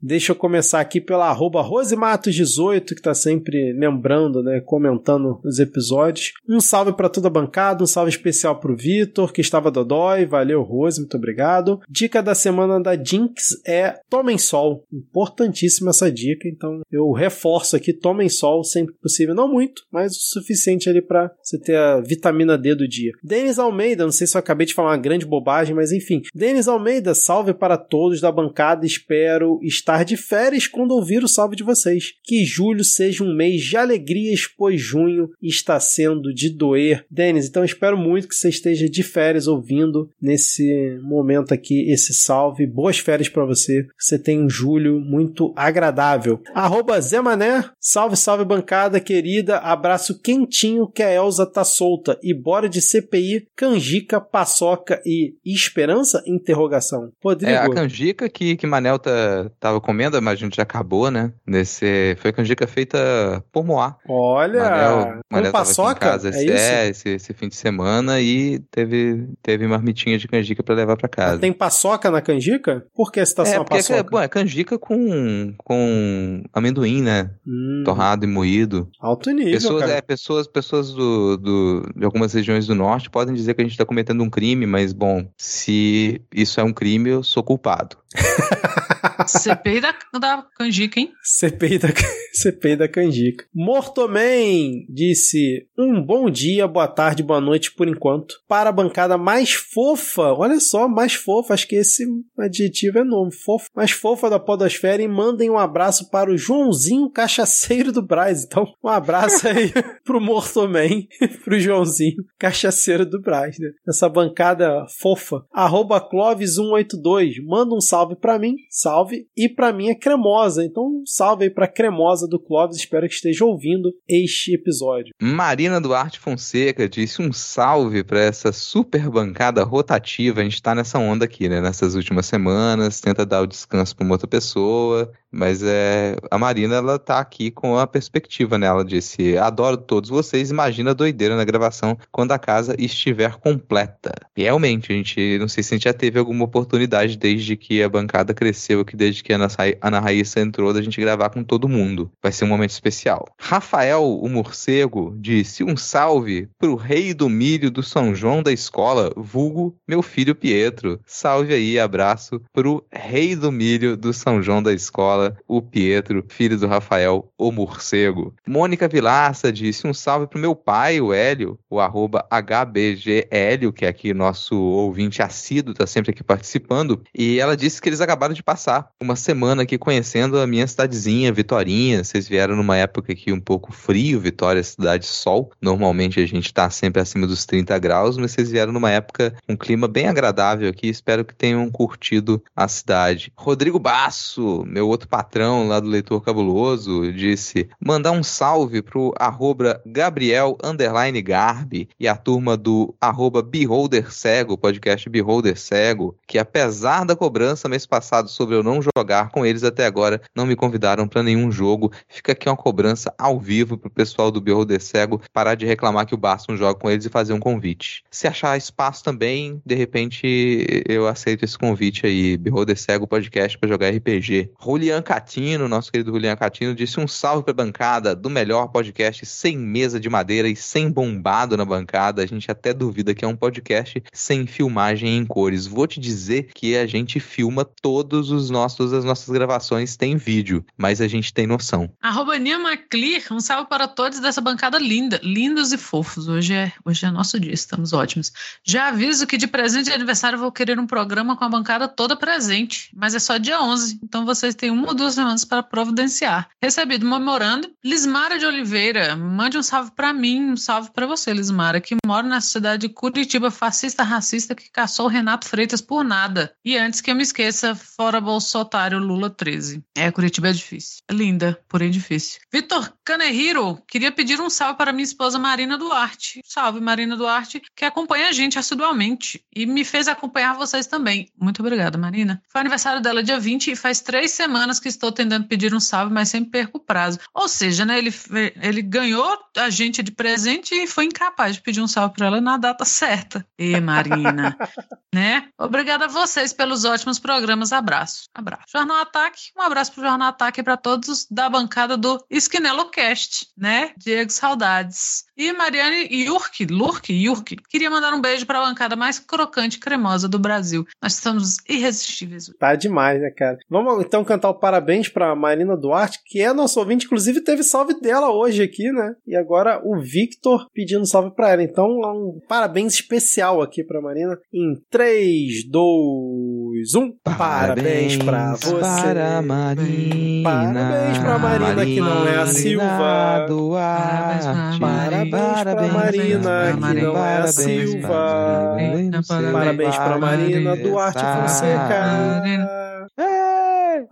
Deixa eu começar aqui pela arroba Rosematos18, que está sempre lembrando, né, comentando os episódios. Um salve para toda a bancada, um salve especial para o Vitor, que estava dodói. Valeu, Rose, muito obrigado. Dica da semana da Jinx é tomem sol. Importantíssima essa dica, então eu reforço aqui, tomem sol sempre que possível. Não muito, mas o suficiente ali para você ter a vitamina D do dia. Denis Almeida, não sei se eu acabei de falar uma grande bobagem, mas enfim. Denis Almeida, salve para todos da bancada, espero estar de férias quando ouvir o salve de vocês. Que julho seja um mês de alegrias, pois junho está sendo de doer. Denis, então espero muito que você esteja de férias ouvindo nesse momento aqui esse salve. Boas férias para você. Você tem um julho muito agradável. Arroba Zé Mané, salve, salve bancada querida. Abraço quentinho que a Elza tá solta. E bora de CPI, canjica, paçoca e esperança? Interrogação. Rodrigo. É a canjica que, que Manel tá, tava comendo, mas a gente já acabou, né? Nesse, foi canjica feita por Moá. Olha, Manel, Manel paçoca? casa É esse, isso? é, esse, esse fim de semana e teve, teve marmitinha de canjica pra levar pra casa. Tem paçoca na canjica? Por que você tá sem é, uma porque é, paçoca? bom, é canjica com, com amendoim, né? Hum, Torrado e moído. alto nível, Pessoas, é, pessoas, pessoas do, do- de algumas regiões do norte podem dizer que a gente está cometendo um crime, mas, bom, se isso é um crime, eu sou culpado. CPI da, da canjica, hein? CPI da, CPI da canjica. Mortoman disse: Um bom dia, boa tarde, boa noite por enquanto. Para a bancada mais fofa, olha só, mais fofa, acho que esse adjetivo é novo, fofa, mais fofa da Podosfera. E mandem um abraço para o Joãozinho Cachaceiro do Braz. Então, um abraço aí pro Mortoman, pro Joãozinho Cachaceiro do Braz, né? Essa bancada fofa. Arroba Clovis182, manda um salve pra mim, salve, e pra mim é cremosa. Então, salve aí pra cremosa do Clovis, espero que esteja ouvindo este episódio. Marina Duarte Fonseca disse um salve para essa super bancada rotativa. A gente tá nessa onda aqui, né? Nessas últimas semanas, tenta dar o descanso para uma outra pessoa, mas é a Marina ela tá aqui com a perspectiva, né? Ela disse: "Adoro todos vocês, imagina a doideira na gravação quando a casa estiver completa". Realmente, a gente não sei se a gente já teve alguma oportunidade desde que a bancada cresceu aqui, desde que a Ana, Sa- Ana Raíssa entrou, da gente gravar com todo mundo. Vai ser um momento especial. Rafael, o morcego, disse um salve pro rei do milho do São João da escola, vulgo meu filho Pietro. Salve aí, abraço pro rei do milho do São João da escola, o Pietro, filho do Rafael, o morcego. Mônica Vilaça disse um salve pro meu pai, o Hélio, o arroba HBGHélio, que é aqui nosso ouvinte assíduo, tá sempre aqui participando. E ela disse que eles acabaram de passar uma semana aqui conhecendo a minha cidadezinha, Vitorinha. Vocês vieram numa época aqui um pouco frio, Vitória, cidade sol. Normalmente a gente tá sempre acima dos 30 graus, mas vocês vieram numa época um clima bem agradável aqui. Espero que tenham curtido a cidade. Rodrigo Basso, meu outro patrão lá do Leitor Cabuloso, disse: mandar um salve pro arroba Gabriel Garbi e a turma do arroba Beholder Cego, podcast Beholder Cego, que apesar da cobrança mês passado sobre eu não jogar com eles até agora, não me convidaram para nenhum jogo. Fica aqui uma cobrança ao vivo pro pessoal do Beholder Cego parar de reclamar que o Basso não joga com eles e fazer um convite. Se achar espaço também, de repente eu aceito esse convite aí, Beholder Cego Podcast para jogar RPG. Julian Catino, nosso querido Julian Catino, disse um salve pra bancada do melhor podcast sem mesa de madeira e sem bombado na bancada. A gente até duvida que é um podcast sem filmagem em cores. Vou te dizer que a gente filma todos os nossos as nossas gravações tem vídeo, mas a gente tem noção. Arroba Nia Maclear, um salve para todos dessa bancada linda, lindos e fofos. Hoje é, hoje é nosso dia, estamos ótimos. Já aviso que de presente de aniversário vou querer um programa com a bancada toda presente, mas é só dia 11, então vocês têm uma ou duas semanas para providenciar. Recebido memorando, Lismara de Oliveira, mande um salve para mim, um salve para você, Lismara, que mora na cidade de Curitiba, fascista racista que caçou o Renato Freitas por nada. E antes que eu me esqueça, fora Bolsonaro Lula 13. É, Curitiba é difícil. É linda, porém difícil. Vitor Canehiro, queria pedir um salve para minha esposa Marina Duarte. Salve, Marina Duarte, que acompanha a gente assiduamente e me fez acompanhar vocês também. Muito obrigada, Marina. Foi aniversário dela dia 20 e faz três semanas que estou tentando pedir um salve, mas sempre perco o prazo. Ou seja, né, ele, ele ganhou a gente de presente e foi incapaz de pedir um salve para ela na data certa. E Marina, né? Obrigada a vocês pelos ótimos programas. Abraço. Abraço. Jornal Ataque, um abraço pro Jornal Ataque para todos da bancada do Esquinelo Cast, né? Diego Saudades. E Mariane Yurk, Lurk, Yurk, queria mandar um beijo para a bancada mais crocante e cremosa do Brasil. Nós estamos irresistíveis. Tá demais, né, cara? Vamos então cantar o parabéns pra Marina Duarte, que é nosso ouvinte, inclusive teve salve dela hoje aqui, né? E agora o Victor pedindo salve pra ela. Então, um parabéns especial aqui pra Marina. Em 3, 2, 1. Parabéns pra você. Para Marina. Parabéns pra Marina, que não é a Silva. Duarte. Parabéns pra Marina, que não é a Silva. Parabéns pra Marina Duarte Fonseca.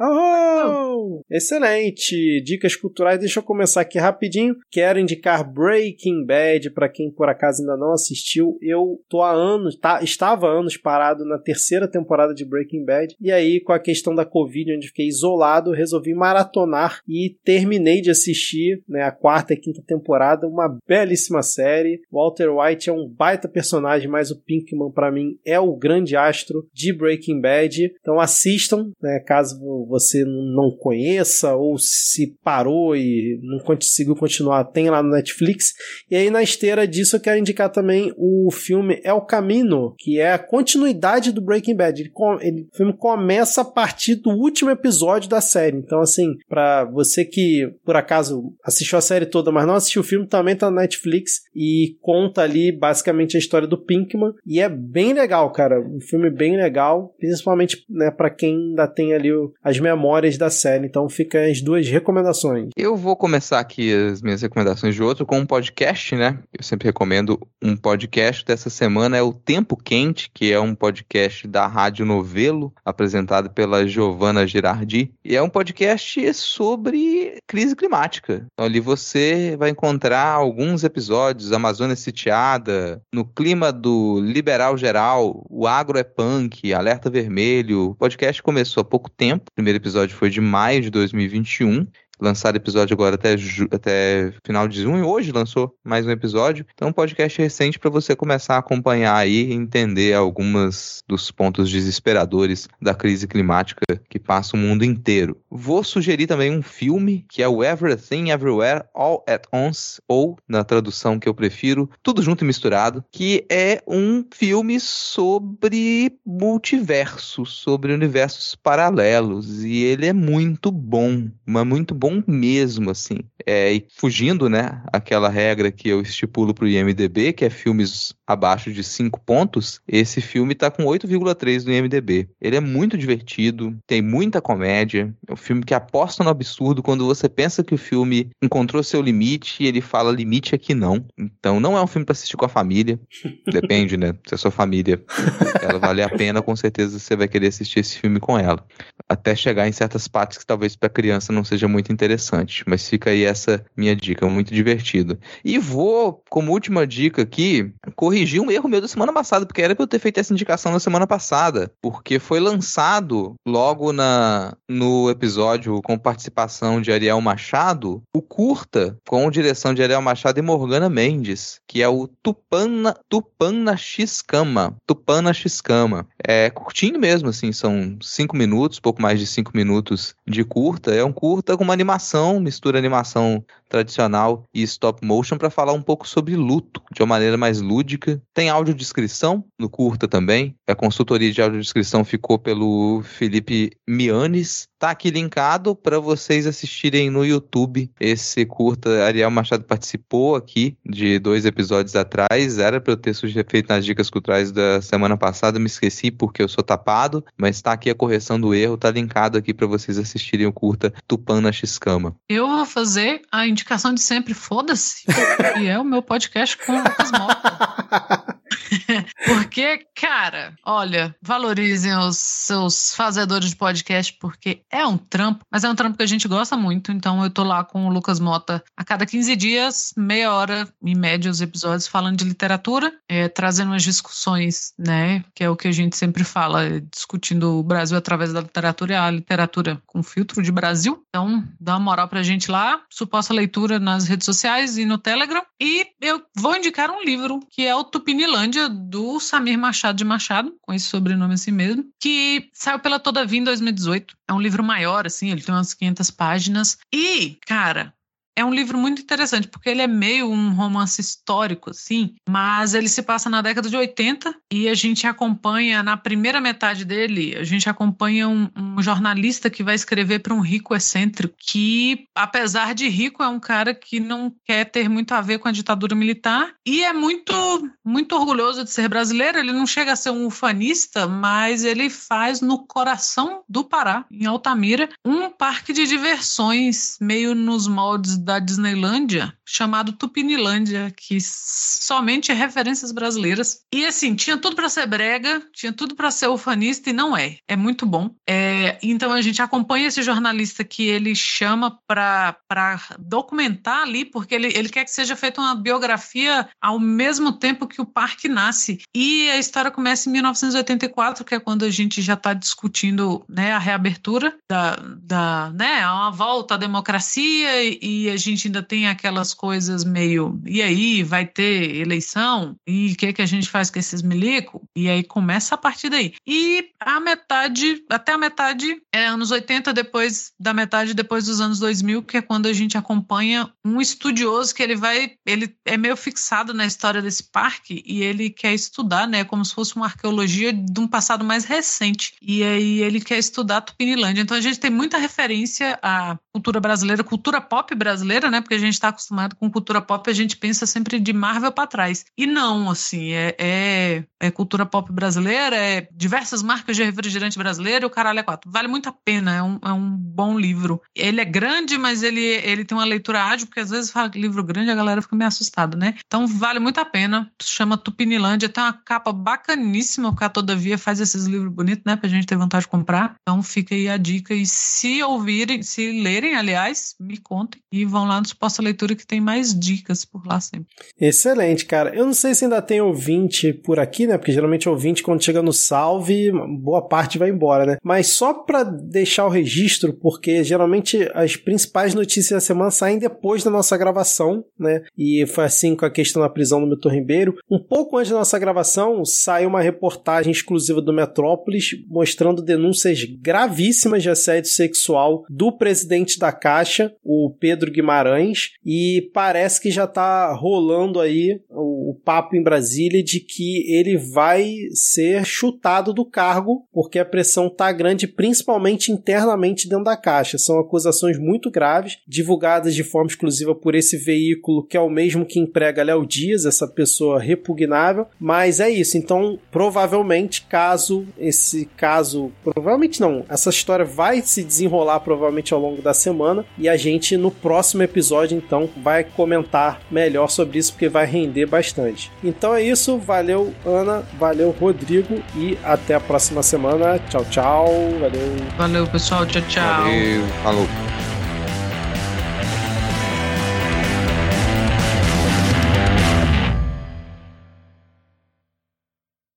Oh! Excelente. Dicas culturais. Deixa eu começar aqui rapidinho. Quero indicar Breaking Bad para quem por acaso ainda não assistiu. Eu tô há anos, tá, estava há anos parado na terceira temporada de Breaking Bad. E aí, com a questão da Covid, onde fiquei isolado, resolvi maratonar e terminei de assistir né, a quarta e quinta temporada. Uma belíssima série. Walter White é um baita personagem, mas o Pinkman, para mim, é o grande astro de Breaking Bad. Então assistam, né, caso você não conheça ou se parou e não conseguiu continuar, tem lá no Netflix. E aí, na esteira disso, eu quero indicar também o filme El Camino, que é a continuidade do Breaking Bad. Ele, ele, o filme começa a partir do último episódio da série. Então, assim, para você que por acaso assistiu a série toda, mas não assistiu o filme, também tá na Netflix e conta ali basicamente a história do Pinkman. E é bem legal, cara. Um filme bem legal, principalmente né, para quem ainda tem ali o, as memórias da série. Então, fica as duas recomendações. Eu vou começar aqui as minhas recomendações de outro com um podcast, né? Eu sempre recomendo um podcast dessa semana é o Tempo Quente, que é um podcast da Rádio Novelo, apresentado pela Giovanna Girardi. E é um podcast sobre crise climática. Então, ali você vai encontrar alguns episódios, Amazônia sitiada, no clima do liberal geral, o agro é punk, alerta vermelho. O podcast começou há pouco tempo. O primeiro episódio foi de maio de 2021 lançado episódio agora até, até final de junho. Hoje lançou mais um episódio. Então, um podcast recente para você começar a acompanhar aí e entender algumas dos pontos desesperadores da crise climática que passa o mundo inteiro. Vou sugerir também um filme que é o Everything Everywhere All at Once, ou na tradução que eu prefiro, Tudo Junto e Misturado, que é um filme sobre multiverso, sobre universos paralelos. E ele é muito bom, mas muito bom bom mesmo, assim. É, e fugindo, né, aquela regra que eu estipulo pro IMDB, que é filmes abaixo de 5 pontos, esse filme tá com 8,3 no IMDB. Ele é muito divertido, tem muita comédia, é um filme que aposta no absurdo quando você pensa que o filme encontrou seu limite e ele fala limite aqui não. Então não é um filme para assistir com a família. Depende, né? Se a sua família ela vale a pena, com certeza você vai querer assistir esse filme com ela. Até chegar em certas partes que talvez para criança não seja muito interessante, mas fica aí essa minha dica, muito divertido. E vou, como última dica aqui, corrigir um erro meu da semana passada, porque era para eu ter feito essa indicação na semana passada, porque foi lançado logo na no episódio com participação de Ariel Machado, o curta com direção de Ariel Machado e Morgana Mendes, que é o Tupana Tupana X-Cama. Tupana X-Cama. É curtinho mesmo, assim, são cinco minutos, pouco mais de cinco minutos de curta. É um curta com uma animação, mistura animação tradicional e stop motion para falar um pouco sobre luto de uma maneira mais lúdica. Tem audiodescrição no curta também. A consultoria de audiodescrição ficou pelo Felipe Mianes. Tá aqui linkado para vocês assistirem no YouTube. Esse curta, Ariel Machado participou aqui de dois episódios atrás. Era para eu ter feito nas dicas culturais da semana passada, me esqueci porque eu sou tapado, mas tá aqui a correção do erro, tá linkado aqui para vocês assistirem o curta Tupan na Xcama. Eu vou fazer a indicação de sempre, foda-se. e é o meu podcast com o Lucas Mota. porque, cara, olha, valorizem os seus fazedores de podcast, porque é um trampo, mas é um trampo que a gente gosta muito. Então eu tô lá com o Lucas Mota a cada 15 dias, meia hora, em média, os episódios falando de literatura, é, trazendo umas discussões, né? Que é o que a gente sempre fala, discutindo o Brasil através da literatura e a literatura com filtro de Brasil. Então, dá uma moral pra gente lá, suposta leitura nas redes sociais e no Telegram. E eu vou indicar um livro que é o Do Samir Machado de Machado, com esse sobrenome assim mesmo, que saiu pela Todavia em 2018. É um livro maior, assim, ele tem umas 500 páginas. E, cara, é um livro muito interessante, porque ele é meio um romance histórico, assim, mas ele se passa na década de 80 e a gente acompanha, na primeira metade dele, a gente acompanha um, um jornalista que vai escrever para um rico excêntrico, que, apesar de rico, é um cara que não quer ter muito a ver com a ditadura militar e é muito, muito orgulhoso de ser brasileiro. Ele não chega a ser um ufanista, mas ele faz no coração do Pará, em Altamira, um parque de diversões, meio nos moldes da Disneylândia chamado Tupinilândia, que somente é referências brasileiras. E assim, tinha tudo para ser brega, tinha tudo para ser ufanista e não é. É muito bom. É, então a gente acompanha esse jornalista que ele chama para documentar ali, porque ele, ele quer que seja feita uma biografia ao mesmo tempo que o parque nasce. E a história começa em 1984, que é quando a gente já está discutindo né, a reabertura da, da né, uma volta à democracia e, e a gente ainda tem aquelas coisas meio, e aí, vai ter eleição? E o que, que a gente faz com esses milico? E aí começa a partir daí. E a metade, até a metade, é anos 80, depois da metade, depois dos anos 2000, que é quando a gente acompanha um estudioso que ele vai, ele é meio fixado na história desse parque e ele quer estudar, né, como se fosse uma arqueologia de um passado mais recente. E aí ele quer estudar Tupinilândia. Então a gente tem muita referência à cultura brasileira, cultura pop brasileira, né, porque a gente está acostumado com cultura pop, a gente pensa sempre de Marvel para trás. E não, assim, é, é, é, cultura pop brasileira, é diversas marcas de refrigerante brasileiro, o caralho é quatro. Vale muito a pena, é um, é um bom livro. Ele é grande, mas ele, ele tem uma leitura ágil, porque às vezes fala livro grande a galera fica meio assustada, né? Então vale muito a pena. Chama Tupinilândia, tem uma capa bacaníssima, o cara todavia faz esses livros bonitos, né? Pra gente ter vontade de comprar. Então fica aí a dica. E se ouvirem, se lerem, aliás, me contem e vão lá no Suposta Leitura que tem mais dicas por lá sempre. Excelente, cara. Eu não sei se ainda tem ouvinte por aqui, né? Porque geralmente ouvinte, quando chega no salve, boa parte vai embora, né? Mas só para deixar o registro, porque geralmente as principais notícias da semana saem depois da nossa gravação, né? E foi assim com a questão da prisão do Milton Ribeiro. Um pouco antes da nossa gravação, saiu uma reportagem exclusiva do Metrópolis mostrando denúncias gravíssimas de assédio sexual do presidente da Caixa, o Pedro Guimarães, e parece que já tá rolando aí o, o papo em Brasília de que ele vai ser chutado do cargo porque a pressão tá grande, principalmente internamente dentro da Caixa. São acusações muito graves, divulgadas de forma exclusiva por esse veículo que é o mesmo que emprega Léo Dias, essa pessoa repugnável. Mas é isso. Então, provavelmente, caso esse caso, provavelmente não, essa história vai se desenrolar provavelmente ao longo da semana e a gente no próximo episódio então vai comentar melhor sobre isso porque vai render bastante. Então é isso, valeu Ana, valeu Rodrigo e até a próxima semana. Tchau, tchau. Valeu. Valeu, pessoal. Tchau, tchau. Valeu, falou.